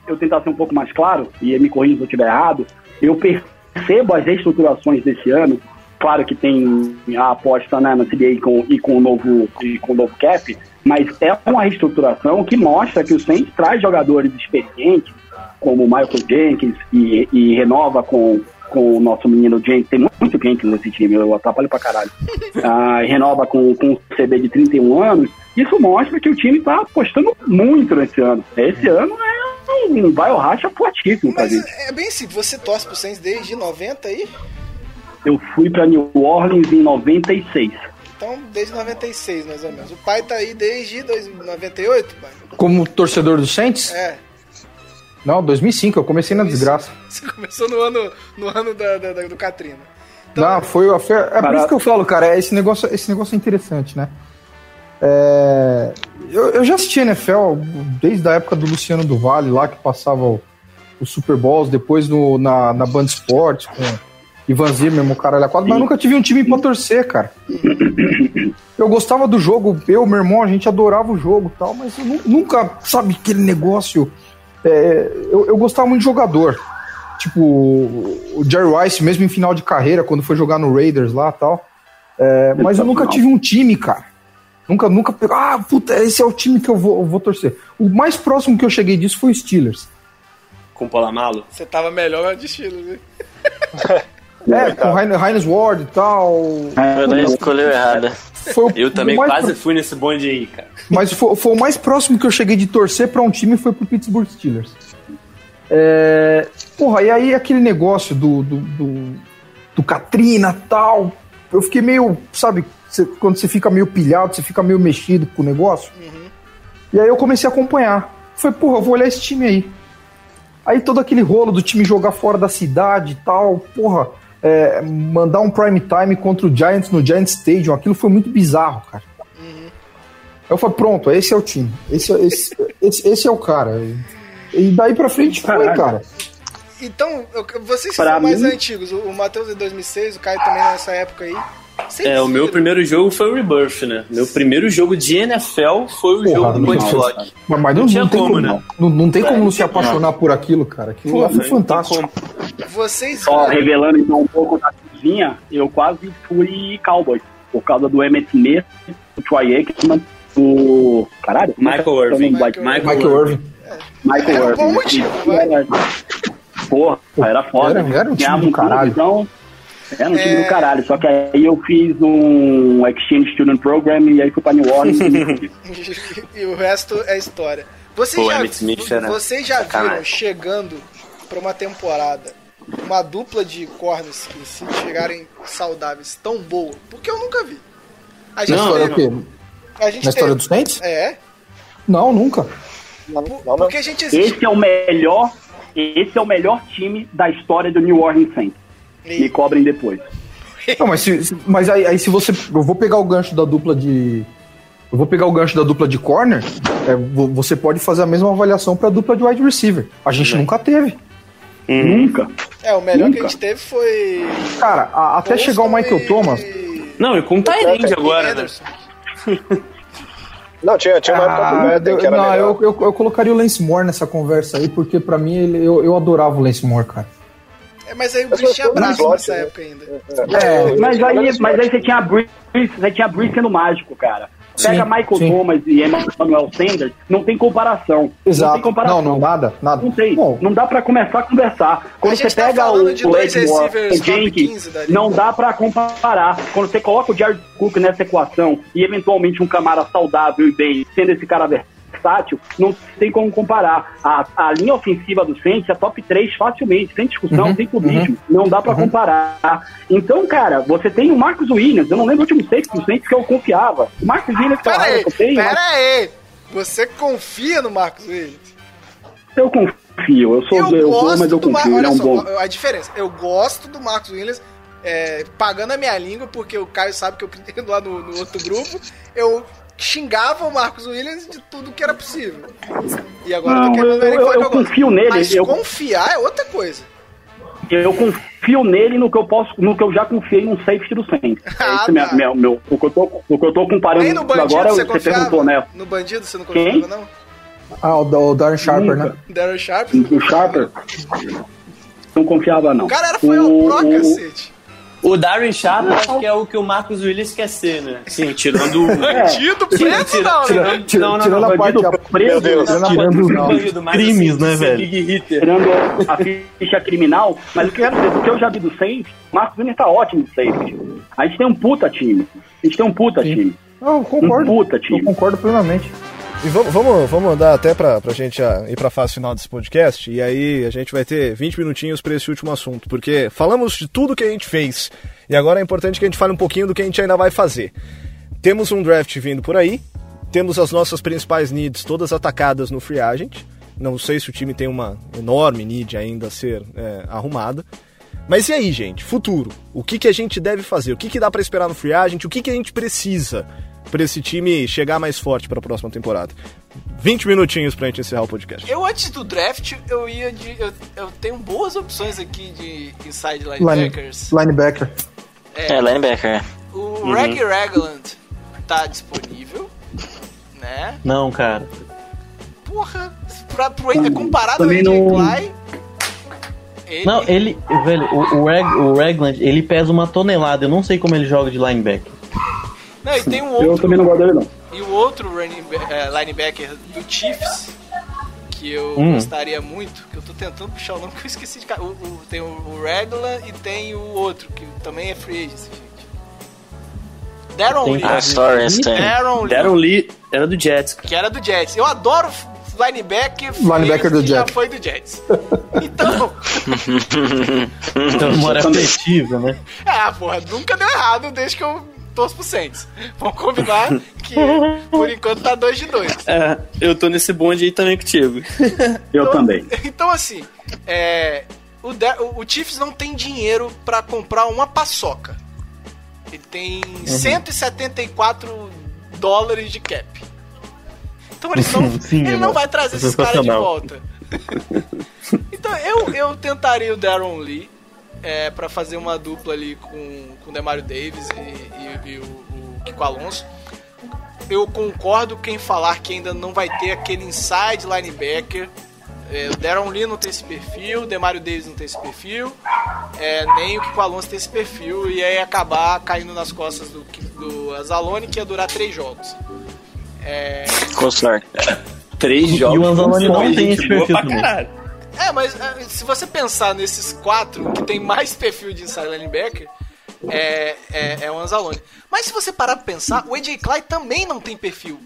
eu tentar ser um pouco mais claro, e me corrija se eu estiver errado, eu percebo as reestruturações desse ano. Claro que tem a aposta né, na CBA com, e, com o novo, e com o novo cap, mas é uma reestruturação que mostra que o Saints traz jogadores experientes, como o Michael Jenkins, e, e renova com, com o nosso menino Jenkins. Tem muito Jenkins nesse time, eu atrapalho pra caralho. [laughs] Ah, e renova com, com um CB de 31 anos. Isso mostra que o time tá apostando muito nesse ano. Esse ano é um vai ou racha fortíssimo pra
Mas
gente.
é bem simples, você torce pro Saints desde 90 aí?
Eu fui pra New Orleans em 96.
Então, desde 96, mais ou menos. O pai tá aí desde 2000 98, pai?
Como torcedor do Saints?
É.
Não, 2005, eu comecei na desgraça. [laughs]
Você começou no ano, no ano da, da- da- do Katrina.
Não, foi, foi é por isso que eu falo, cara, é esse negócio, esse negócio é interessante, né? É, eu, eu já assisti NFL desde a época do Luciano do Vale, lá que passava o, o Super Bowls, depois no, na, na Band Esportes, com Ivan Zimmerman, o caralho a quatro, mas eu nunca tive um time pra torcer, cara. Eu gostava do jogo, eu, meu irmão, a gente adorava o jogo e tal, mas eu nu- nunca, sabe, aquele negócio. É, eu, eu gostava muito de jogador. Tipo, o Jerry Rice, mesmo em final de carreira, quando foi jogar no Raiders lá e tal. É, mas eu nunca tive um time, cara. Nunca, nunca pegou. Ah, puta, esse é o time que eu vou, eu vou torcer. O mais próximo que eu cheguei disso foi o Steelers.
Com o Polamalo?
Você tava melhor de estilo, [laughs] né?
É, com Heinz Ward e tal.
Eu não escolheu errada.
Foi
Eu também quase
pro-
fui nesse bonde aí, cara.
Mas foi, foi o mais próximo que eu cheguei de torcer pra um time foi pro Pittsburgh Steelers. É, porra, e aí aquele negócio do, do, do, do Katrina tal. Eu fiquei meio, sabe, você- quando você fica meio pilhado, você fica meio mexido com o negócio. E aí eu comecei a acompanhar. Falei, porra, eu vou olhar esse time aí. Aí todo aquele rolo do time jogar fora da cidade e tal, porra, é, mandar um prime time contra o Giants no Giants Stadium, aquilo foi muito bizarro, cara. Aí eu falei, pronto, esse é o time. Esse, é- esse, esse, esse é o cara. E daí pra frente foi,
Caralho.
cara.
Então, eu- vocês
Pra
são mais
mim-
antigos. O, o Matheus é 2006, o Caio também nessa época aí. Vocês
É, o meu primeiro jogo foi o Rebirth, né? Meu primeiro jogo de NFL foi o
Porra,
jogo do Point Flock.
Mas, mas não,
Não tinha
não tem
como,
como,
né?
não, não tem como
É,
não se
não tinha
apaixonar por aquilo, cara. Aquilo lá foi fantástico.
como.
Vocês
Só revelando então um pouco da cozinha, eu quase fui Cowboys. Por causa do Emmett Smith, o Troy Aikman, o. Caralho?
Michael Irving.
Michael,
Michael
Michael Irving.
Michael Irving.
bom motivo, vai.
Era- Porra, era foda.
Era- era um time do caralho.
Então, era um time
É.
do caralho. Só que aí eu fiz um Exchange Student Program e aí fui pra New Orleans. e- [laughs]
e o resto é história. Vocês
Pô,
já,
Smith
vocês já viram chegando pra uma temporada uma dupla de corners que se chegarem saudáveis tão boa? Porque eu nunca vi. A gente
Não,
História
teve,
quê?
a gente
Na história
teve-
dos Saints?
É,
Não, nunca.
Não, não.
porque a gente existe.
Esse é o melhor. Esse é o melhor time da história do New Orleans Saints. Me cobrem depois. [laughs]
Não, mas, se, se- mas aí, aí se você. Eu vou pegar o gancho da dupla de. Eu vou pegar o gancho da dupla de corner. é, vo- você pode fazer a mesma avaliação pra dupla de wide receiver. A gente nunca teve.
Nunca.
É, o melhor que a
Nunca.
gente teve foi.
Cara, a- até chegar o Michael
e-
Thomas.
Não, e com o Tyrande
e
agora, né?
Anderson.
Não, tinha, tinha uma época do
Ah,
Madden
eu,
que era
não, eu, eu, eu colocaria o Lance Moore nessa conversa aí, porque pra mim ele, eu, eu adorava o Lance Moore, cara.
É, mas aí o Breeze tinha braço nessa
né?
época ainda.
É, mas aí, mas aí você tinha a Breeze, você tinha a Breeze sendo mágico, cara. Pega
Sim,
Michael
sim.
Thomas e Emmanuel Sanders, não tem comparação. Não tem
Exato.
comparação.
Não, não, nada, nada.
Não tem.
Bom,
não dá pra começar a conversar. Quando
A
você
tá
pega o,
de
o Edmore, o Jenkins,
15 da liga.
não dá pra comparar. Quando você coloca o Jared Cook nessa equação e eventualmente um camara saudável e bem, sendo esse cara versátil, não tem como comparar. A, a linha ofensiva do Saints é top 3 facilmente, sem discussão,
Uhum,
sem clubismo. Não dá pra comparar. Então, cara, você tem o Marcos Williams, eu não lembro o último safety do Saints que eu confiava. O Marcos Williams é
Pera aí,
eu tenho, mas
pera aí. Você confia no Marcos Williams?
eu confio. Eu sou
Eu
eu sou,
gosto
mas eu
do Mar...
confio. Ele é
Olha
um
só,
bom.
a diferença. Eu gosto do Marcos Williams, é, pagando a minha língua, porque o Caio sabe que eu criei lá no, no outro grupo. Eu xingava o Marcos Williams de tudo que era possível. E agora
Não,
eu tô querendo
eu- eu- eu confio nele,
Mas
eu-
confiar é outra coisa.
Eu confio nele no que eu posso, no que eu já confiei num safety do Saints. [laughs] É
Ah,
isso mesmo,
tá.
meu, meu, o que eu tô, o que eu tô comparando
Nem no bandido
agora,
você
você perguntou, né?
No bandido você não
Quem?
confiava, não?
ah, o, o Darren Sharper,
Nunca.
né?
Darren Sharp?
O Sharper não confiava, não.
O cara era foi o pro,
o-
cacete.
O Darren Sharp acho que é o que o Marcos Williams quer ser, né? Sim, tirando o. [laughs]
Bandido
Sim,
preto,
tira-
não, né?
não, não,
tirando
não,
a parte
bandido preso,
Meu Deus, tirando
bandido,
Crimes,
assim,
né, velho?
Big Hitter.
tirando a ficha criminal, mas o que eu quero dizer, do que eu já vi do Saints, o Marcos Williams tá ótimo no safety. A gente tem um puta time. A gente tem um puta time.
Não, eu concordo.
Um puta
Eu
time.
concordo plenamente.
E vamos, vamos, vamos andar até pra, pra gente ah, ir pra fase final desse podcast. E aí a gente vai ter 20 minutinhos pra esse último assunto. Porque falamos de tudo que a gente fez. E agora é importante que a gente fale um pouquinho do que a gente ainda vai fazer. Temos um draft vindo por aí. Temos as nossas principais needs todas atacadas no free agent. Não sei se o time tem uma enorme need ainda a ser é, arrumada. Mas e aí, gente? Futuro. O que, que a gente deve fazer? O que, que dá pra esperar no free agent? O que, que a gente precisa pra esse time chegar mais forte pra próxima temporada? 20 minutinhos pra gente encerrar o podcast.
Eu antes do draft, eu ia de. Eu, eu tenho boas opções aqui de inside
Line,
linebackers.
linebacker.
É, linebacker.
O Reg Ragland tá disponível, né?
Não, cara.
Porra, pra, pro, é comparado ao AJ
não-
Klein. Ele,
Não, ele. Velho, o, o, Reg, o Ragland, ele pesa uma tonelada. Eu não sei como ele joga de linebacker.
Não, e tem um
Eu
outro.
também não gosto dele, não.
E o outro running, eh, linebacker do Chiefs, que eu
Hum.
gostaria muito, que eu tô tentando puxar o nome [laughs] que eu esqueci de cara. O, o- tem o, o Ragland e tem o outro, que também é free agency, gente. Daron
Tem
Lee.
Ah.
Daron Lee.
Lee era do Jets.
que era do Jets. Eu adoro linebacker,
Linebacker do
que já
Jets.
foi do Jets. Então, [laughs] [laughs]
Então, memória afetiva, né?
ah, porra, nunca deu errado desde que eu torço pro Saints. Vamos combinar que por enquanto tá 2 de 2.
É, eu tô nesse bonde aí também contigo.
Eu também.
Então, assim, é, o, Da- o- o Chiefs não tem dinheiro pra comprar uma paçoca. Ele tem
Uhum.
174 dólares de cap. Então eles não, [laughs]
Sim,
ele
é
não vai trazer esses caras de volta. então eu, eu tentaria o Darren Lee é, para fazer uma dupla ali com, com o Demario Davis e, e- e o, o Kiko Alonso. Eu concordo quem falar que ainda não vai ter aquele inside linebacker. É, o Darren Lee não tem esse perfil, o Demario Davis não tem esse perfil, é, nem o Kiko Alonso tem esse perfil, e aí acabar caindo nas costas do, do Azalone, que ia durar três jogos. É,
Com sorte.
Três
E
jogos.
o Anzalone não tem esse
boa
perfil também.
É, mas é, se você pensar nesses quatro que tem mais perfil de inside linebacker, é, é, é o Anzalone. Mas se você parar pra pensar, o AJ Klein também não tem perfil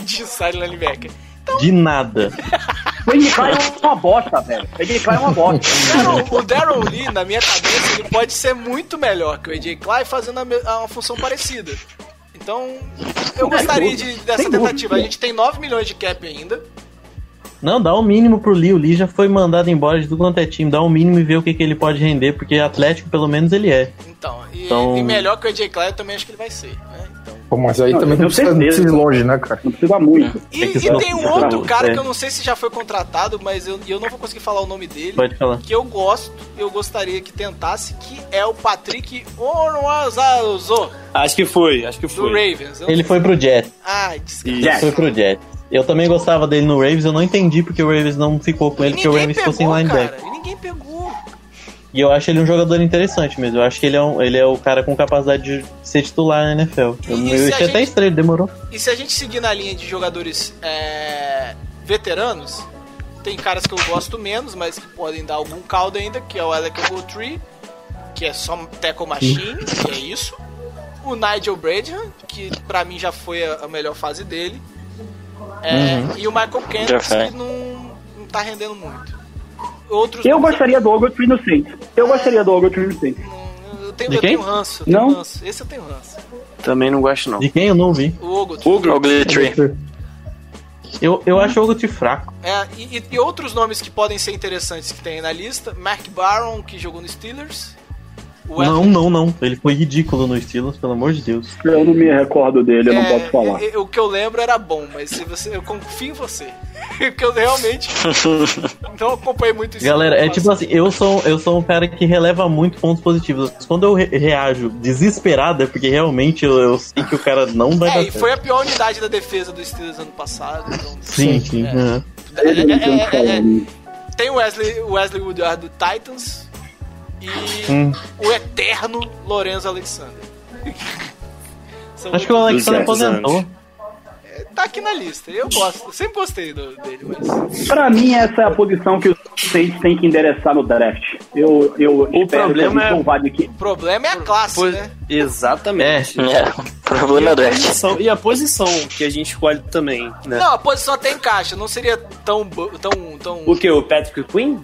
de inside linebacker.
De nada. [laughs]
O Andy Klein é uma bosta, velho. O Andy Klein é uma bosta.
Daryl- o Daryl Lee, na minha cabeça, ele pode ser muito melhor que o AJ Klein fazendo a uma função parecida. Então, eu gostaria de, dessa tentativa. A gente tem 9 milhões de cap ainda.
Não, dá o mínimo pro Lee. O Lee já foi mandado embora de tudo quanto é time. Dá o mínimo e vê o que, que ele pode render, porque Atlético, pelo menos, ele é.
Então, e,
Então-
e melhor que o AJ eu também acho que ele vai ser. Né? Então,
Pô, mas aí
Não,
também
eu
não
tenho
precisa, não
certeza.
precisa ir longe, né, cara?
Não precisa muito.
E,
É
e tem um outro
É.
cara que eu não sei se já foi contratado, mas eu, eu não vou conseguir falar o nome dele.
Pode falar.
Que eu gosto, eu gostaria que tentasse, que é o Patrick Onwazazo,
Acho que foi, acho que
do
foi.
Ravens. Eu não
Ele foi pro Jet.
Ai, desgraça.
Ele
Jets.
foi pro Jet. Eu também gostava dele no Ravens, eu não entendi porque o Ravens não ficou com ele, porque o Ravens ficou sem linebacker.
cara. E ninguém pegou.
E eu acho ele um jogador interessante mesmo. Eu acho que ele é, um, ele é o cara com capacidade de ser titular na NFL. Eu,
E
eu achei até
gente-
estranho, demorou.
E se a gente seguir na linha de jogadores é, veteranos, tem caras que eu gosto menos, mas que podem dar algum caldo ainda, que é o Alec Ogletree, que é só tackle machine, que é isso. O Nigel Bradham, que pra mim já foi a, a melhor fase dele. É,
Uhum.
E o Michael
foi.
que não, não tá rendendo muito. Outros
Eu gostaria do Ogletree no Saints. Eu gostaria do Ogletree no Saints.
Eu tenho,
De
eu
quem?
tenho ranço, eu tenho
Não?
ranço. Esse eu tenho ranço.
Também não gosto, não.
De quem eu não vi.
O Ogletree.
Ogletree.
Eu, eu acho o Ogletree fraco.
É, e, e- e outros nomes que podem ser interessantes que tem aí na lista: Mark Barron, que jogou no Steelers.
Não, não, não. Ele foi ridículo no Steelers, pelo amor de Deus.
Eu não me recordo dele, eu não
É,
posso falar.
é, é, o que eu lembro era bom, mas se você, eu confio em você. [laughs] Porque eu realmente [laughs] não acompanhei muito isso.
Galera, é tipo assim, eu sou, eu sou um cara que releva muito pontos positivos. Quando eu re- reajo desesperado, é porque realmente eu, eu sei que o cara não vai
É,
dar
e foi a pior unidade da defesa dos Steelers ano passado. Então,
Sim, sim.
É. É, é, é, é, é. Tem o Wesley, Wesley Woodard do Titans e
Hum.
o eterno Lorenzo Alexander. [laughs] São
Acho que o Alexandre
Duzentos
aposentou.
anos.
Tá aqui na lista. Eu gosto, eu sempre gostei do- dele, mas.
Pra mim, essa é a posição que os Saints têm que endereçar no draft. Eu, eu espero
problema
que
é-.
O problema é a classe,
Pois-
né?
Exatamente.
É,
E
problema
a,
do draft.
posição, e a posição que a gente escolhe também, né?
Não, a posição até encaixa, não seria tão. tão, tão
O que? O Patrick Quinn?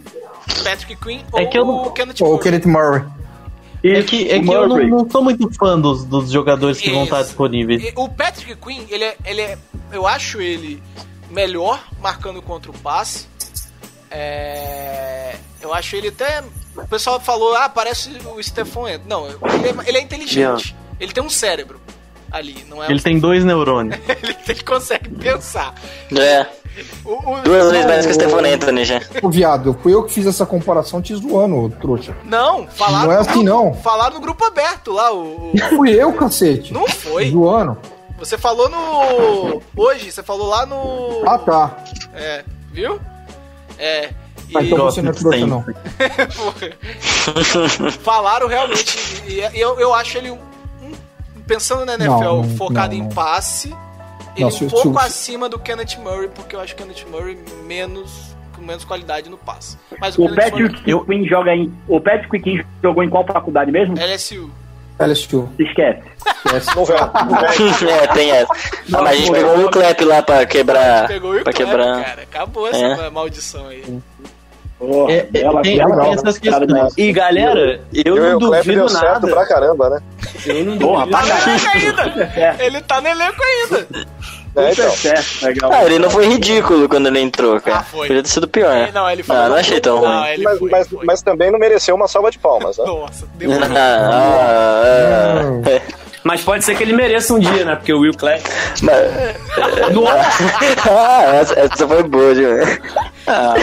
Patrick Quinn
É
ou
que eu não-
o Kenneth
Ou o. Kenneth Murray.
É que, é que eu não, não sou muito fã dos, dos jogadores que vão
Isso.
estar disponíveis.
O Patrick Quinn, ele é, ele é. Eu acho ele melhor marcando contra o passe. É, eu acho ele até. O pessoal falou, ah, parece o Stephon Ent. Não, ele é, ele é inteligente. Ele tem um cérebro ali, não é?
Ele
um-
tem dois neurônios. [laughs]
ele, ele consegue pensar.
É,
O- o-
duas vezes mais que o Stefan Anthony já.
Ô, viado, fui eu que fiz essa comparação te zoando, trouxa.
Não, falaram.
Não é
no
assim, não.
Falaram no grupo aberto lá. O,
Fui eu, cacete.
não foi.
Zoando.
Você falou no. Hoje, você falou lá no.
Ah, tá.
É, viu? É. E,
Ah, então você não é trouxa, não. [laughs]
falaram realmente. E, eu, eu acho ele um. um- pensando na NFL
Não, não,
focado
não,
em passe, ele
Não,
um pouco acima do Kenneth Murray, porque eu acho o Kenneth Murray menos. com menos qualidade no passe. Mas o,
O
Kenneth Murray.
Patrick Quinn joga em. O Patrick Quinn jogou em qual faculdade mesmo?
LSU.
LSU.
Esquece.
Esquece.
Não. [laughs] [laughs]
É, tem essa.
Não,
Mas a gente pegou o clap lá pra quebrar.
Pegou o
pra
Clap,
quebrar.
cara. Acabou essa
É.
maldição aí.
Porra,
É,
bela-
tem-
bela-
tem essas
cara,
questões.
E galera, eu
Eu
não duvido
deu certo
nada.
pra caramba, né?
Eu não
Porra,
duvido
pra
Tá
nada.
ainda! Ele tá no elenco ainda!
É, então.
certo, legal.
Ah, ele não foi ridículo quando ele entrou, cara.
Ah, foi.
Podia ter sido pior.
É, não, ele foi.
Não, não achei tão
Não,
ruim.
ele
Mas,
foi,
mas,
foi.
mas também não mereceu uma salva de palmas, né?
Nossa, demorou.
Ah, [laughs] ah, é. [laughs]
Mas pode ser que ele mereça um dia, né? Porque o Will Clapp. [laughs]
ah, essa, essa foi boa, demais. Ah,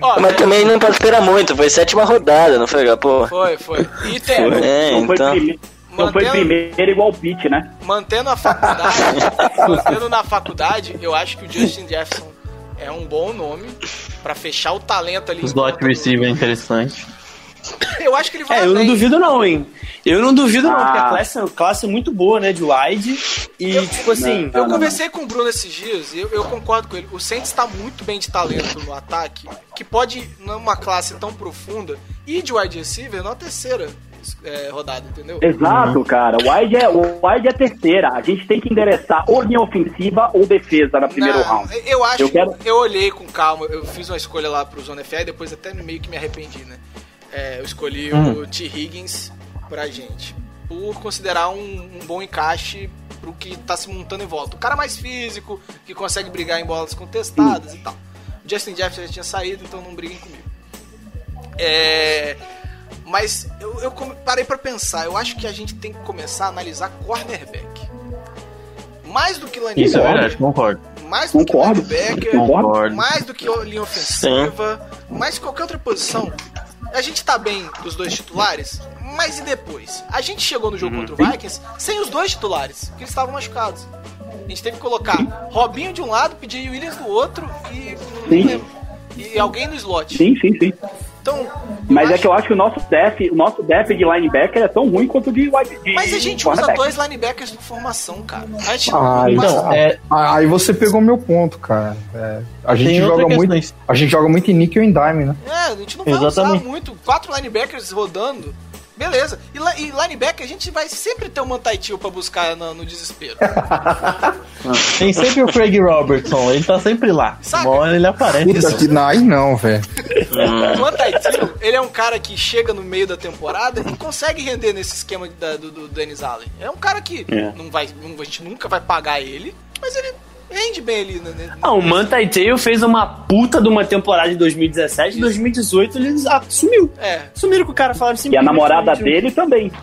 Ó,
mas
é,
também não pode esperar muito, foi sétima rodada, não foi, pô?
Foi, foi. E tem,
É,
Não foi,
então.
primeiro, não foi
Mantendo-
primeiro igual o Pitt, né?
mantendo a faculdade, [laughs] mantendo na faculdade, eu acho que o Justin Jefferson é um bom nome pra fechar o talento ali.
Os
em
slot receiver é interessante.
Eu acho que ele vai
É, eu não
além.
duvido não, hein? Eu não duvido não,
Ah.
porque a classe, a classe é muito boa, né? De wide. E, tipo assim,
Eu conversei com o Bruno esses dias e eu, eu concordo com ele. O Saints está muito bem de talento no ataque, que pode, numa classe tão profunda, ir de wide receiver na terceira é, rodada, entendeu?
Exato, cara. O wide é, o wide é terceira. A gente tem que endereçar ou linha ofensiva ou defesa na primeiro
Não,
round.
Eu acho
Eu
que
quero-
eu olhei com calma, eu fiz uma escolha lá pro Zona FA e depois até meio que me arrependi, né? É, eu escolhi o T. Higgins pra gente. Por considerar um, um bom encaixe pro que tá se montando em volta. O cara mais físico, que consegue brigar em bolas contestadas e tal. O Justin Jefferson já tinha saído, então não briguem comigo. É, mas eu, eu parei pra pensar, eu acho que a gente tem que começar a analisar cornerback. Mais do que linebacker,
Isso é verdade, concordo.
mais do
Concordo.
que linebacker,
Concordo.
mais do que linha ofensiva, mais que qualquer outra posição. A gente tá bem dos dois titulares, mas e depois? A gente chegou no jogo contra o Vikings sem os dois titulares, porque eles estavam machucados. A gente teve que colocar Robinho de um lado, pedir Williams do outro e, não
Sim.
lembro, e alguém no slot.
Sim, sim, sim.
Então,
Mas é que eu acho que o nosso def, o nosso def de linebacker é tão ruim quanto o de wide de
Mas a gente usa dois linebackers por formação, cara. A gente
Ah,
não
então,
é-
aí você pegou meu ponto, cara. É, a gente
Tem outra
joga muito, a gente joga muito em nickel e em dime, né?
É, a gente não vai
Exatamente.
usar muito. Quatro linebackers rodando. Beleza. E, li- e linebacker a gente vai sempre ter um Mantaitil pra buscar no, no desespero. [laughs]
Tem sempre o Craig Robertson, ele tá sempre lá.
Saca?
Uma hora ele aparece.
Puta que não, aí não, velho.
O Mantaitil, ele é um cara que chega no meio da temporada e consegue render nesse esquema da- do, do Dennis Allen. É um cara que
É.
não vai, não- a gente nunca vai pagar ele, mas ele rende bem ali. Né, né,
Ah, o Manta Tail fez uma puta de uma temporada em 2017 e 2018 ele ah, sumiu.
É.
Sumiram com o cara, falaram assim.
E a namorada dele também. [laughs]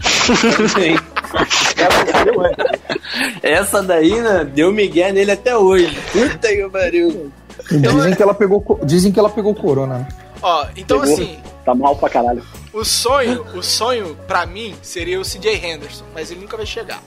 Essa daí, né, deu migué nele até hoje. Puta que pariu.
Dizem que ela pegou, dizem que ela pegou corona, né?
Ó, então
Pegou.
assim,
Tá mal pra caralho.
o sonho, o sonho pra mim seria o CJ Henderson, mas ele nunca vai chegar.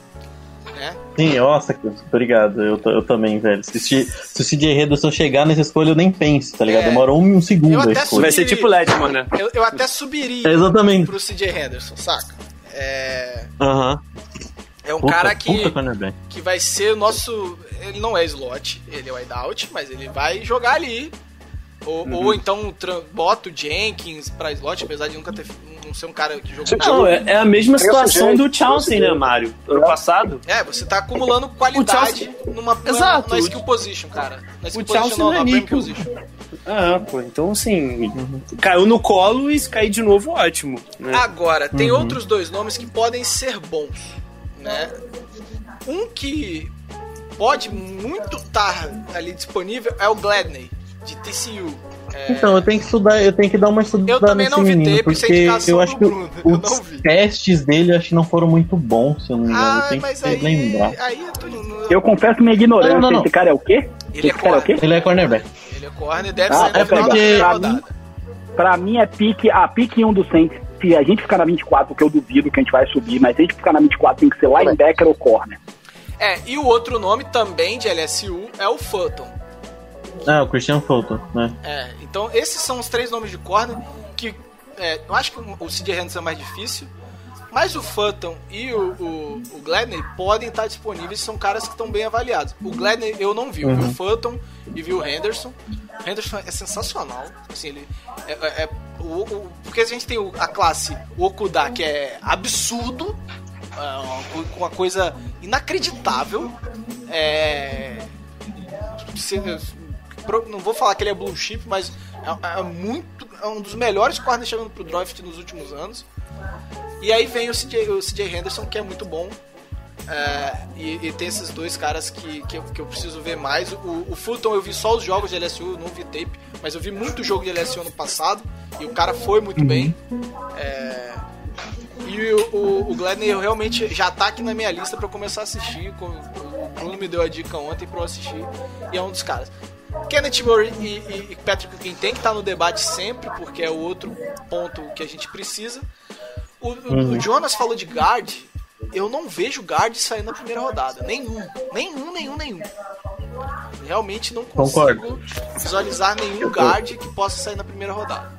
Né?
Sim, nossa, obrigado. Eu, eu também, velho. Se, se, se o CJ Henderson chegar nessa escolha, eu nem penso, tá ligado?
É.
Demora um, um segundo
Eu
a
até
escolha.
Vai ser tipo Letman, né?
Eu, eu até subiria
É, exatamente.
pro CJ Henderson, saca? É,
Aham.
é um
Puta-
cara que, que vai ser o nosso. Ele não é slot, ele é wideout, mas ele vai jogar ali. Ou,
Uhum.
ou então bota o Jenkins pra slot, apesar de nunca ter não ser um cara que jogou.
Não, é, é a mesma situação do Chauncey, né, Mário? Ano passado.
É, você tá acumulando qualidade numa, numa,
Exato.
na skill position, cara. Na skill
O Chelsea
position não,
não é
na position.
Ah, pô, então assim, caiu no colo e se cair de novo, ótimo. Né?
Agora, tem outros dois nomes que podem ser bons, né? Um que pode muito estar ali disponível é o Gladney, de TCU. É,
Então, eu tenho que estudar, eu tenho que dar uma estudada
Eu também
nesse
não vi
menino,
tape, é
porque
indicação
eu acho que
Bruno,
os testes dele acho que não foram muito bons, se eu não me engano.
ah,
eu tenho
mas
que
aí,
lembrar.
aí eu tô, no-
Eu confesso minha ignorância.
Não, não, não.
Esse cara é o quê?
Ele é
Esse cara é o quê?
Ele é cornerback.
ele é corner, deve
Ah,
sair no
é
porque-
pra
rodada.
mim, pra mim é pique, a pique 1 do Saints. Se a gente ficar na 24, que eu duvido que a gente vai subir, mas se a gente ficar na 24, tem que ser linebacker ou corner.
É, e o outro nome também de LSU é o Fulton.
Ah, o Christian Fulton, né?
É, então esses são os três nomes de corner que é, eu acho que o CJ Henderson é mais difícil, mas o Fulton e o, o, o Gladney podem estar disponíveis, são caras que estão bem avaliados. O Gladney eu não vi, eu vi o Fulton e vi o Henderson. O Henderson é sensacional, assim, ele é, é- é- o- o- porque a gente tem a classe Okuda que é absurdo, é uma co- uma coisa inacreditável, é, não vou falar que ele é blue chip, mas é, é muito é um dos melhores corners chegando pro draft nos últimos anos. E aí vem o CJ, o CJ Henderson, que é muito bom. É, e, e tem esses dois caras que, que, eu, que eu preciso ver mais. O, o Fulton eu vi só os jogos de LSU, não vi tape, mas eu vi muito jogo de LSU ano passado e o cara foi muito bem. É, e o, o, o Gladney realmente já tá aqui na minha lista pra eu começar a assistir. O Bruno me deu a dica ontem pra eu assistir e é um dos caras. Kenneth Murray e, e- Patrick tem que estar no debate sempre, porque é o outro ponto que a gente precisa. O, o- o Jonas falou de guard. Eu não vejo guard sair na primeira rodada. Nenhum. Nenhum, nenhum, nenhum. Realmente não consigo
Concordo.
visualizar nenhum guard que possa sair na primeira rodada.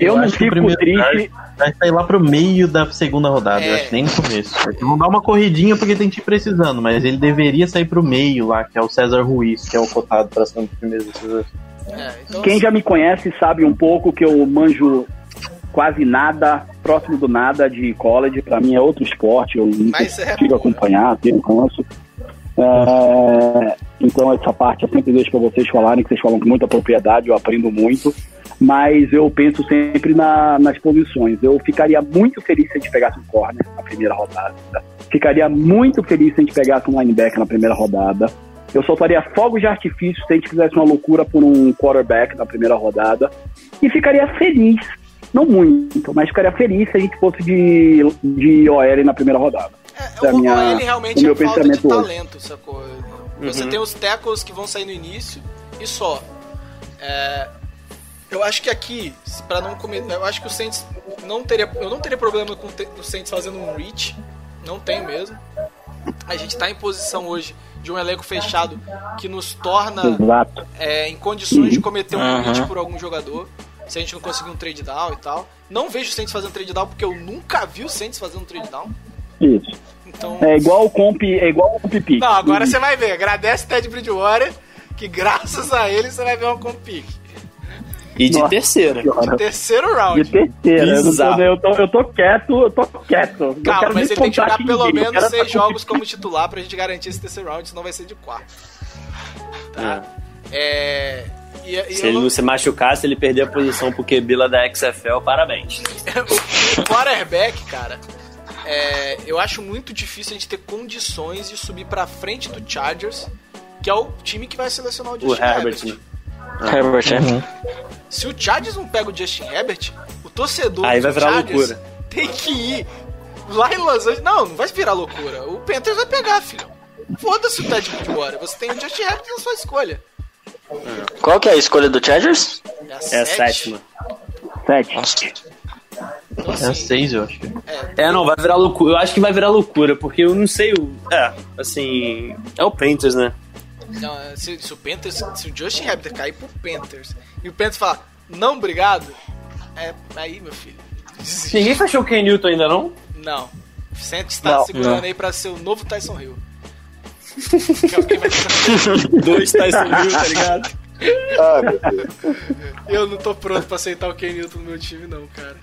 Eu, não
acho que o
fico
primeiro
triste.
Vai sair lá pro meio da segunda rodada, eu
É.
acho que nem no começo. Vão dar uma corridinha porque tem time precisando, mas ele deveria sair pro meio lá, que é o César Ruiz, que é o cotado pra ser um dos primeiros.
É, então,
Quem já me conhece sabe um pouco que eu manjo quase nada, próximo do nada de college. Pra mim é outro esporte, eu não
Mas é,
consigo
pô.
acompanhar, tenho canso. É, então essa parte eu sempre deixo pra vocês falarem, que vocês falam com muita propriedade, eu aprendo muito. Mas eu penso sempre na- nas posições. Eu ficaria muito feliz se a gente pegasse um corner na primeira rodada. Ficaria muito feliz se a gente pegasse um linebacker na primeira rodada. Eu soltaria fogos de artifício se a gente fizesse uma loucura por um quarterback na primeira rodada. E ficaria feliz, não muito, mas ficaria feliz se a gente fosse de, de OL na primeira rodada.
É,
da
o
minha-
OL realmente
meu
é falta de
pensamento hoje.
talento, sacou? Você
Uhum.
tem os tackles que vão sair no início e só. É, eu acho que aqui, para não comer, eu acho que o Saints não teria, eu não teria problema com o Saints fazendo um reach, não tenho mesmo. A gente tá em posição hoje de um elenco fechado que nos torna é, em condições de cometer um
Uhum.
reach por algum jogador. se a gente não conseguir um trade down e tal. Não vejo o Saints fazendo trade down porque eu nunca vi o Saints fazendo trade down.
Isso.
Então,
É igual o comp, é igual o comp pick.
não, agora você vai ver. Agradece o Ted Bridgewater, que graças a ele você vai ver um comp pick.
E de
Nossa
terceira.
senhora.
Terceiro round.
De terceira. Eu, não tô,
Bizarro.
eu, tô, eu tô quieto, eu tô quieto.
Calma, mas ele tem que jogar pelo
ninguém,
menos
quero
seis jogos como titular pra gente garantir esse terceiro round, senão vai ser de quarto. [laughs] Tá? É. E, e
Se ele
não-
não se machucasse, ele perder a posição pro QB lá da XFL, parabéns. [laughs]
o quarterback, cara, é, eu acho muito difícil a gente ter condições de subir pra frente do Chargers, que é o time que vai selecionar o
O
Justin
Herbert,
Herbert.
Né?
Herbert, é.
Se o Chargers não pega o Justin Herbert, o torcedor
Aí vai virar
Chargers
loucura.
tem que ir lá em Los Angeles. Não, não vai virar loucura. O Panthers vai pegar, filhão. Foda-se o Ted Bridgewater. Você tem o Justin Herbert na sua escolha.
Qual que é a escolha do Chargers?
É a,
É a
sete.
sétima.
Sete.
Então,
É a
assim,
6, eu acho.
É, não, vai virar loucura. Eu acho que vai virar loucura, porque eu não sei o. É, assim. É o Panthers, né?
Não, se, se o Panthers, se o Justin Herbert cair pro Panthers e o Panthers falar, não, obrigado, é aí, meu filho. desiste.
Ninguém fechou o Ken Newton ainda, não?
Não. O Vicente está
Não,
segurando
não.
aí pra ser o novo Tyson Hill. É [laughs]
Dois Tyson Hill, tá ligado?
Ah, meu Deus.
Eu não tô pronto pra aceitar o Ken Newton no meu time, não, cara.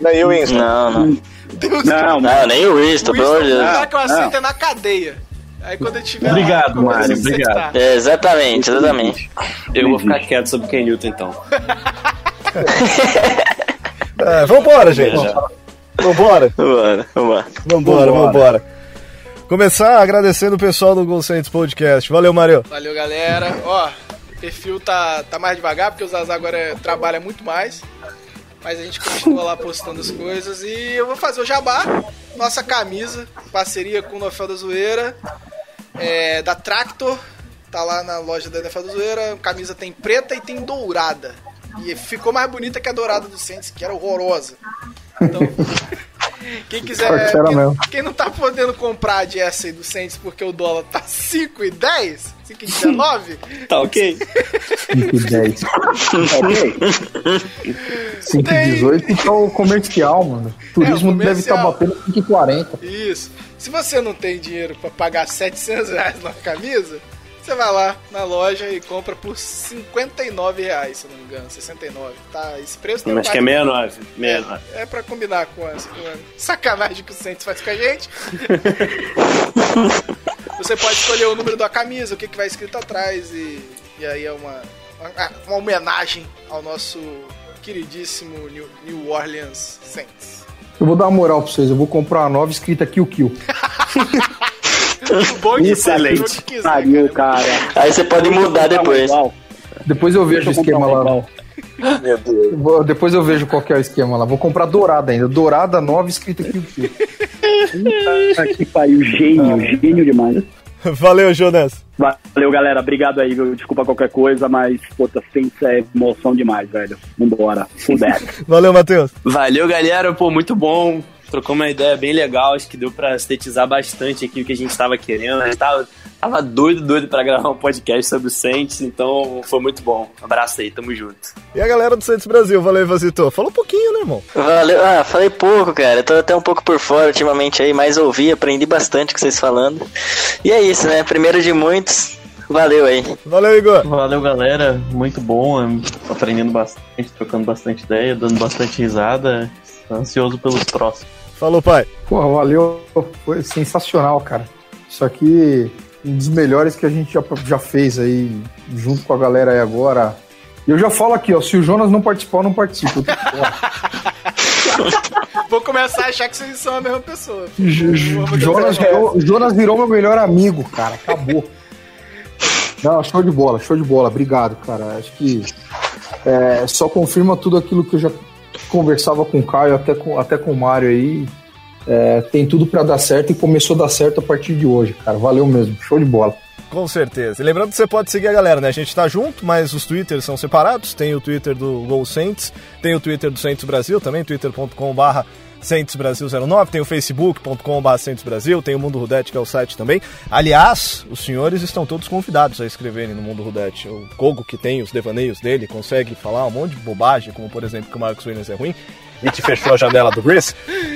Daí o Winston.
Não, não.
Deus
Não,
Não, nem o Winston,
o
pelo amor de
o
Deus.
lugar que eu aceito
não.
é na cadeia. Aí quando eu tiver
Obrigado,
lá,
Mário, obrigado.
É, exatamente, exatamente.
Eu vou ficar quieto sobre Ken Newton, então. [laughs]
É, vambora, gente. Vambora.
Vambora, vambora.
Vambora, vambora. Começar agradecendo o pessoal do Gol Saints Podcast. Valeu, Mario.
Valeu, galera. Ó, o perfil tá, tá mais devagar, porque o Zazá agora é- trabalha muito mais. Mas a gente continua lá postando as coisas. E eu vou fazer o jabá. Nossa camisa, parceria com o Nofel da Zoeira. É, da Tractor. Tá lá na loja da NFL Zoeira. Camisa tem preta e tem dourada. E ficou mais bonita que a dourada do Saints, que era horrorosa. Então, quem quiser. Quem, quem não tá podendo comprar a jersey do Saints porque o dólar tá 5,10, 5,19, [laughs]
Tá ok?
5 e 10.
Ok.
5 e 18 tá o comercial, mano. Turismo
É, o
deve estar
comercial.
batendo 5 e 40.
Isso. Se você não tem dinheiro pra pagar 700 reais na camisa, você vai lá na loja e compra por 59 reais, se não me engano. 69. Tá, esse preço tem um
Acho que é 69. 69.
É, é pra combinar com a, com a sacanagem que o Santos faz com a gente. [laughs] Você pode escolher o número da camisa, o que, que vai escrito atrás, e, e aí é uma, uma, uma homenagem ao nosso queridíssimo New, New Orleans Saints.
Eu vou dar uma moral pra vocês. Eu vou comprar uma nova escrita Kill Kill. [laughs]
O [laughs] bom é
Excelente.
o que quiser,
Pariu,
cara.
Aí você pode mudar depois.
Depois eu vejo o esquema lá.
igual. [laughs]
Meu Deus.
Vou- Depois eu vejo qual que é o esquema lá. Vou comprar dourada ainda. Dourada nova escrita Kill.
Puta que pariu, gênio, gênio demais.
Valeu, Jonas.
Valeu, galera. Obrigado aí, viu? Desculpa qualquer coisa, mas, puta, Saints é emoção demais, velho. Vambora. Full deck. [laughs]
Valeu, Matheus.
Valeu, galera. Pô, muito bom. Trocou uma ideia bem legal. Acho que deu pra sintetizar bastante aqui o que a gente tava querendo. A gente tava, tava doido, doido pra gravar um podcast sobre o Saints. Então foi muito bom. Um abraço aí, tamo junto.
E a galera do Santos Brasil, valeu, Vasito. Fala um pouquinho, né, irmão?
Valeu. Ah, falei pouco, cara. Eu tô até um pouco por fora ultimamente aí, mas ouvi, aprendi bastante com vocês falando. E é isso, né? Primeiro de muitos. Valeu aí.
Valeu, Igor.
Valeu, galera. Muito bom. Aprendendo bastante, trocando bastante ideia, dando bastante risada. Ansioso pelos próximos.
Falou, pai.
Porra, valeu. Foi sensacional, cara. Isso aqui, um dos melhores que a gente já, já fez aí, junto com a galera aí agora. E eu já falo aqui, ó, se o Jonas não participar, eu não participo. Fora. [laughs]
Vou começar a achar que vocês são a mesma pessoa.
Jonas, virou, Jonas virou meu melhor amigo, cara. Acabou. Não, show de bola, show de bola. Obrigado, cara. Acho que é, só confirma tudo aquilo que eu já conversava com o Caio, até com, até com o Mário aí. É, tem tudo pra dar certo e começou a dar certo a partir de hoje, cara. Valeu mesmo. Show de bola.
Com certeza. E lembrando que você pode seguir a galera, né? A gente tá junto, mas os Twitters são separados. Tem o Twitter do Gol Saints, tem o Twitter do Saints Brasil também, twitter.com/barra Saints Brasil 09, tem o facebook.com.br Saints Brasil, tem o Mundo Rudete, que é o site também. Aliás, os senhores estão todos convidados a escreverem no Mundo Rudete. O Kogo, que tem os devaneios dele, consegue falar um monte de bobagem, como por exemplo que o Marcos Williams é ruim, e te fechou a janela do Gris.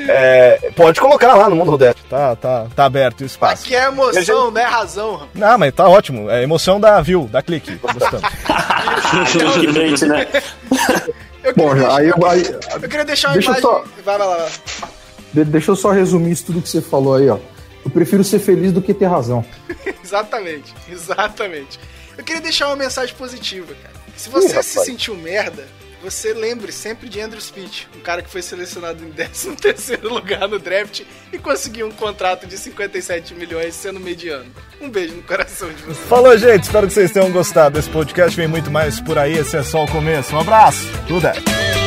É, pode colocar lá no Mundo Rudete, tá, tá, tá aberto o espaço.
Aqui é emoção, não é razão.
Não, mas tá ótimo. É emoção da view, da clique. Gostando. [laughs]
bait, né? [laughs]
Eu
Bom,
queria,
já, aí,
deixar,
aí,
eu queria deixar uma
deixa eu
imagem.
só-
Vai, vai vai.
de- deixa eu só resumir isso tudo que você falou aí, ó. Eu prefiro ser feliz do que ter razão. [laughs]
Exatamente, exatamente. Eu queria deixar uma mensagem positiva, cara. Se você
Ih,
se
rapaz.
sentiu merda, você lembre sempre de Andrew Speech, um cara que foi selecionado em 13 [laughs] lugar no draft e conseguiu um contrato de 57 milhões sendo mediano. Um beijo no coração de vocês.
Falou, gente. Espero que vocês tenham gostado desse podcast. Vem muito mais por aí. Esse é só o começo. Um abraço. Tudo é.